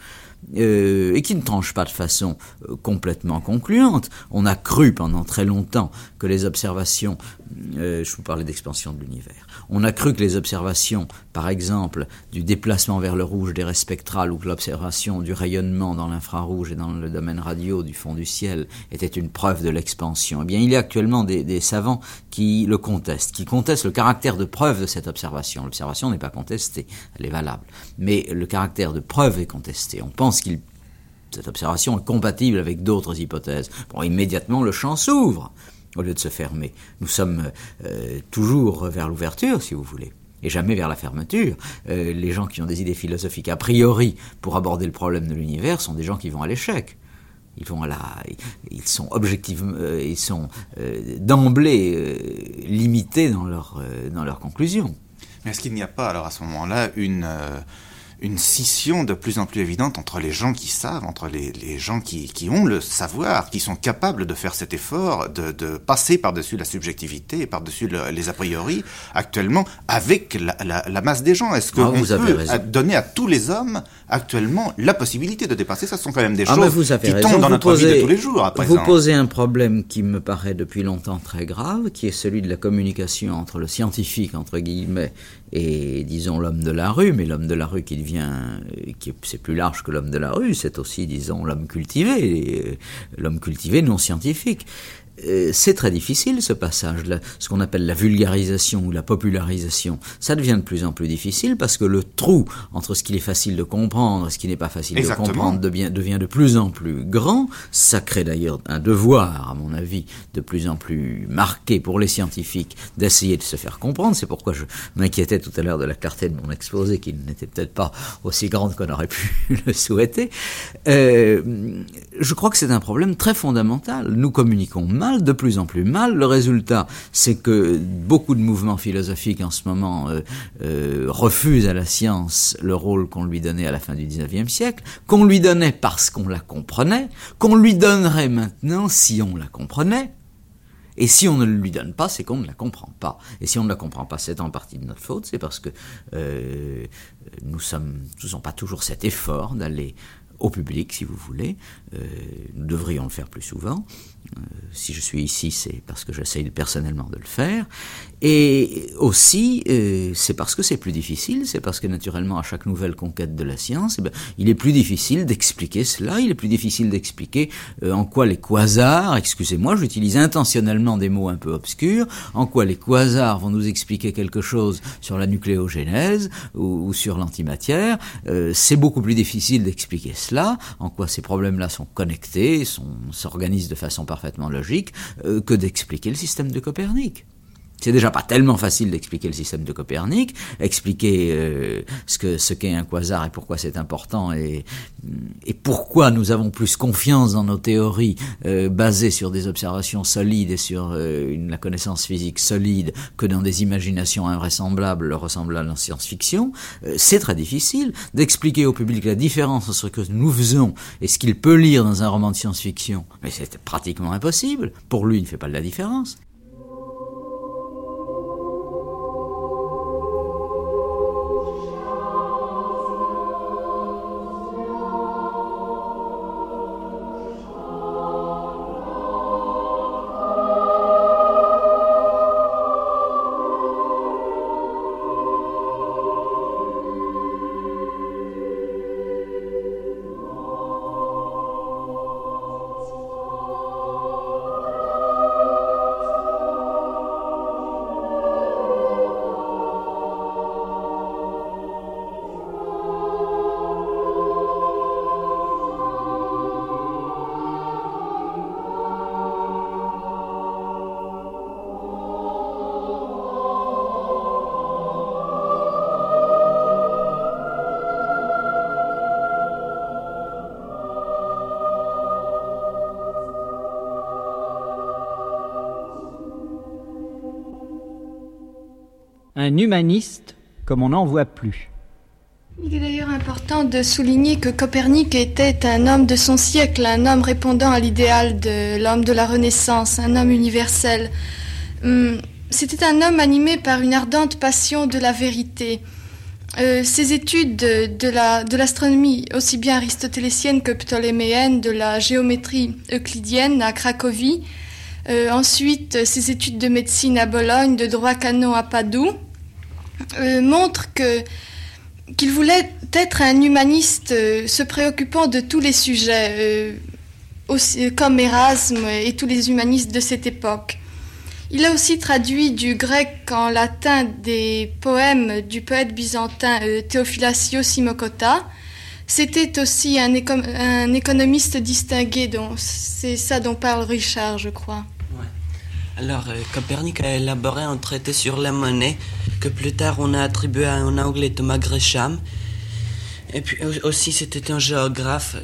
Euh, et qui ne tranche pas de façon euh, complètement concluante. On a cru pendant très longtemps que les observations, euh, je vous parlais d'expansion de l'univers, on a cru que les observations, par exemple, du déplacement vers le rouge des raies spectrales ou que l'observation du rayonnement dans l'infrarouge et dans le domaine radio du fond du ciel était une preuve de l'expansion. Eh bien, il y a actuellement des, des, savants qui le contestent, qui contestent le caractère de preuve de cette observation. L'observation n'est pas contestée, elle est valable. Mais le caractère de preuve est contesté. On pense qu'il cette observation est compatible avec d'autres hypothèses. Bon, immédiatement, le champ s'ouvre au lieu de se fermer. Nous sommes euh, toujours vers l'ouverture, si vous voulez, et jamais vers la fermeture. Euh, les gens qui ont des idées philosophiques a priori pour aborder le problème de l'univers sont des gens qui vont à l'échec. Ils vont ils sont objectivement, euh, ils sont d'emblée limités dans leur dans leurs conclusions. Est-ce qu'il n'y a pas alors à ce moment-là une une scission de plus en plus évidente entre les gens qui savent, entre les, les gens qui, qui, ont le savoir, qui sont capables de faire cet effort, de, de passer par-dessus la subjectivité, par-dessus le, les a priori, actuellement, avec la, la, la masse des gens. Est-ce qu'on ah, peut raison. donner à tous les hommes, actuellement, la possibilité de dépasser? Ça, ce sont quand même des ah, choses vous avez qui raison. tombent dans vous notre posez, vie de tous les jours, à présent. Vous posez un problème qui me paraît depuis longtemps très grave, qui est celui de la communication entre le scientifique, entre guillemets, et disons l'homme de la rue, mais l'homme de la rue qui devient, qui c'est plus large que l'homme de la rue, c'est aussi disons l'homme cultivé, l'homme cultivé non scientifique. Euh, c'est très difficile ce passage, là, ce qu'on appelle la vulgarisation ou la popularisation. Ça devient de plus en plus difficile parce que le trou entre ce qu'il est facile de comprendre et ce qui n'est pas facile Exactement. de comprendre devient, devient de plus en plus grand. Ça crée d'ailleurs un devoir, à mon avis, de plus en plus marqué pour les scientifiques d'essayer de se faire comprendre. C'est pourquoi je m'inquiétais tout à l'heure de la clarté de mon exposé, qui n'était peut-être pas aussi grande qu'on aurait pu le souhaiter. Euh, je crois que c'est un problème très fondamental. Nous communiquons mal, de plus en plus mal. Le résultat, c'est que beaucoup de mouvements philosophiques en ce moment euh, euh, refusent à la science le rôle qu'on lui donnait à la fin du 19e siècle, qu'on lui donnait parce qu'on la comprenait, qu'on lui donnerait maintenant si on la comprenait. Et si on ne le lui donne pas, c'est qu'on ne la comprend pas. Et si on ne la comprend pas, c'est en partie de notre faute, c'est parce que euh, nous sommes, n'avons pas toujours cet effort d'aller au public, si vous voulez. Euh, nous devrions le faire plus souvent. Euh, si je suis ici, c'est parce que j'essaye personnellement de le faire. Et aussi, euh, c'est parce que c'est plus difficile, c'est parce que naturellement, à chaque nouvelle conquête de la science, eh ben, il est plus difficile d'expliquer cela, il est plus difficile d'expliquer euh, en quoi les quasars, excusez-moi, j'utilise intentionnellement des mots un peu obscurs, en quoi les quasars vont nous expliquer quelque chose sur la nucléogénèse ou, sur l'antimatière. C'est beaucoup plus difficile d'expliquer cela, en quoi ces problèmes-là sont connectés, s'organisent de façon parfaitement logique, euh, que d'expliquer le système de Copernic. C'est déjà pas tellement facile d'expliquer le système de Copernic, expliquer euh, ce que ce qu'est un quasar et pourquoi c'est important et, et pourquoi nous avons plus confiance dans nos théories euh, basées sur des observations solides et sur euh, une, la connaissance physique solide que dans des imaginations invraisemblables ressemblables en science-fiction. Euh, c'est très difficile d'expliquer au public la différence entre ce que nous faisons et ce qu'il peut lire dans un roman de science-fiction. Mais c'est pratiquement impossible. Pour lui, il ne fait pas de la différence. Humaniste comme on n'en voit plus. Il est d'ailleurs important de souligner que Copernic était un homme de son siècle, un homme répondant à l'idéal de l'homme de la Renaissance, un homme universel. Hum, C'était un homme animé par une ardente passion de la vérité. Euh, ses études de, de la- de l'astronomie, aussi bien aristotélécienne que ptoléméenne, de la géométrie euclidienne à Cracovie, euh, ensuite ses études de médecine à Bologne, de droit canon à Padoue, euh, montrent que qu'il voulait être un humaniste euh, se préoccupant de tous les sujets, euh, aussi- comme Erasme et tous les humanistes de cette époque. Il a aussi traduit du grec en latin des poèmes du poète byzantin Théophilasios Simokota. C'était aussi un, éco- un économiste distingué, c'est ça dont parle Richard, je crois. Alors, Copernic a élaboré un traité sur la monnaie que plus tard on a attribué à un Anglais, Thomas Gresham. Et puis au- aussi, c'était un géographe,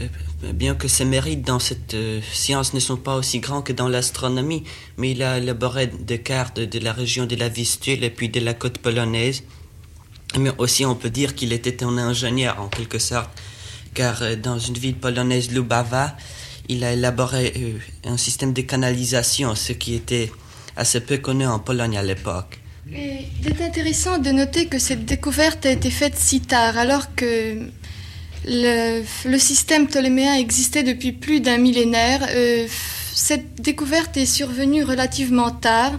bien que ses mérites dans cette euh, science ne sont pas aussi grands que dans l'astronomie, mais il a élaboré des cartes de la région de la Vistule et puis de la côte polonaise. Mais aussi, on peut dire qu'il était un ingénieur en quelque sorte, car euh, dans une ville polonaise, Lubawa, il a élaboré euh, un système de canalisation, ce qui était assez peu connu en Pologne à l'époque. Il est intéressant de noter que cette découverte a été faite si tard, alors que le, système ptoléméen existait depuis plus d'un millénaire. Euh, cette découverte est survenue relativement tard.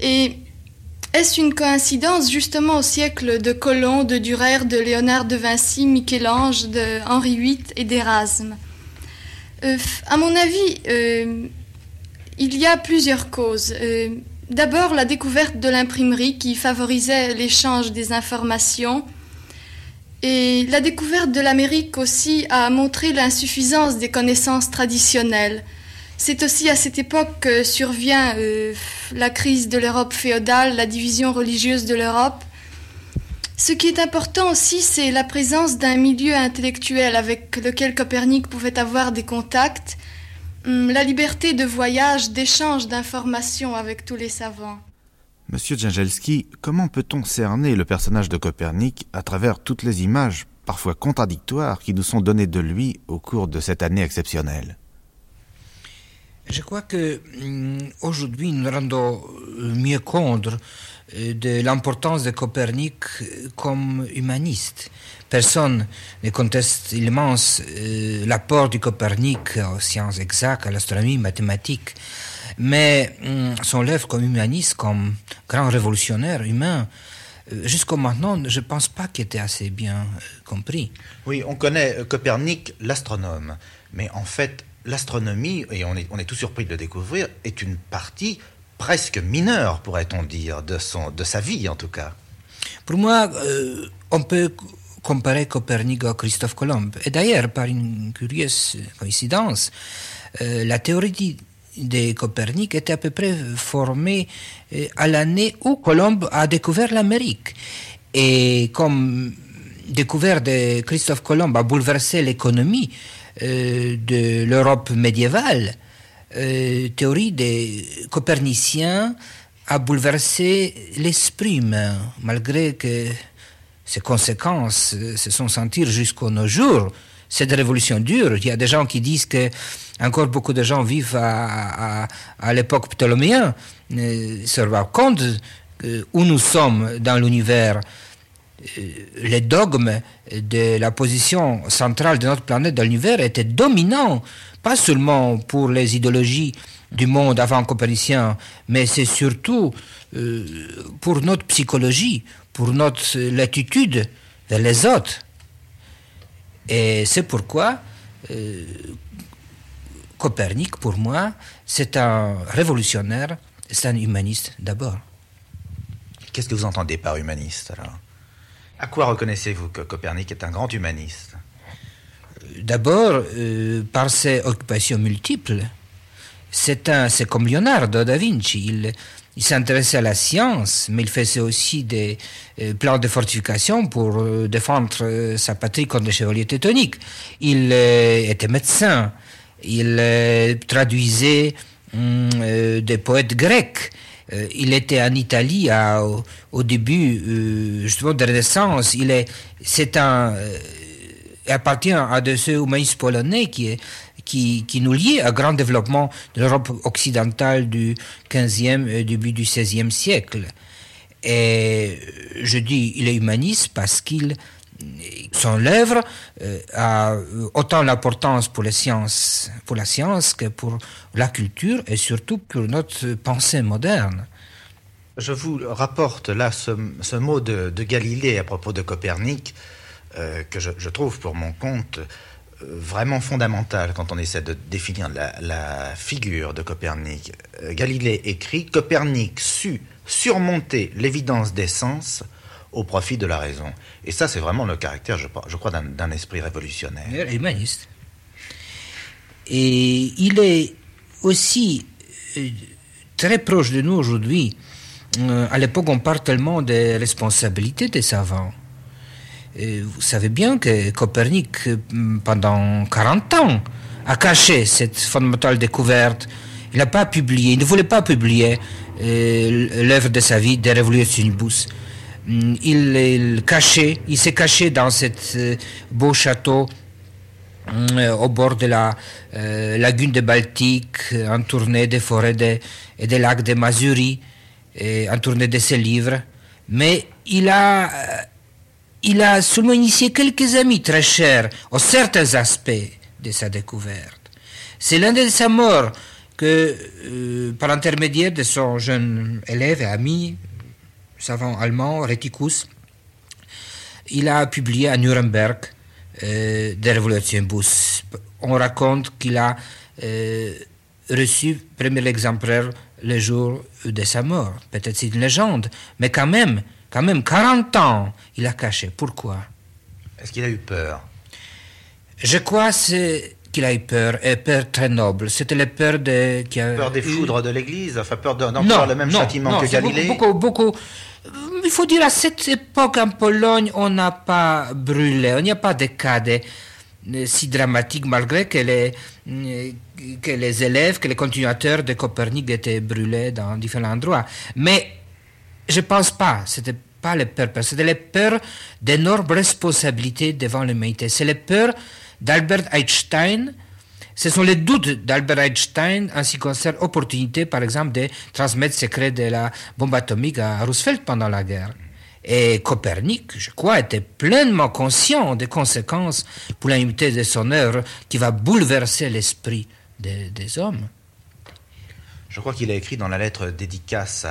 Et est-ce une coïncidence justement au siècle de Colomb, de Durer, de Léonard de Vinci, Michel-Ange, de Henri VIII et d'Erasme? Euh, À mon avis, euh, il y a plusieurs causes. D'abord, la découverte de l'imprimerie qui favorisait l'échange des informations. Et la découverte de l'Amérique aussi a montré l'insuffisance des connaissances traditionnelles. C'est aussi à cette époque que survient euh, la crise de l'Europe féodale, la division religieuse de l'Europe. Ce qui est important aussi, c'est la présence d'un milieu intellectuel avec lequel Copernic pouvait avoir des contacts, la liberté de voyage, d'échange d'informations avec tous les savants. Monsieur Djangelski, comment peut-on cerner le personnage de Copernic à travers toutes les images, parfois contradictoires, qui nous sont données de lui au cours de cette année exceptionnelle? Je crois que mm, aujourd'hui nous rendons euh, mieux compte euh, de l'importance de Copernic euh, comme humaniste. Personne ne conteste l'immense l'apport du Copernic aux sciences exactes, à l'astronomie, mathématiques, mais mm, son œuvre comme humaniste, comme grand révolutionnaire humain, jusqu'au maintenant, je ne pense pas qu'il était assez bien compris. Oui, on connaît Copernic, l'astronome, mais en fait, l'astronomie, et on est, on est tout surpris de le découvrir, est une partie presque mineure, pourrait-on dire, de, son, de sa vie en tout cas. Pour moi, euh, on peut comparer Copernic à Christophe Colomb. Et d'ailleurs, par une curieuse coïncidence, euh, la théorie de Copernic était à peu près formée euh, à l'année où Colomb a découvert l'Amérique. Et comme découverte de Christophe Colomb a bouleversé l'économie, de l'Europe médiévale, euh, théorie des coperniciens a bouleversé l'esprit humain, malgré que ses conséquences se sont senties jusqu'à nos jours. Cette révolution dure. Il y a des gens qui disent que encore beaucoup de gens vivent à, l'époque ptoléméenne, euh, se rendent compte où nous sommes dans l'univers. Euh, les dogmes de la position centrale de notre planète dans l'univers étaient dominants, pas seulement pour les idéologies du monde avant copernicien, mais c'est surtout euh, pour notre psychologie, pour notre l'attitude vers les autres. Et c'est pourquoi euh, Copernic, pour moi, c'est un révolutionnaire, c'est un humaniste d'abord. Qu'est-ce que vous entendez par humaniste alors? À quoi reconnaissez-vous que Copernic est un grand humaniste? D'abord, euh, par ses occupations multiples. C'est, comme Leonardo da Vinci. Il, il s'intéressait à la science, mais il faisait aussi des euh, plans de fortification pour euh, défendre sa patrie contre les chevaliers teutoniques. Il était médecin. Il traduisait hum, des poètes grecs. Euh, il était en Italie au, début euh, justement de la Renaissance. Il est, c'est un, euh, appartient à de ceux humanistes polonais qui, qui, qui nous lient au grand développement de l'Europe occidentale du 15e et début du 16e siècle. Et je dis il est humaniste parce qu'il son œuvre a autant d'importance pour pour la science que pour la culture et surtout pour notre pensée moderne. Je vous rapporte là ce, mot de, Galilée à propos de Copernic euh, que je, trouve pour mon compte euh, vraiment fondamental quand on essaie de définir la, figure de Copernic. Euh, Galilée écrit Copernic sut surmonter l'évidence des sens au profit de la raison. Et ça, c'est vraiment le caractère, je, crois, d'un esprit révolutionnaire. Humaniste. Et il est aussi euh, très proche de nous aujourd'hui. Euh, à l'époque, on parle tellement des responsabilités des savants. vous savez bien que Copernic, euh, pendant 40 ans, a caché cette fondamentale découverte. Il n'a pas publié, il ne voulait pas publier l'œuvre de sa vie, De Revolutionibus. Mm, il, il, s'est caché dans cet beau château euh, au bord de la euh, lagune de Baltique, entourné des forêts et des lacs de Masuri, et entourné de ses livres. Mais il a, euh, il a seulement initié quelques amis très chers aux certains aspects de sa découverte. C'est l'un de sa mort que, par l'intermédiaire de son jeune élève et ami, savant allemand, Reticus, il a publié à Nuremberg euh, des révolutions Bus. On raconte qu'il a euh, reçu premier exemplaire le jour de sa mort. Peut-être c'est une légende, mais quand même, quand même, 40 ans, il a caché. Pourquoi? Est-ce qu'il a eu peur? Je crois qu'il a eu peur, et peur très noble. C'était la peur de... Qui a peur des foudres de l'Église, enfin peur d'en le même châtiment que Galilée beaucoup, beaucoup, il faut dire à cette époque en Pologne, on n'a pas brûlé, il n'y a pas de cas si dramatiques malgré que les, que les élèves, que les continuateurs de Copernic étaient brûlés dans différents endroits. Mais je ne pense pas, c'était pas les peurs, c'était les peurs d'énormes responsabilités devant l'humanité. C'est les peurs d'Albert Einstein, ce sont les doutes d'Albert Einstein en ce qui concerne l'opportunité, par exemple, de transmettre secret de la bombe atomique à Roosevelt pendant la guerre. Et Copernic, je crois, était pleinement conscient des conséquences pour l'unité de son œuvre qui va bouleverser l'esprit des hommes. Je crois qu'il a écrit dans la lettre dédicace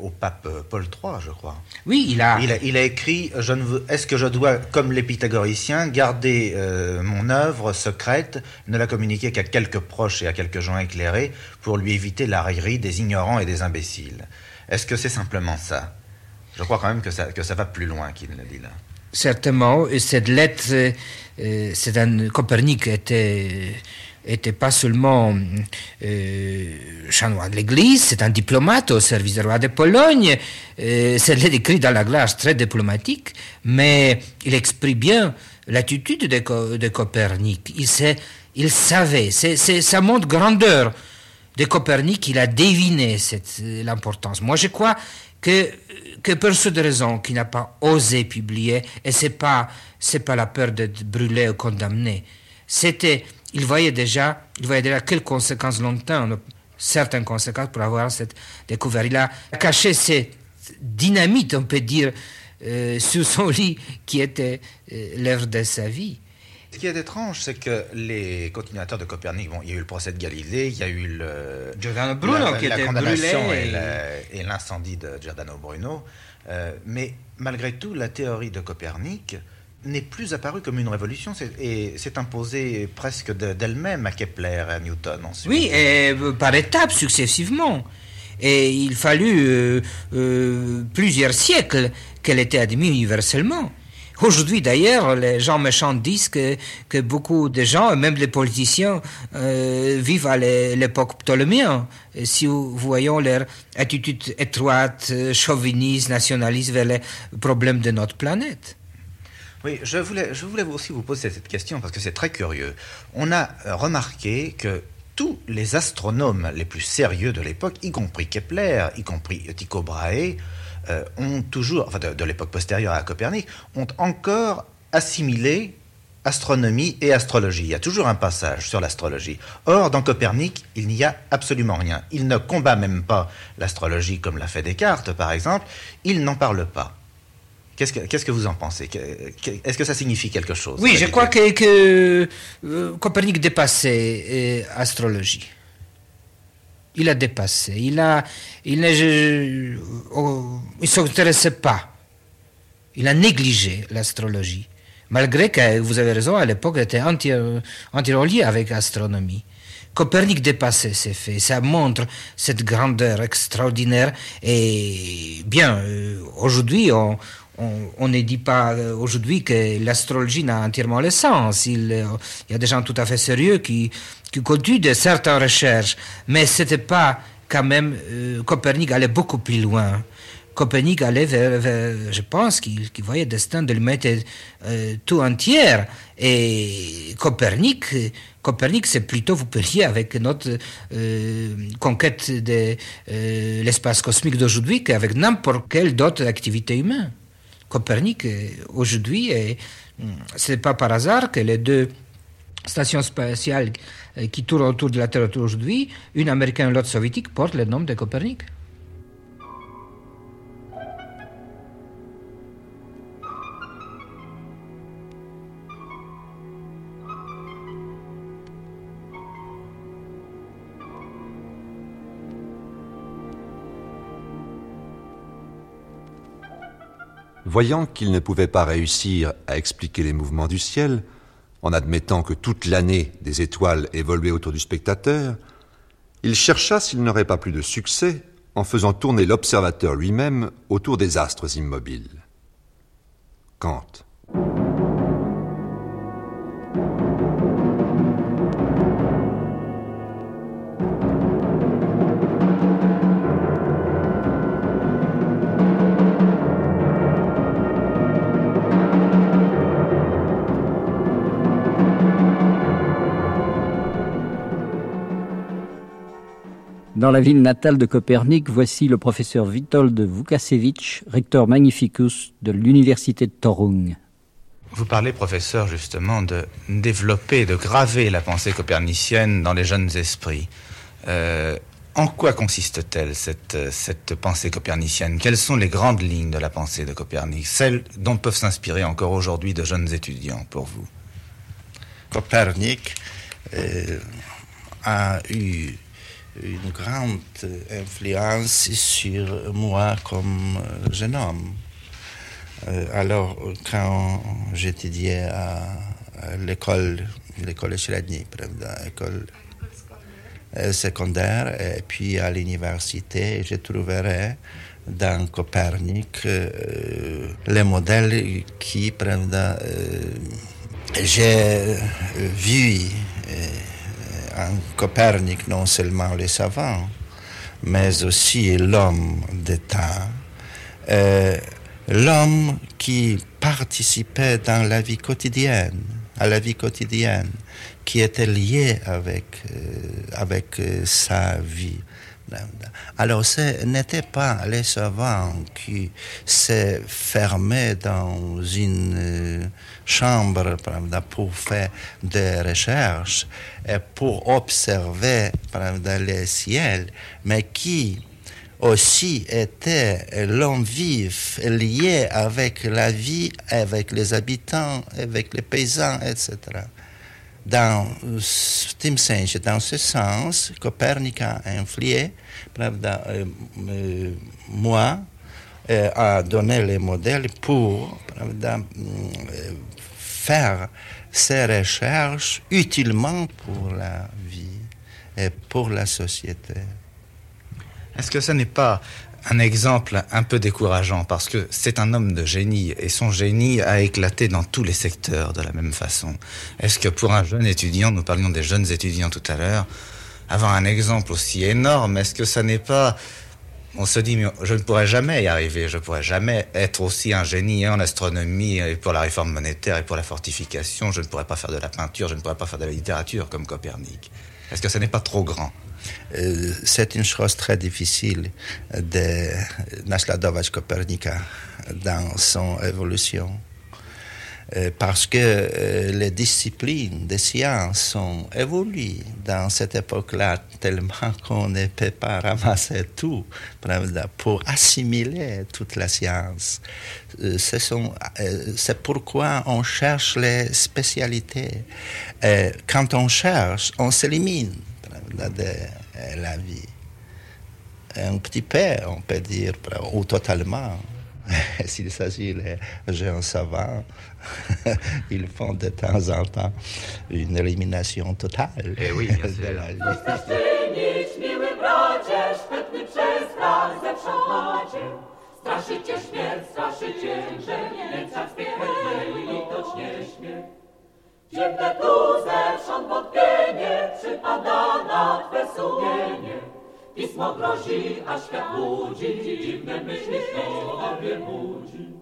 au pape Paul III, je crois. Oui, il a. Il a, écrit je ne veux, Est-ce que je dois, comme les pythagoriciens, garder euh, mon œuvre secrète, ne la communiquer qu'à quelques proches et à quelques gens éclairés, pour lui éviter la raillerie des ignorants et des imbéciles? Est-ce que c'est simplement ça? Je crois quand même que ça, que ça va plus loin qu'il ne dit là. Certainement. Et cette lettre, euh, c'est un Copernic était était pas seulement euh, chanoine de l'Église, c'est un diplomate au service du roi de Pologne. Euh, c'est écrit dans la glace très diplomatique, mais il exprime bien l'attitude de, Copernic. Il, sait, il savait, c'est, ça montre grandeur de Copernic, il a deviné l'importance. Moi, je crois que, que pour de raison qu'il n'a pas osé publier, et c'est pas, c'est pas la peur d'être brûlé ou condamné, c'était il voyait déjà, il voyait déjà quelles conséquences longtemps, certaines conséquences pour avoir cette découverte. Il a caché cette dynamite, on peut dire, euh, sous son lit qui était euh, l'œuvre de sa vie. Ce qui est étrange, c'est que les continuateurs de Copernic, bon, il y a eu le procès de Galilée, il y a eu le, Giordano Bruno la, qui la était condamnation et l'incendie de Giordano Bruno. Euh, mais malgré tout, la théorie de Copernic n'est plus apparue comme une révolution et s'est imposée presque d'elle-même à Kepler et à Newton ensuite. Oui, et euh, par étapes, successivement. Et il fallut euh, euh, plusieurs siècles qu'elle était admise universellement. Aujourd'hui, d'ailleurs, les gens méchants disent que, que, beaucoup de gens, même les politiciens, vivent à l'époque ptoléméenne. Si nous voyons leur attitude étroite, chauviniste, nationaliste vers les problèmes de notre planète. Oui, je voulais, je voulais aussi vous poser cette question parce que c'est très curieux. On a euh, remarqué que tous les astronomes les plus sérieux de l'époque, y compris Kepler, y compris Tycho Brahe, euh, ont toujours, enfin de, l'époque postérieure à Copernic, ont encore assimilé astronomie et astrologie. Il y a toujours un passage sur l'astrologie. Or, dans Copernic, il n'y a absolument rien. Il ne combat même pas l'astrologie comme l'a fait Descartes, par exemple. Il n'en parle pas. Qu'est-ce que, vous en pensez? Est-ce que ça signifie quelque chose? Oui, je crois que, euh, Copernic dépassait l'astrologie. Euh, il a dépassé. Il a, il ne oh, s'intéressait pas. Il a négligé l'astrologie. Malgré que, vous avez raison, à l'époque, il était anti-relié avec l'astronomie. Copernic dépassait ces faits. Ça montre cette grandeur extraordinaire. Et bien, euh, aujourd'hui, on, on, ne dit pas euh, aujourd'hui que l'astrologie n'a entièrement le sens. Euh, il, y a des gens tout à fait sérieux qui, qui continuent de certaines recherches, mais ce n'était pas quand même. Euh, Copernic allait beaucoup plus loin. Copernic allait vers, je pense qu'il voyait le destin de l'humanité tout entière. Et Copernic, Copernic, c'est plutôt, vous payez avec notre conquête de l'espace cosmique d'aujourd'hui qu'avec n'importe quelle autre activité humaine. Copernic aujourd'hui, ce n'est pas par hasard que les deux stations spatiales euh, qui tournent autour de la Terre aujourd'hui, une américaine et l'autre soviétique, portent le nom de Copernic. Voyant qu'il ne pouvait pas réussir à expliquer les mouvements du ciel, en admettant que toute l'année des étoiles évoluaient autour du spectateur, il chercha s'il n'aurait pas plus de succès en faisant tourner l'observateur lui-même autour des astres immobiles. Kant. Dans la ville natale de Copernic, voici le professeur Witold Vukasevich, recteur magnificus de l'université de Torung. Vous parlez, professeur, justement de développer, de graver la pensée copernicienne dans les jeunes esprits. Euh, en quoi consiste-t-elle, cette, cette pensée copernicienne? Quelles sont les grandes lignes de la pensée de Copernic, celles dont peuvent s'inspirer encore aujourd'hui de jeunes étudiants pour vous? Copernic euh, a eu une grande influence sur moi comme euh, jeune homme. Euh, alors, quand j'étudiais à, l'école, l'école Chladni, l'école euh, secondaire, et puis à l'université, je trouverais dans Copernic les modèles qui, j'ai vu en Copernic non seulement les savants, mais aussi l'homme d'État, euh, l'homme qui participait dans la vie quotidienne, à la vie quotidienne, qui était lié avec, euh, euh, sa vie. Alors, ce n'était pas les savants qui se fermaient dans une euh, chambre pour faire des recherches et pour observer le ciel, mais qui aussi était l'homme vif, lié avec la vie, avec les habitants, avec les paysans, etc. Dans, dans ce sens, Copernic a influé euh, moi euh, a donné les modèles pour euh, faire ces recherches utilement pour la vie et pour la société. Est-ce que ce n'est pas un exemple un peu décourageant parce que c'est un homme de génie et son génie a éclaté dans tous les secteurs de la même façon. Est-ce que pour un jeune étudiant, nous parlions des jeunes étudiants tout à l'heure, avoir un exemple aussi énorme, est-ce que ça n'est pas on se dit, je ne pourrais jamais y arriver, je ne pourrais jamais être aussi un génie en astronomie et pour la réforme monétaire et pour la fortification, je ne pourrais pas faire de la peinture, je ne pourrais pas faire de la littérature comme Copernic. Est-ce que ce n'est pas trop grand? C'est une chose très difficile de naśladować Copernica dans son évolution. Euh, parce que euh, les disciplines des sciences sont évoluées dans cette époque-là tellement qu'on ne peut pas ramasser tout pour assimiler toute la science. Euh, c'est pourquoi on cherche les spécialités. quand on cherche, on s'élimine de la vie. Un petit peu, on peut dire, ou totalement. S'il s'agit des jeunes savants, ils font de temps en temps une élimination totale eh oui, de la vie. Straszycie śmierć, straszycie. Dziwne tu zewsząd wątpienie przypada na Twe sumienie. Pismo grozi, a świat ludzi, dziwne myśli sobie budzi.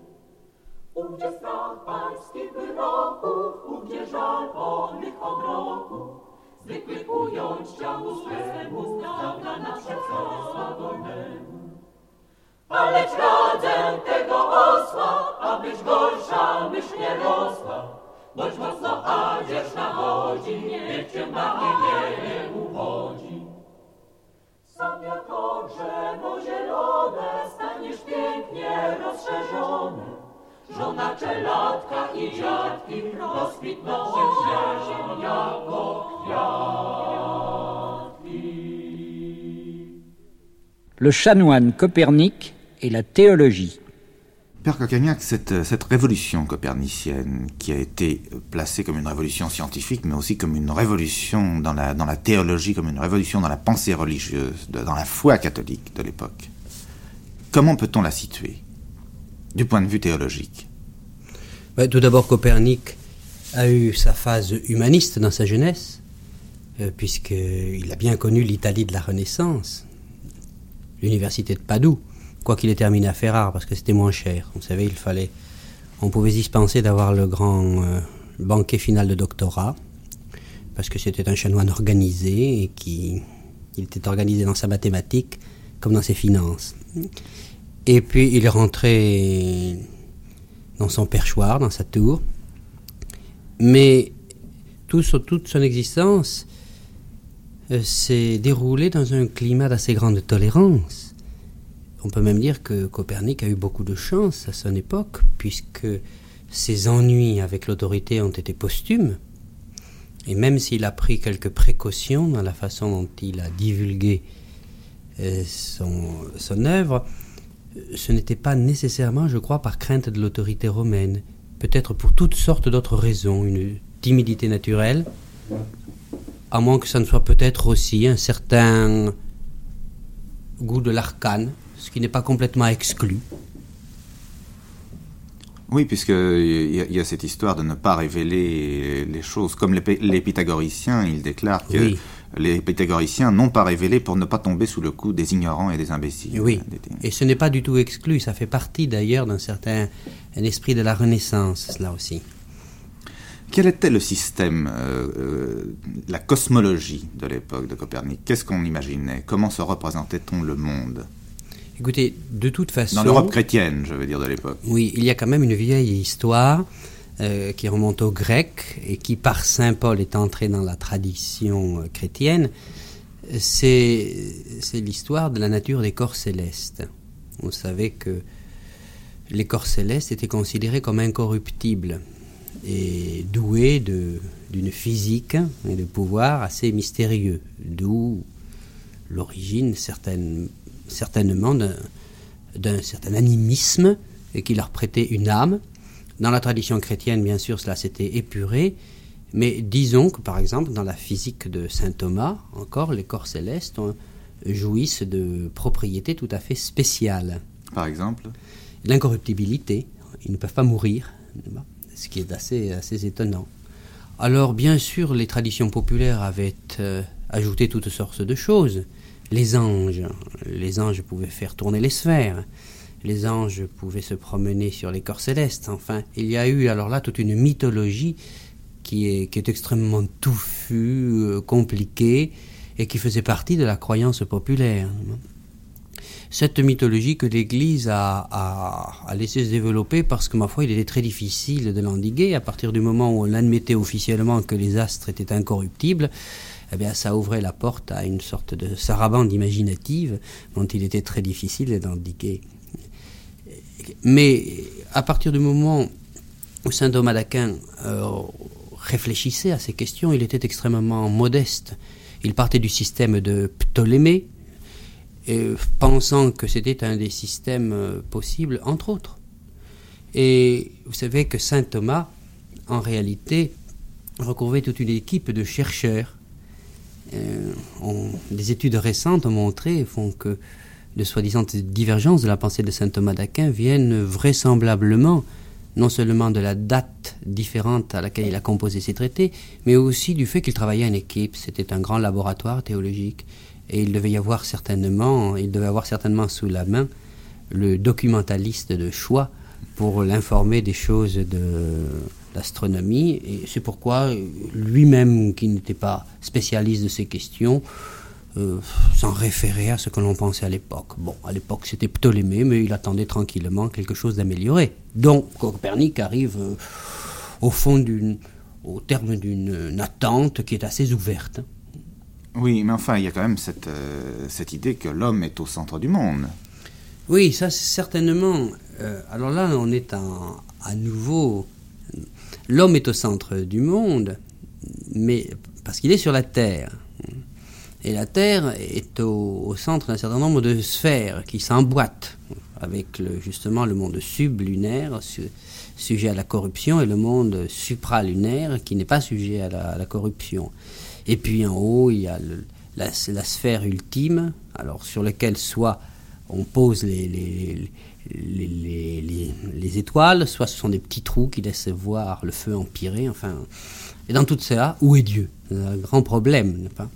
Ówdzie strach pańskich wyroków, ówdzie żal wolnych obroków, zwykłych ująć ciału swemu, zabra na przecostwa wolnemu. Aleć radzę tego osła, abyś gorsza myśl nie rosła, Le chanoine Copernic et la théologie. Père Coccagnac, cette, révolution copernicienne qui a été placée comme une révolution scientifique, mais aussi comme une révolution dans la, théologie, comme une révolution dans la pensée religieuse, dans la foi catholique de l'époque, comment peut-on la situer du point de vue théologique? Tout d'abord, Copernic a eu sa phase humaniste dans sa jeunesse, euh, puisqu'il a bien connu l'Italie de la Renaissance, l'université de Padoue quoiqu'il ait terminé à Ferrare, parce que c'était moins cher. Vous savez, il fallait. On pouvait dispenser d'avoir le grand euh, banquet final de doctorat, parce que c'était un chanoine organisé et qui. Il était organisé dans sa mathématique comme dans ses finances. Et puis il est rentré dans son perchoir, dans sa tour. Mais tout, toute son existence euh, s'est déroulée dans un climat d'assez grande tolérance on peut même dire que Copernic a eu beaucoup de chance à son époque, puisque ses ennuis avec l'autorité ont été posthumes. Et même s'il a pris quelques précautions dans la façon dont il a divulgué euh, son, son œuvre, ce n'était pas nécessairement, je crois, par crainte de l'autorité romaine, peut-être pour toutes sortes d'autres raisons, une timidité naturelle, à moins que ça ne soit peut-être aussi un certain goût de l'arcane, ce qui n'est pas complètement exclu. Oui, puisqu'il y, y, a cette histoire de ne pas révéler les choses. Comme les, pythagoriciens, ils déclarent que les pythagoriciens n'ont pas révélé pour ne pas tomber sous le coup des ignorants et des imbéciles. Oui, et ce n'est pas du tout exclu. Ça fait partie d'ailleurs d'un certain un esprit de la Renaissance, là aussi. Quel était le système, euh, euh, la cosmologie de l'époque de Copernic? Qu'est-ce qu'on imaginait? Comment se représentait-on le monde? Écoutez, de toute façon. Dans l'Europe chrétienne, je veux dire, de l'époque. Oui, il y a quand même une vieille histoire euh, qui remonte aux Grecs et qui, par saint Paul, est entrée dans la tradition euh, chrétienne. C'est l'histoire de la nature des corps célestes. Vous savez que les corps célestes étaient considérés comme incorruptibles et doués d'une physique et de pouvoir assez mystérieux, d'où l'origine certaine certainement d'un certain animisme et qui leur prêtait une âme. Dans la tradition chrétienne, bien sûr, cela s'était épuré, mais disons que, par exemple, dans la physique de saint Thomas, encore, les corps célestes jouissent de propriétés tout à fait spéciales. Par exemple? L'incorruptibilité. Ils ne peuvent pas mourir, ce qui est assez, assez étonnant. Alors, bien sûr, les traditions populaires avaient euh, ajouté toutes sortes de choses les anges. Les anges pouvaient faire tourner les sphères. Les anges pouvaient se promener sur les corps célestes. Enfin, il y a eu alors là toute une mythologie qui est, extrêmement touffue, euh, compliquée, et qui faisait partie de la croyance populaire. Cette mythologie que l'Église a, a, a, laissé se développer parce que, ma foi, il était très difficile de l'endiguer à partir du moment où on admettait officiellement que les astres étaient incorruptibles eh bien, ça ouvrait la porte à une sorte de sarabande imaginative dont il était très difficile d'indiquer. Mais à partir du moment où saint Thomas d'Aquin euh, réfléchissait à ces questions, il était extrêmement modeste. Il partait du système de Ptolémée, et pensant que c'était un des systèmes euh, possibles, entre autres. Et vous savez que saint Thomas, en réalité, recouvrait toute une équipe de chercheurs euh, des études récentes ont montré font que de soi-disant divergences de la pensée de saint Thomas d'Aquin viennent vraisemblablement non seulement de la date différente à laquelle il a composé ses traités, mais aussi du fait qu'il travaillait en équipe. C'était un grand laboratoire théologique et il devait y avoir certainement, il devait avoir certainement sous la main le documentaliste de choix pour l'informer des choses de l'astronomie, et c'est pourquoi lui-même, qui n'était pas spécialiste de ces questions, euh, s'en référait à ce que l'on pensait à l'époque. Bon, à l'époque c'était Ptolémée, mais il attendait tranquillement quelque chose d'amélioré. Donc Copernic arrive euh, au fond d'une, au terme d'une attente qui est assez ouverte. Oui, mais enfin, il y a quand même cette, euh, cette idée que l'homme est au centre du monde. Oui, ça c'est certainement. alors là, on est à nouveau L'homme est au centre du monde, mais parce qu'il est sur la Terre. Et la Terre est au, centre d'un certain nombre de sphères qui s'emboîtent. avec justement le monde sublunaire, sujet à la corruption, et le monde supralunaire qui n'est pas sujet à la, corruption. Et puis en haut, il y a la, sphère ultime, alors sur laquelle soit on pose les, les, étoiles, soit ce sont des petits trous qui laissent voir le feu empirer, enfin. Et dans tout ça, où est Dieu? Un grand problème, n'est-ce pas?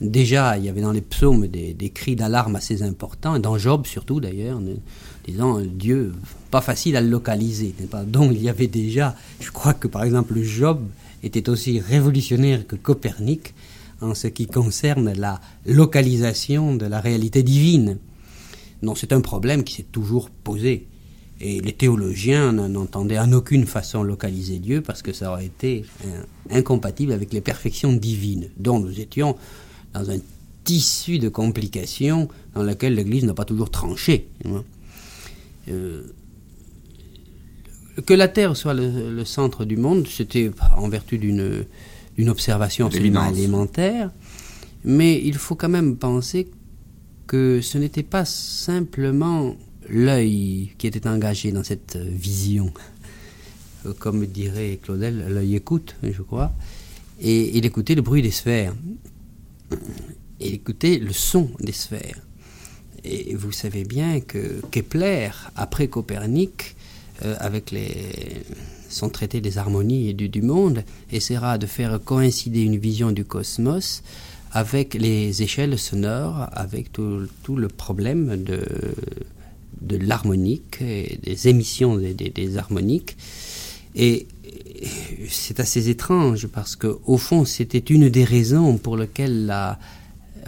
Déjà, il y avait dans les psaumes des, cris d'alarme assez importants, et dans Job surtout d'ailleurs, disant Dieu, pas facile à localiser. Pas? Donc il y avait déjà, je crois que par exemple Job était aussi révolutionnaire que Copernic en ce qui concerne la localisation de la réalité divine. Non, c'est un problème qui s'est toujours posé. Et les théologiens n'entendaient en aucune façon localiser Dieu parce que ça aurait été euh, incompatible avec les perfections divines dont nous étions dans un tissu de complications dans lequel l'Église n'a pas toujours tranché. Euh, que la Terre soit le, centre du monde, c'était en vertu d'une observation absolument élémentaire, mais il faut quand même penser que ce n'était pas simplement l'œil qui était engagé dans cette vision. Comme dirait Claudel, l'œil écoute, je crois, et il écoutait le bruit des sphères et écouter le son des sphères. Et vous savez bien que Kepler, après Copernic, euh, avec les, son traité des harmonies et du, monde, essaiera de faire coïncider une vision du cosmos avec les échelles sonores, avec tout, le problème de, de l'harmonique des émissions des, harmoniques. Et c'est assez étrange parce que au fond c'était une des raisons pour la,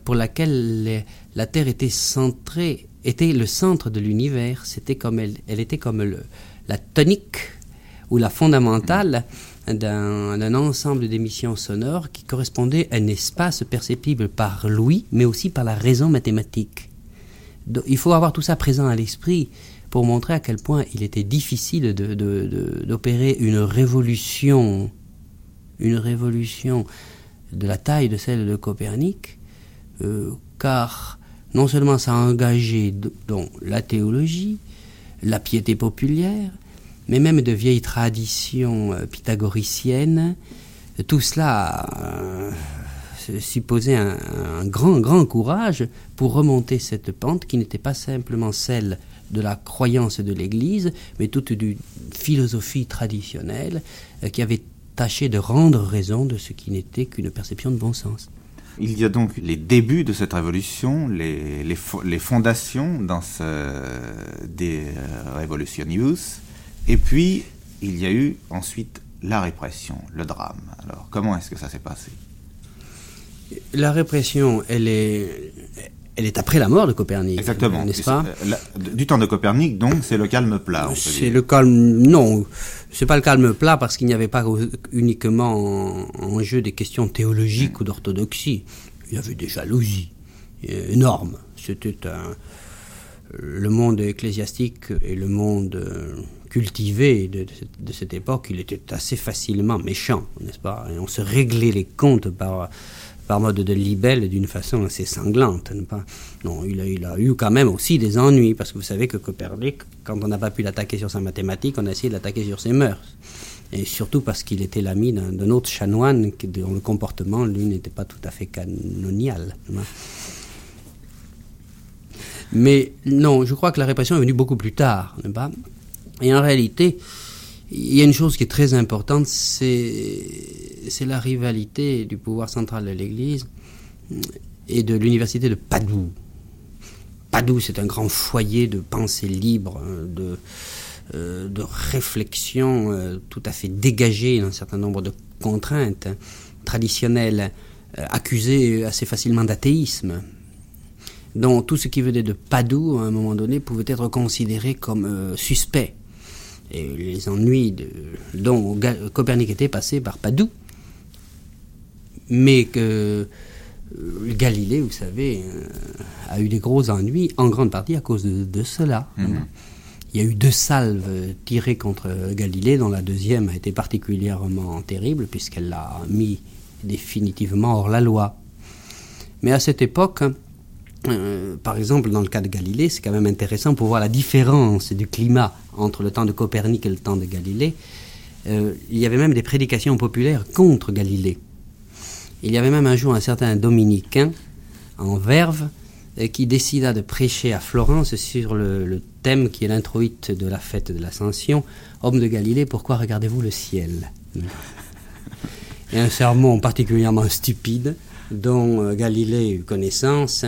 pour laquelle la Terre était centrée, était le centre de l'univers. C'était comme elle, elle était comme le, la tonique ou la fondamentale d'un ensemble d'émissions sonores qui correspondait à un espace perceptible par l'ouïe, mais aussi par la raison mathématique. il faut avoir tout ça présent à l'esprit pour montrer à quel point il était difficile d'opérer de, une révolution, une révolution de la taille de celle de Copernic, euh, car non seulement ça a engagé donc, la théologie, la piété populaire, mais même de vieilles traditions euh, pythagoriciennes, tout cela euh, supposait un, un, grand, grand courage pour remonter cette pente qui n'était pas simplement celle de la croyance de l'Église, mais toute une philosophie traditionnelle euh, qui avait tâché de rendre raison de ce qui n'était qu'une perception de bon sens. Il y a donc les débuts de cette révolution, les, fondations dans ce, des euh, et puis il y a eu ensuite la répression, le drame. Alors comment est-ce que ça s'est passé? La répression, elle est, elle est après la mort de Copernic. Exactement. N'est-ce pas? Du temps de Copernic, donc, c'est le calme plat. C'est le calme. Non, c'est pas le calme plat parce qu'il n'y avait pas uniquement en, jeu des questions théologiques ou d'orthodoxie. Il y avait des jalousies énormes. C'était un. Le monde ecclésiastique et le monde euh, cultivé de, de, cette époque, il était assez facilement méchant, n'est-ce pas? On se réglait les comptes par par mode de libelle d'une façon assez sanglante. Pas? Non, il a, il a, eu quand même aussi des ennuis, parce que vous savez que Copernic, quand on n'a pas pu l'attaquer sur sa mathématique, on a essayé de l'attaquer sur ses mœurs. Et surtout parce qu'il était l'ami d'un autre chanoine dont le comportement, lui, n'était pas tout à fait canonial. Mais non, je crois que la répression est venue beaucoup plus tard. Pas? Et en réalité, il y a une chose qui est très importante, c'est la rivalité du pouvoir central de l'Église et de l'université de Padoue. Padoue, c'est un grand foyer de pensée libre, de, euh, de réflexion euh, tout à fait dégagée d'un certain nombre de contraintes traditionnelles, euh, accusées assez facilement d'athéisme. Donc tout ce qui venait de Padoue, à un moment donné, pouvait être considéré comme suspect et les ennuis de, dont Copernic était passé par Padoue, mais que euh, Galilée, vous savez, euh, a eu des gros ennuis, en grande partie à cause de, cela. Mhm. Il y a eu deux salves tirées contre Galilée, dont la deuxième a été particulièrement terrible, puisqu'elle l'a mis définitivement hors la loi. Mais à cette époque, euh, par exemple, dans le cas de Galilée, c'est quand même intéressant pour voir la différence du climat entre le temps de Copernic et le temps de Galilée. Euh, il y avait même des prédications populaires contre Galilée. Il y avait même un jour un certain dominicain en verve euh, qui décida de prêcher à Florence sur le, thème qui est l'introïte de la fête de l'Ascension. Homme de Galilée, pourquoi regardez-vous le ciel? Et un sermon particulièrement stupide dont Galilée eut connaissance.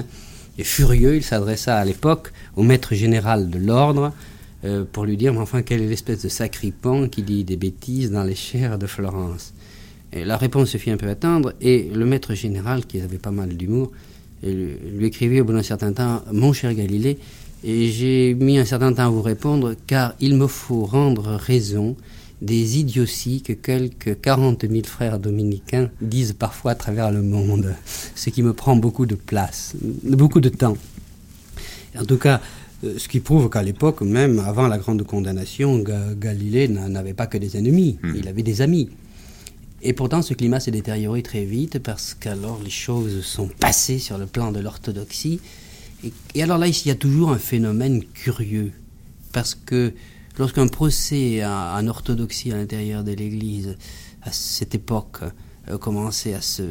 Et furieux, il s'adressa à l'époque au maître général de l'ordre euh, pour lui dire Mais enfin, quelle est l'espèce de sacripant qui dit des bêtises dans les chairs de Florence? La réponse se fit un peu attendre, et le maître général, qui avait pas mal d'humour, euh, lui écrivit au bout d'un certain temps Mon cher Galilée, j'ai mis un certain temps à vous répondre, car il me faut rendre raison des idioties que quelques 40 000 frères dominicains disent parfois à travers le monde, ce qui me prend beaucoup de place, beaucoup de temps. En tout cas, euh, ce qui prouve qu'à l'époque, même avant la grande condamnation, Ga Galilée n'avait pas que des ennemis, mmh. il avait des amis. Et pourtant, ce climat s'est détérioré très vite parce qu'alors les choses sont passées sur le plan de l'orthodoxie. Et, et, alors là, il y a toujours un phénomène curieux. Parce que lorsqu'un procès en orthodoxie à l'intérieur de l'Église, à cette époque, euh, commençait à se,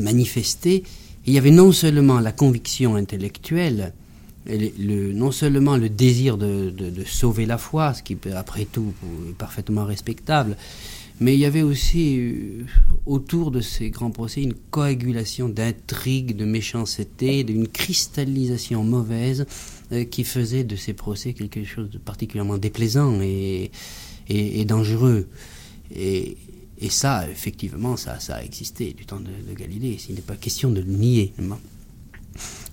manifester, il y avait non seulement la conviction intellectuelle, le, le, non seulement le désir de, sauver la foi, ce qui après tout est parfaitement respectable, mais il y avait aussi euh, autour de ces grands procès une coagulation d'intrigues, de méchanceté, d'une cristallisation mauvaise qui faisait de ces procès quelque chose de particulièrement déplaisant et, et, dangereux. Et, et, ça, effectivement, ça, ça a existé du temps de, Galilée. Il n'est pas question de le nier.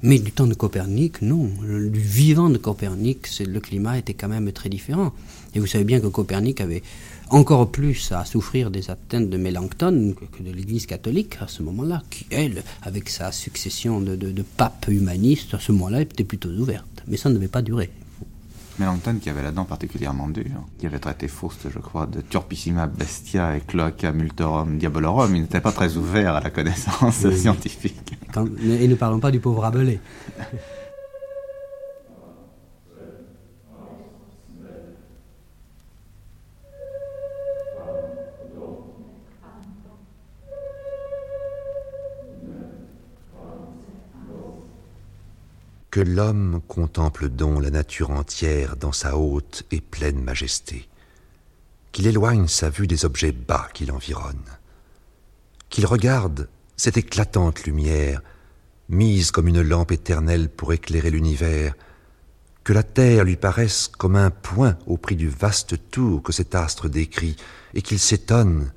Mais du temps de Copernic, non. Du vivant de Copernic, le climat était quand même très différent. Et vous savez bien que Copernic avait encore plus à souffrir des atteintes de Mélenchon que de l'Église catholique à ce moment-là, qui, elle, avec sa succession de, de papes humanistes, à ce moment-là, était plutôt ouverte. Mais ça ne devait pas durer. Mélenchon qui avait la dent particulièrement dure, qui avait traité Faust, je crois, de turpissima bestia et cloaca multorum diabolorum, il n'était pas très ouvert à la connaissance oui. scientifique. Quand, et ne parlons pas du pauvre Rabelais. que l'homme contemple donc la nature entière dans sa haute et pleine majesté, qu'il éloigne sa vue des objets bas qui l'environnent, qu'il regarde cette éclatante lumière mise comme une lampe éternelle pour éclairer l'univers, que la terre lui paraisse comme un point au prix du vaste tour que cet astre décrit, et qu'il s'étonne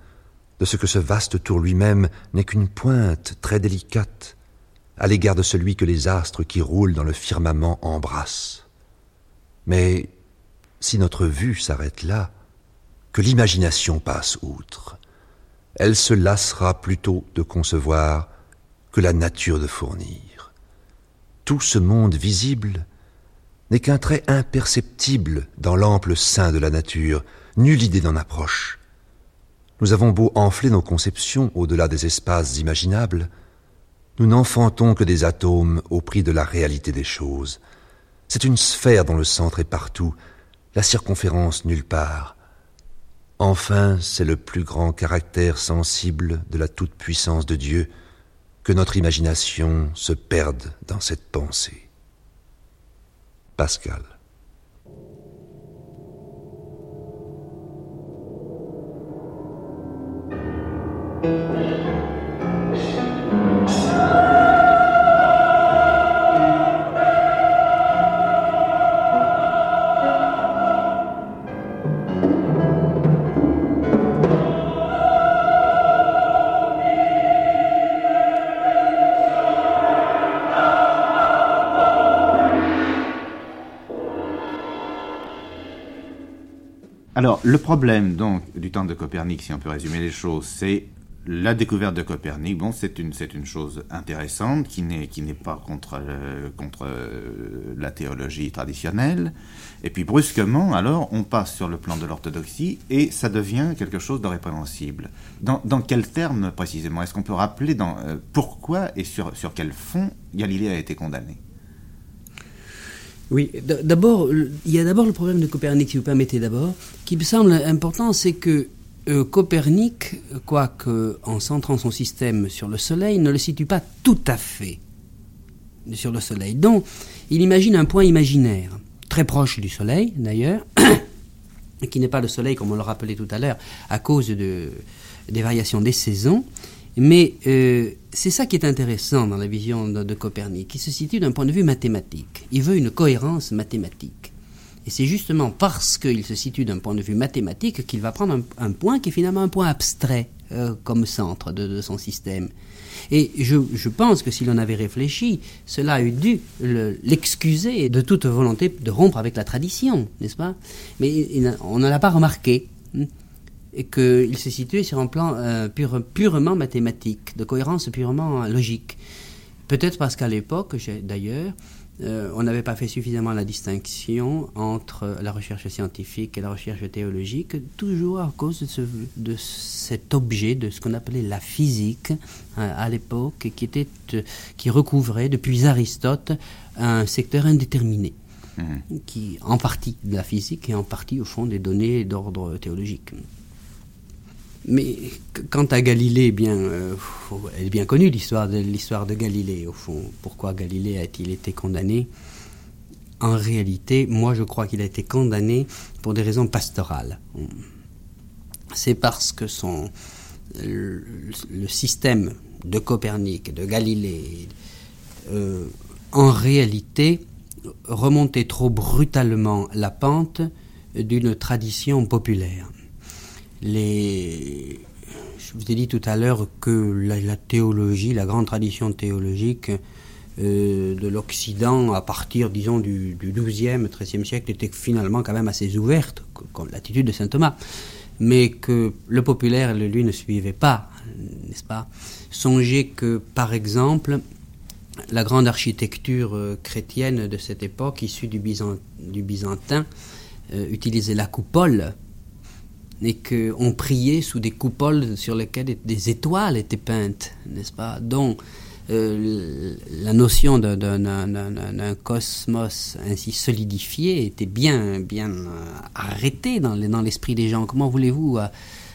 de ce que ce vaste tour lui-même n'est qu'une pointe très délicate, à l'égard de celui que les astres qui roulent dans le firmament embrassent. Mais si notre vue s'arrête là, que l'imagination passe outre, elle se lassera plutôt de concevoir que la nature de fournir. Tout ce monde visible n'est qu'un trait imperceptible dans l'ample sein de la nature, nulle idée n'en approche. Nous avons beau enfler nos conceptions au-delà des espaces imaginables, nous n'enfantons que des atomes au prix de la réalité des choses. C'est une sphère dont le centre est partout, la circonférence nulle part. Enfin, c'est le plus grand caractère sensible de la toute-puissance de Dieu que notre imagination se perde dans cette pensée. Pascal. Alors, le problème donc du temps de Copernic, si on peut résumer les choses, c'est la découverte de Copernic, bon, c'est une, une chose intéressante qui n'est, qui n'est pas contre, euh, contre euh, la théologie traditionnelle. Et puis brusquement, alors, on passe sur le plan de l'orthodoxie et ça devient quelque chose de répréhensible. Dans, dans quels termes précisément? Est-ce qu'on peut rappeler dans, euh, pourquoi et sur, sur quel fond Galilée a été condamné oui, d'abord, il y a d'abord le problème de Copernic, si vous permettez d'abord, qui me semble important, c'est que euh, Copernic, quoique en centrant son système sur le Soleil, ne le situe pas tout à fait sur le Soleil. Donc, il imagine un point imaginaire, très proche du Soleil d'ailleurs, qui n'est pas le Soleil comme on le rappelait tout à l'heure, à cause de, des variations des saisons, mais euh, c'est ça qui est intéressant dans la vision de, Copernic, qui se situe d'un point de vue mathématique. Il veut une cohérence mathématique. Et c'est justement parce qu'il se situe d'un point de vue mathématique qu'il va prendre un, point qui est finalement un point abstrait euh, comme centre de, son système. Et je, pense que si l'on avait réfléchi, cela eût dû l'excuser de toute volonté de rompre avec la tradition, n'est-ce pas? Mais on ne l'a pas remarqué et qu'il se situait sur un plan euh, purement mathématique, de cohérence purement logique. Peut-être parce qu'à l'époque, d'ailleurs, euh, on n'avait pas fait suffisamment la distinction entre la recherche scientifique et la recherche théologique, toujours à cause de, ce, de cet objet, de ce qu'on appelait la physique hein, à l'époque, qui, était, qui recouvrait depuis Aristote un secteur indéterminé. Mmh. Qui, en partie de la physique et en partie, au fond, des données d'ordre théologique. Mais quant à Galilée, bien, euh, elle est bien connue l'histoire de de Galilée au fond. Pourquoi Galilée a-t-il été condamné? En réalité, moi je crois qu'il a été condamné pour des raisons pastorales. C'est parce que son le, système de Copernic, de Galilée, euh, en réalité remontait trop brutalement la pente d'une tradition populaire Je vous ai dit tout à l'heure que la, théologie, la grande tradition théologique euh, de l'Occident, à partir, disons, du, du 12e, 13e siècle, était finalement quand même assez ouverte, comme l'attitude de saint Thomas. Mais que le populaire, lui, ne suivait pas, n'est-ce pas? Songez que, par exemple, la grande architecture euh, chrétienne de cette époque, issue du, du byzantin, euh, utilisait la coupole et qu'on priait sous des coupoles sur lesquelles des étoiles étaient peintes, n'est-ce pas? Donc, euh, la notion d'un cosmos ainsi solidifié était bien, bien euh, arrêtée dans l'esprit des gens. Comment voulez-vous euh,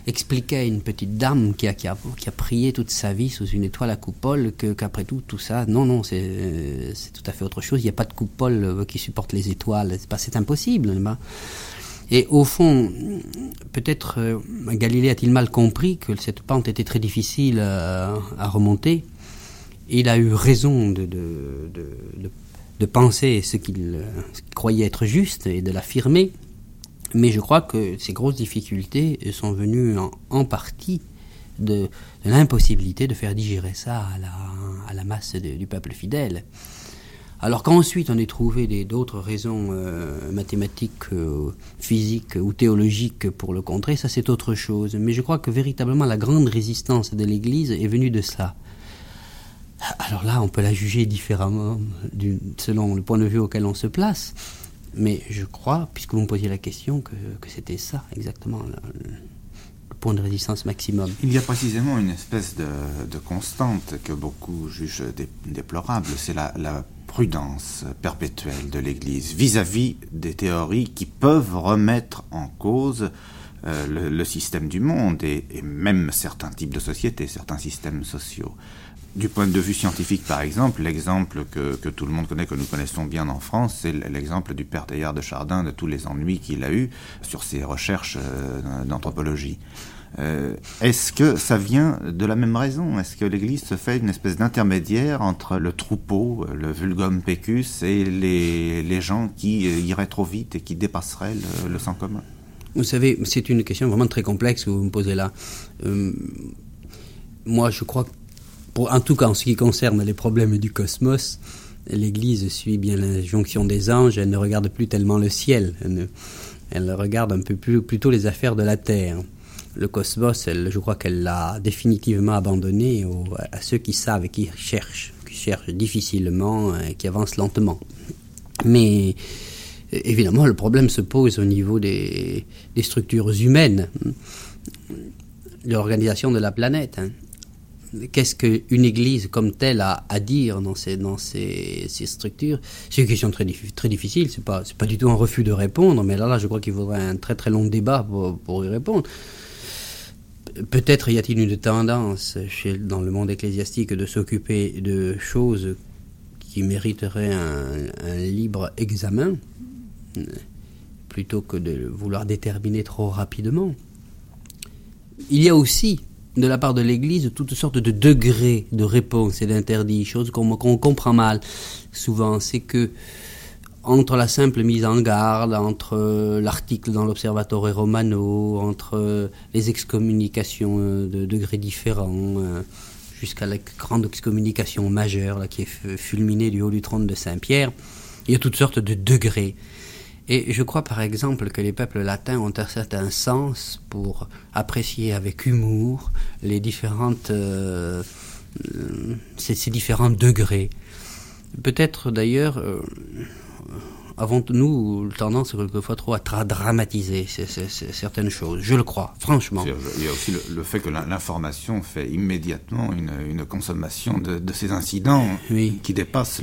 expliquer à une petite dame qui a, prié toute sa vie sous une étoile à coupole qu'après tout, tout ça, non, non, c'est tout à fait autre chose. Il n'y a pas de coupole qui supporte les étoiles. C'est impossible. Et au fond, peut-être euh, Galilée a-t-il mal compris que cette pente était très difficile à, remonter. il a eu raison de, penser ce qu'il croyait être juste et de l'affirmer. Mais je crois que ces grosses difficultés sont venues en, partie de, l'impossibilité de faire digérer ça à à la masse du peuple fidèle. Alors qu'ensuite on ait trouvé d'autres raisons euh, mathématiques, euh, physiques ou théologiques pour le contrer, ça c'est autre chose. Mais je crois que véritablement la grande résistance de l'Église est venue de cela. Alors là, on peut la juger différemment selon le point de vue auquel on se place. Mais je crois, puisque vous me posiez la question, que, c'était ça exactement le, point de résistance maximum. Il y a précisément une espèce de, constante que beaucoup jugent déplorable, c'est la, la prudence perpétuelle de l'Église vis-à-vis des théories qui peuvent remettre en cause euh, le, système du monde et, même certains types de sociétés, certains systèmes sociaux. Du point de vue scientifique, par exemple, l'exemple que, tout le monde connaît, que nous connaissons bien en France, c'est l'exemple du père Teilhard de Chardin, de tous les ennuis qu'il a eus sur ses recherches euh, d'anthropologie. Euh, est-ce que ça vient de la même raison? Est-ce que l'Église se fait une espèce d'intermédiaire entre le troupeau, le vulgum pecus, et les, gens qui euh, iraient trop vite et qui dépasseraient le, sang commun? Vous savez, c'est une question vraiment très complexe que vous me posez là. Euh, moi, je crois, en tout cas en ce qui concerne les problèmes du cosmos, l'Église suit bien l'injonction des anges, elle ne regarde plus tellement le ciel, elle, regarde un peu plus, plutôt les affaires de la terre. Le cosmos, je crois qu'elle l'a définitivement abandonné à ceux qui savent et qui cherchent, qui cherchent difficilement et qui avancent lentement. Mais évidemment, le problème se pose au niveau des, structures humaines, de l'organisation de la planète. Hein. Qu'est-ce qu'une église comme telle a à dire dans ces, structures? C'est une question très, difficile, ce n'est pas, du tout un refus de répondre, mais là, je crois qu'il faudrait un très très long débat pour y répondre. Peut-être y a-t-il une tendance chez, dans le monde ecclésiastique de s'occuper de choses qui mériteraient un, libre examen, plutôt que de vouloir déterminer trop rapidement. Il y a aussi, de la part de l'Église, toutes sortes de degrés de réponse et d'interdits, choses qu'on comprend mal souvent. C'est que entre la simple mise en garde, entre euh, l'article dans l'Observatore Romano, entre euh, les excommunications euh, de degrés différents, jusqu'à la grande excommunication majeure qui est fulminée du haut du trône de Saint-Pierre, il y a toutes sortes de degrés. Et je crois par exemple que les peuples latins ont un certain sens pour apprécier avec humour les différentes, ces, différents degrés. Peut-être d'ailleurs avons nous tendance quelquefois trop à dramatiser certaines choses. Je le crois, franchement. Il y a aussi le, fait que l'information fait immédiatement une, consommation de, ces incidents qui dépassent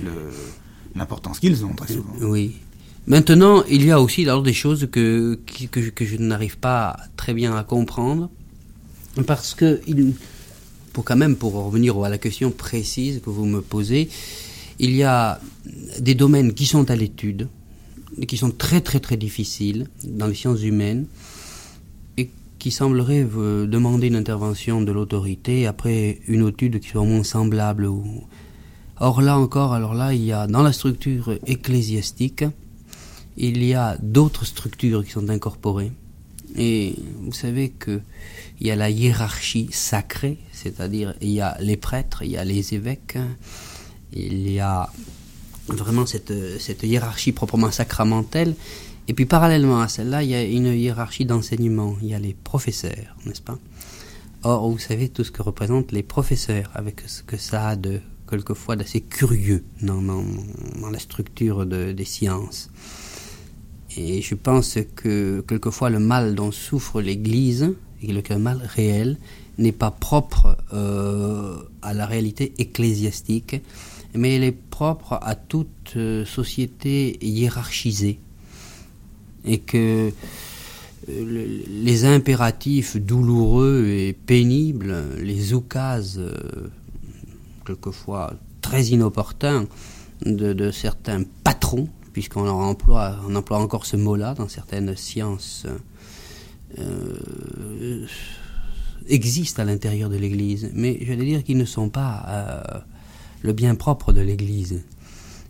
l'importance qu'ils ont très souvent. Oui. Maintenant, il y a aussi alors des choses que, que, que je n'arrive pas très bien à comprendre, parce que, il, pour quand même, pour revenir à la question précise que vous me posez, il y a des domaines qui sont à l'étude, qui sont très très très difficiles dans les sciences humaines et qui sembleraient euh, demander une intervention de l'autorité après une étude qui soit au moins semblable. Or là encore, alors là, il y a dans la structure ecclésiastique, il y a d'autres structures qui sont incorporées. Et vous savez que il y a la hiérarchie sacrée, c'est-à-dire il y a les prêtres, il y a les évêques, il y a vraiment cette, cette hiérarchie proprement sacramentelle. Et puis parallèlement à celle-là, il y a une hiérarchie d'enseignement. Il y a les professeurs, n'est-ce pas? Or, vous savez tout ce que représentent les professeurs, avec ce que ça a de quelquefois d'assez curieux dans, dans, la structure de, des sciences. Et je pense que quelquefois le mal dont souffre l'Église, et le mal réel, n'est pas propre euh, à la réalité ecclésiastique, mais elle est propre à toute euh, société hiérarchisée. Et que euh, les impératifs douloureux et pénibles, les oukases, euh, quelquefois très inopportuns, de, certains patrons, puisqu'on emploie, emploie encore ce mot-là dans certaines sciences, existent à l'intérieur de l'Église. Mais je vais dire qu'ils ne sont pas le bien propre de l'Église.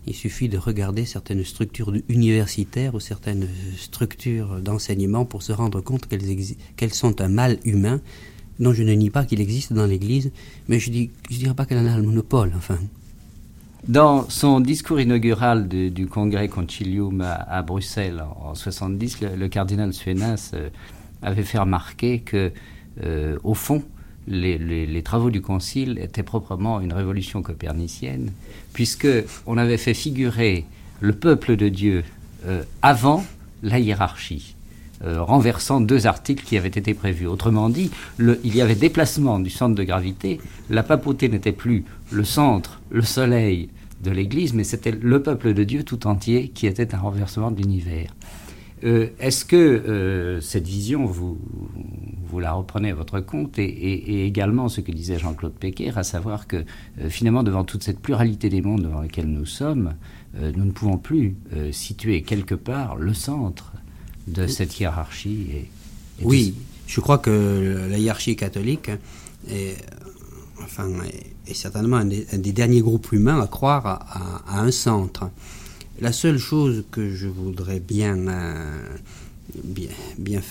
Il suffit de regarder certaines structures universitaires ou certaines structures d'enseignement pour se rendre compte qu'elles, sont un mal humain dont je ne nie pas qu'il existe dans l'Église, mais je ne dirais pas qu'elle en a le monopole, enfin. Dans son discours inaugural du congrès Concilium à, Bruxelles en 70, le, cardinal Suenas euh, avait fait remarquer que, euh, au fond, les, travaux du Concile étaient proprement une révolution copernicienne, puisque on avait fait figurer le peuple de Dieu euh, avant la hiérarchie. Euh, renversant deux articles qui avaient été prévus. Autrement dit, il y avait déplacement du centre de gravité. La papauté n'était plus le centre, le soleil de l'Église, mais c'était le peuple de Dieu tout entier qui était un renversement de l'univers. Euh, est-ce que euh, cette vision, vous, vous la reprenez à votre compte et, également ce que disait Jean-Claude Péquer, à savoir que euh, finalement, devant toute cette pluralité des mondes dans lesquels nous sommes, nous ne pouvons plus situer quelque part le centre de cette hiérarchie Oui, je crois que la hiérarchie catholique est, enfin, est certainement un des, derniers groupes humains à croire à un centre. La seule chose que je voudrais bien, euh, bien, bien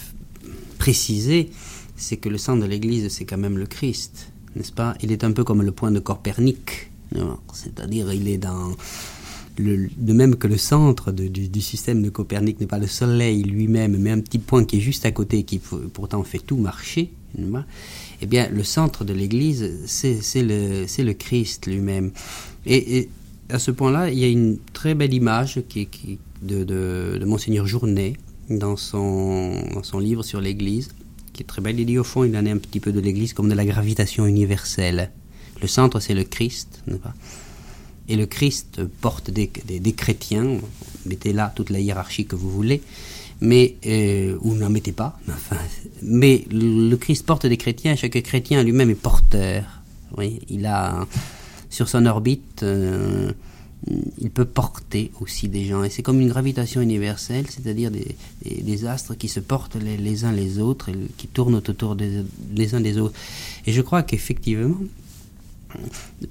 préciser, c'est que le sang de l'Église, c'est quand même le Christ, n'est-ce pas? Il est un peu comme le point de Copernic, c'est-à-dire il est dans... Le, de même que le centre du, système de Copernic n'est pas le Soleil lui-même, mais un petit point qui est juste à côté, qui pourtant fait tout marcher, Eh bien, le centre de l'Église, c'est le, Christ lui-même. À ce point-là, il y a une très belle image qui, de, de, Monseigneur Journet dans son, son livre sur l'Église, qui est très belle. Il dit au fond, il en est un petit peu de l'Église comme de la gravitation universelle. Le centre, c'est le Christ, et le Christ porte des, des, chrétiens, mettez là toute la hiérarchie que vous voulez, mais euh, ou n'en mettez pas, enfin, mais le, Christ porte des chrétiens, chaque chrétien lui-même est porteur. Oui, il a sur son orbite, euh, il peut porter aussi des gens, et c'est comme une gravitation universelle, c'est-à-dire des, astres qui se portent les, uns les autres, et qui tournent autour des, les uns des autres. Et je crois qu'effectivement,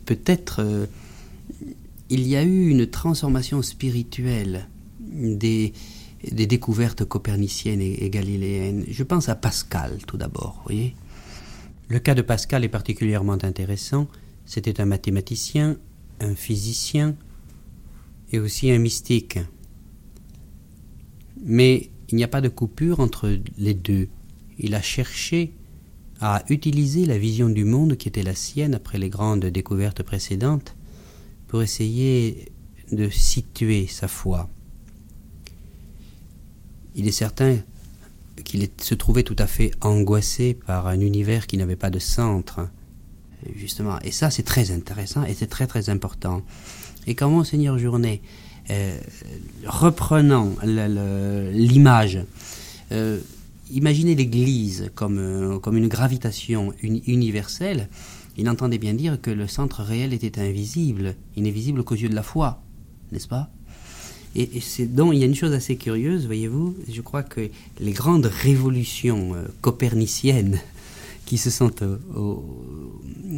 peut-être euh, il y a eu une transformation spirituelle des, découvertes coperniciennes et, galiléennes. Je pense à Pascal tout d'abord, voyez. Le cas de Pascal est particulièrement intéressant. C'était un mathématicien, un physicien et aussi un mystique. Mais il n'y a pas de coupure entre les deux. Il a cherché à utiliser la vision du monde qui était la sienne après les grandes découvertes précédentes pour essayer de situer sa foi. Il est certain qu'il se trouvait tout à fait angoissé par un univers qui n'avait pas de centre, justement. Et ça, c'est très intéressant et c'est très très important. Et quand Monseigneur Journet, euh, reprenant l'image, euh, imaginez l'Église comme, euh, une gravitation universelle, il entendait bien dire que le centre réel était invisible, il n'est visible qu'aux yeux de la foi, n'est-ce pas? Et, c'est donc il y a une chose assez curieuse, voyez-vous, je crois que les grandes révolutions coperniciennes qui se sont euh,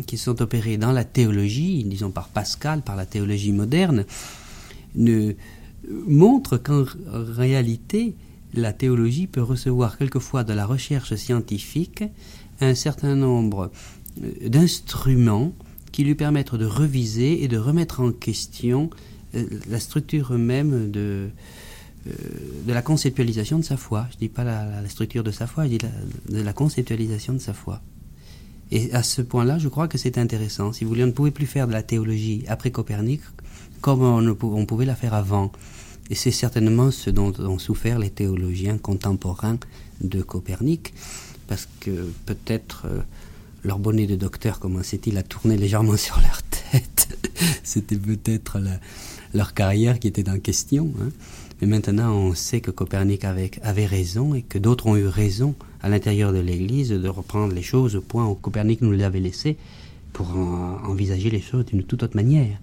qui sont opérées dans la théologie, disons par Pascal, par la théologie moderne, ne montrent qu'en réalité la théologie peut recevoir quelquefois de la recherche scientifique un certain nombre euh, d'instruments qui lui permettent de reviser et de remettre en question euh, la structure même de, euh, de la conceptualisation de sa foi. Je ne dis pas la, structure de sa foi, je dis de la conceptualisation de sa foi. Et à ce point-là, je crois que c'est intéressant. Si vous voulez, on ne pouvait plus faire de la théologie après Copernic comme on, pouvait la faire avant. Et c'est certainement ce dont ont souffert les théologiens contemporains de Copernic, parce que peut-être leur bonnet de docteur commençait-il à tourner légèrement sur leur tête. C'était peut-être leur carrière qui était en question. Hein. Mais maintenant, on sait que Copernic avait raison et que d'autres ont eu raison à l'intérieur de l'Église de reprendre les choses au point où Copernic nous l'avait laissé pour envisager les choses d'une toute autre manière.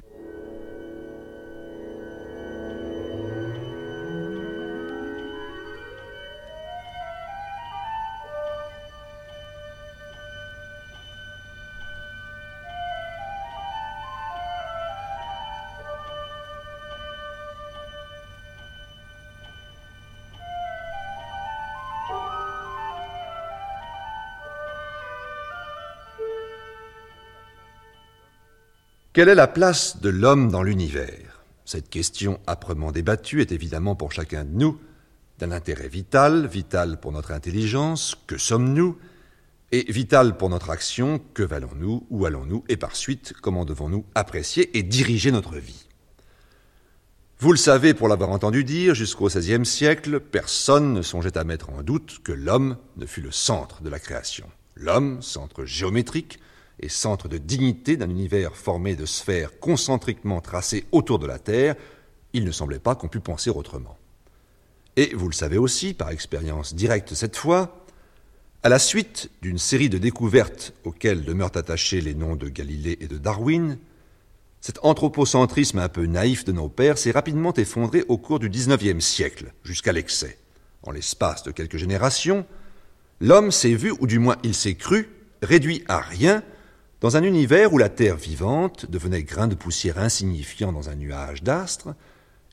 Quelle est la place de l'homme dans l'univers? Cette question âprement débattue est évidemment pour chacun de nous d'un intérêt vital, vital pour notre intelligence, que sommes-nous? Et vital pour notre action, que valons-nous, où allons-nous, et par suite, comment devons-nous apprécier et diriger notre vie? Vous le savez pour l'avoir entendu dire, jusqu'au XVIe siècle, personne ne songeait à mettre en doute que l'homme ne fût le centre de la création. L'homme, centre géométrique, et centre de dignité d'un univers formé de sphères concentriquement tracées autour de la Terre, il ne semblait pas qu'on pût penser autrement. Et vous le savez aussi, par expérience directe cette fois, à la suite d'une série de découvertes auxquelles demeurent attachés les noms de Galilée et de Darwin, cet anthropocentrisme un peu naïf de nos pères s'est rapidement effondré au cours du XIXe siècle, jusqu'à l'excès. En l'espace de quelques générations, l'homme s'est vu, ou du moins il s'est cru, réduit à rien dans un univers où la Terre vivante devenait grain de poussière insignifiant dans un nuage d'astres,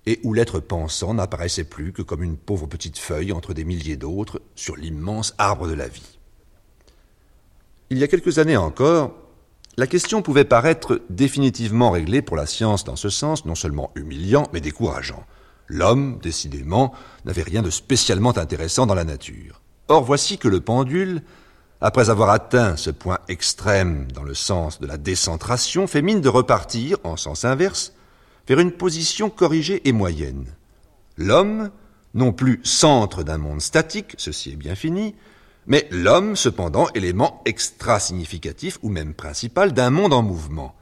et où l'être pensant n'apparaissait plus que comme une pauvre petite feuille entre des milliers d'autres sur l'immense arbre de la vie. Il y a quelques années encore, la question pouvait paraître définitivement réglée pour la science dans ce sens non seulement humiliant, mais décourageant. L'homme, décidément, n'avait rien de spécialement intéressant dans la nature. Or voici que le pendule après avoir atteint ce point extrême dans le sens de la décentration, fait mine de repartir, en sens inverse, vers une position corrigée et moyenne. L'homme, non plus centre d'un monde statique, ceci est bien fini, mais l'homme, cependant, élément extra-significatif ou même principal d'un monde en mouvement.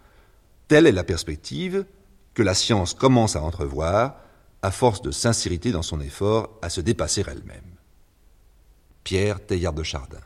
Telle est la perspective que la science commence à entrevoir à force de sincérité dans son effort à se dépasser elle-même. Pierre Teilhard de Chardin.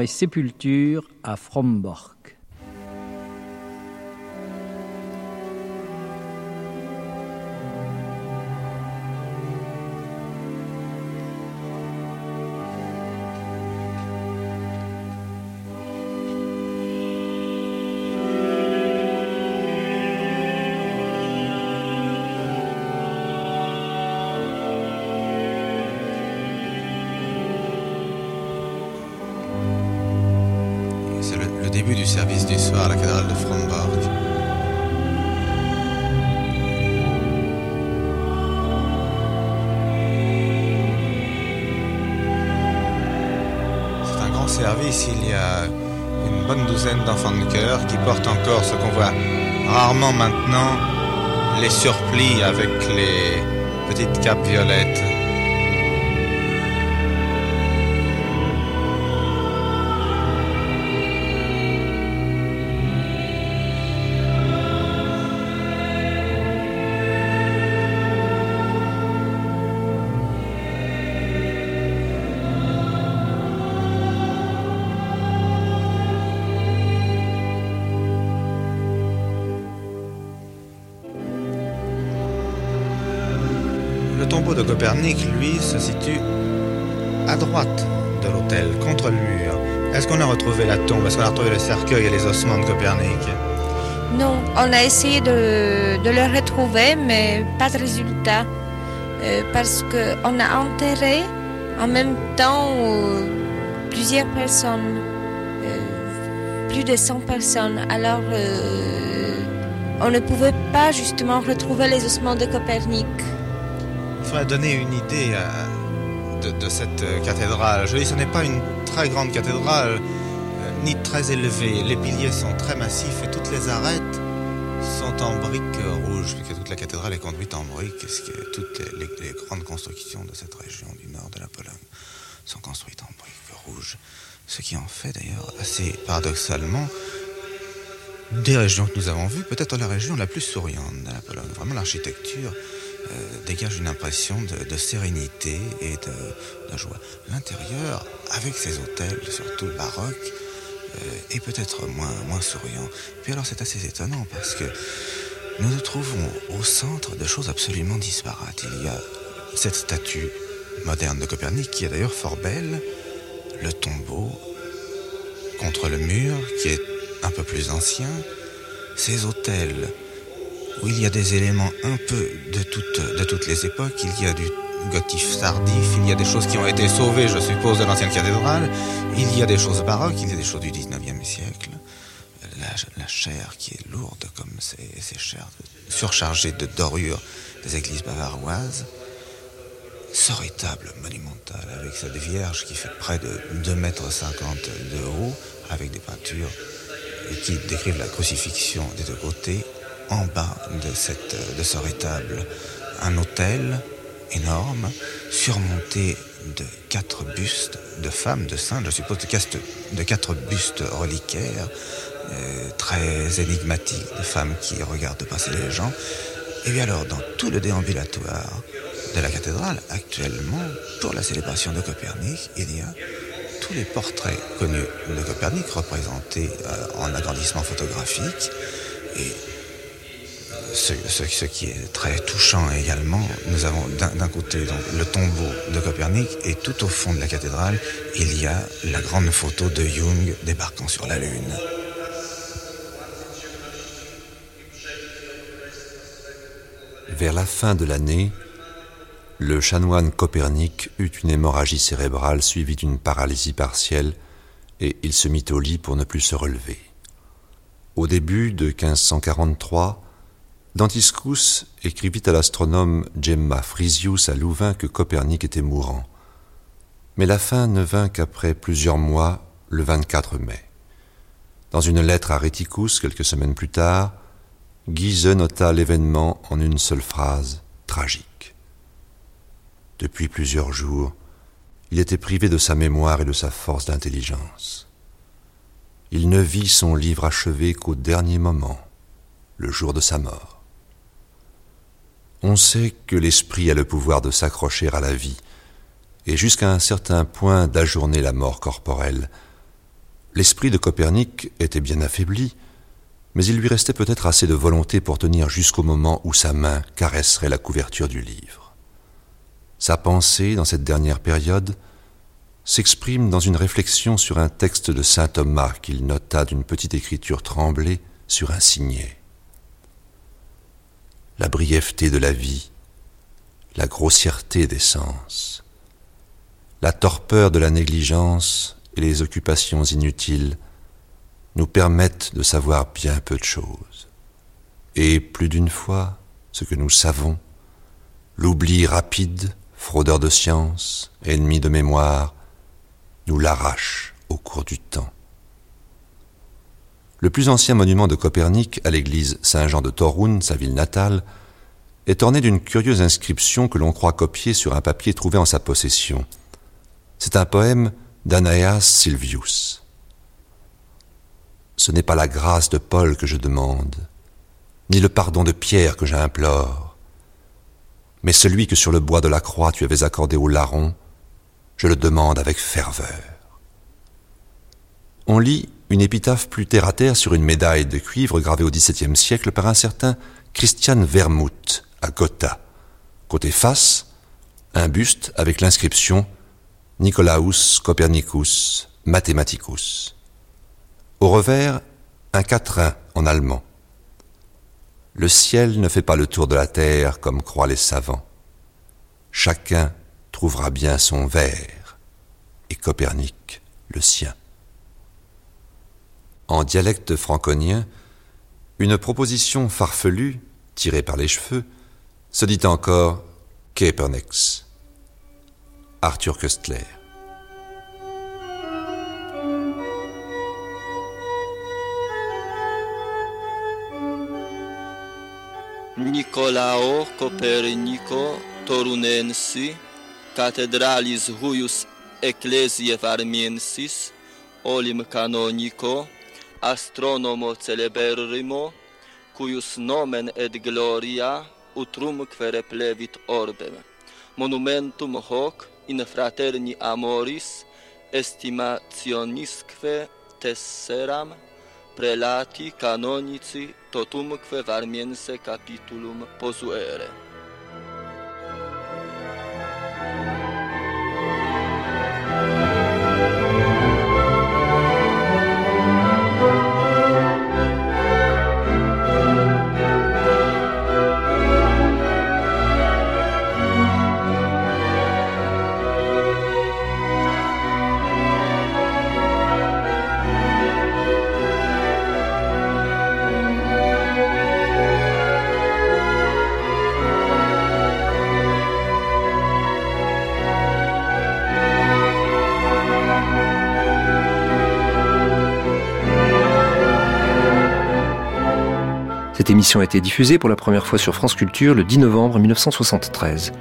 Et sépulture à Frombork. A essayé de, de le retrouver, mais pas de résultat. Euh, parce qu'on a enterré en même temps euh, plusieurs personnes, euh, plus de 100 personnes. Alors, on ne pouvait pas justement retrouver les ossements de Copernic. Il faudrait donner une idée de, de cette cathédrale. Je dis, ce n'est pas une très grande cathédrale, ni très élevée. Les piliers sont très massifs et toutes les arêtes en briques rouges, puisque toute la cathédrale est conduite en briques, ce qui toutes les, grandes constructions de cette région du nord de la Pologne sont construites en briques rouges? Ce qui en fait d'ailleurs assez paradoxalement des régions que nous avons vues, peut-être la région la plus souriante de la Pologne. Vraiment, l'architecture euh, dégage une impression de, sérénité et de, de joie. L'intérieur, avec ses hôtels, surtout baroques, est peut-être moins, moins souriant. Puis alors, c'est assez étonnant parce que nous nous trouvons au centre de choses absolument disparates. Il y a cette statue moderne de Copernic qui est d'ailleurs fort belle, le tombeau contre le mur qui est un peu plus ancien, ces hôtels où il y a des éléments un peu de, toutes de toutes les époques. Il y a du gotif tardif, il y a des choses qui ont été sauvées, je suppose, de l'ancienne cathédrale. Il y a des choses baroques, il y a des choses du 19e siècle. La, chair qui est lourde comme ces, ces chairs surchargées de dorures des églises bavaroises. Ce rétable monumental avec cette vierge qui fait près de 2,50 mètres de haut, avec des peintures qui décrivent la crucifixion des deux côtés. En bas de, cette, de ce rétable, un autel énorme, surmonté de quatre bustes de femmes, de saintes, je suppose, de quatre, bustes reliquaires, euh, très énigmatiques, de femmes qui regardent passer les gens. Et bien alors, dans tout le déambulatoire de la cathédrale, actuellement, pour la célébration de Copernic, il y a tous les portraits connus de Copernic représentés euh, en agrandissement photographique. Ce, qui est très touchant également, nous avons d'un côté le tombeau de Copernic et tout au fond de la cathédrale, il y a la grande photo de Jung débarquant sur la Lune. Vers la fin de l'année, le chanoine Copernic eut une hémorragie cérébrale suivie d'une paralysie partielle et il se mit au lit pour ne plus se relever. Au début de 1543, Dantiscus écrivit à l'astronome Gemma Frisius à Louvain que Copernic était mourant. Mais la fin ne vint qu'après plusieurs mois, le 24 mai. Dans une lettre à Réticus, quelques semaines plus tard, Guise nota l'événement en une seule phrase tragique. Depuis plusieurs jours, il était privé de sa mémoire et de sa force d'intelligence. Il ne vit son livre achevé qu'au dernier moment, le jour de sa mort. On sait que l'esprit a le pouvoir de s'accrocher à la vie, et jusqu'à un certain point d'ajourner la mort corporelle. L'esprit de Copernic était bien affaibli, mais il lui restait peut-être assez de volonté pour tenir jusqu'au moment où sa main caresserait la couverture du livre. Sa pensée, dans cette dernière période, s'exprime dans une réflexion sur un texte de saint Thomas qu'il nota d'une petite écriture tremblée sur un signet. La brièveté de la vie, la grossièreté des sens, la torpeur de la négligence et les occupations inutiles nous permettent de savoir bien peu de choses. Et plus d'une fois, ce que nous savons, l'oubli rapide fraudeur de science, ennemi de mémoire, nous l'arrache au cours du temps. Le plus ancien monument de Copernic, à l'église Saint-Jean de Torun, sa ville natale, est orné d'une curieuse inscription que l'on croit copier sur un papier trouvé en sa possession. C'est un poème d'Anaeas Silvius. Ce n'est pas la grâce de Paul que je demande, ni le pardon de Pierre que j'implore, mais celui que sur le bois de la croix tu avais accordé au larron, je le demande avec ferveur. On lit une épitaphe plus terre à terre sur une médaille de cuivre gravée au XVIIe siècle par un certain Christian Vermouth à Gotha. Côté face, un buste avec l'inscription Nicolaus Copernicus Mathematicus. Au revers, un quatrain en allemand. Le ciel ne fait pas le tour de la terre comme croient les savants. Chacun trouvera bien son verre, et Copernic le sien. En dialecte franconien, une proposition farfelue, tirée par les cheveux, se dit encore Kepernex. Arthur Köstler. Nicolao Copernico Torunensi, Cathedralis huius Ecclesiae Varmiensis, olim canonico, astronomo celeberrimo, cuius nomen et gloria utrumque replevit orbem. Monumentum hoc in fraterni amoris estimationisque tesseram prelati canonici totumque varmiense capitulum posuere. Cette émission a été diffusée pour la première fois sur France Culture le 10 novembre 1973.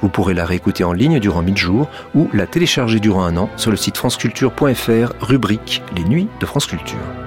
Vous pourrez la réécouter en ligne durant 1000 jours ou la télécharger durant un an sur le site franceculture.fr, rubrique Les Nuits de France Culture.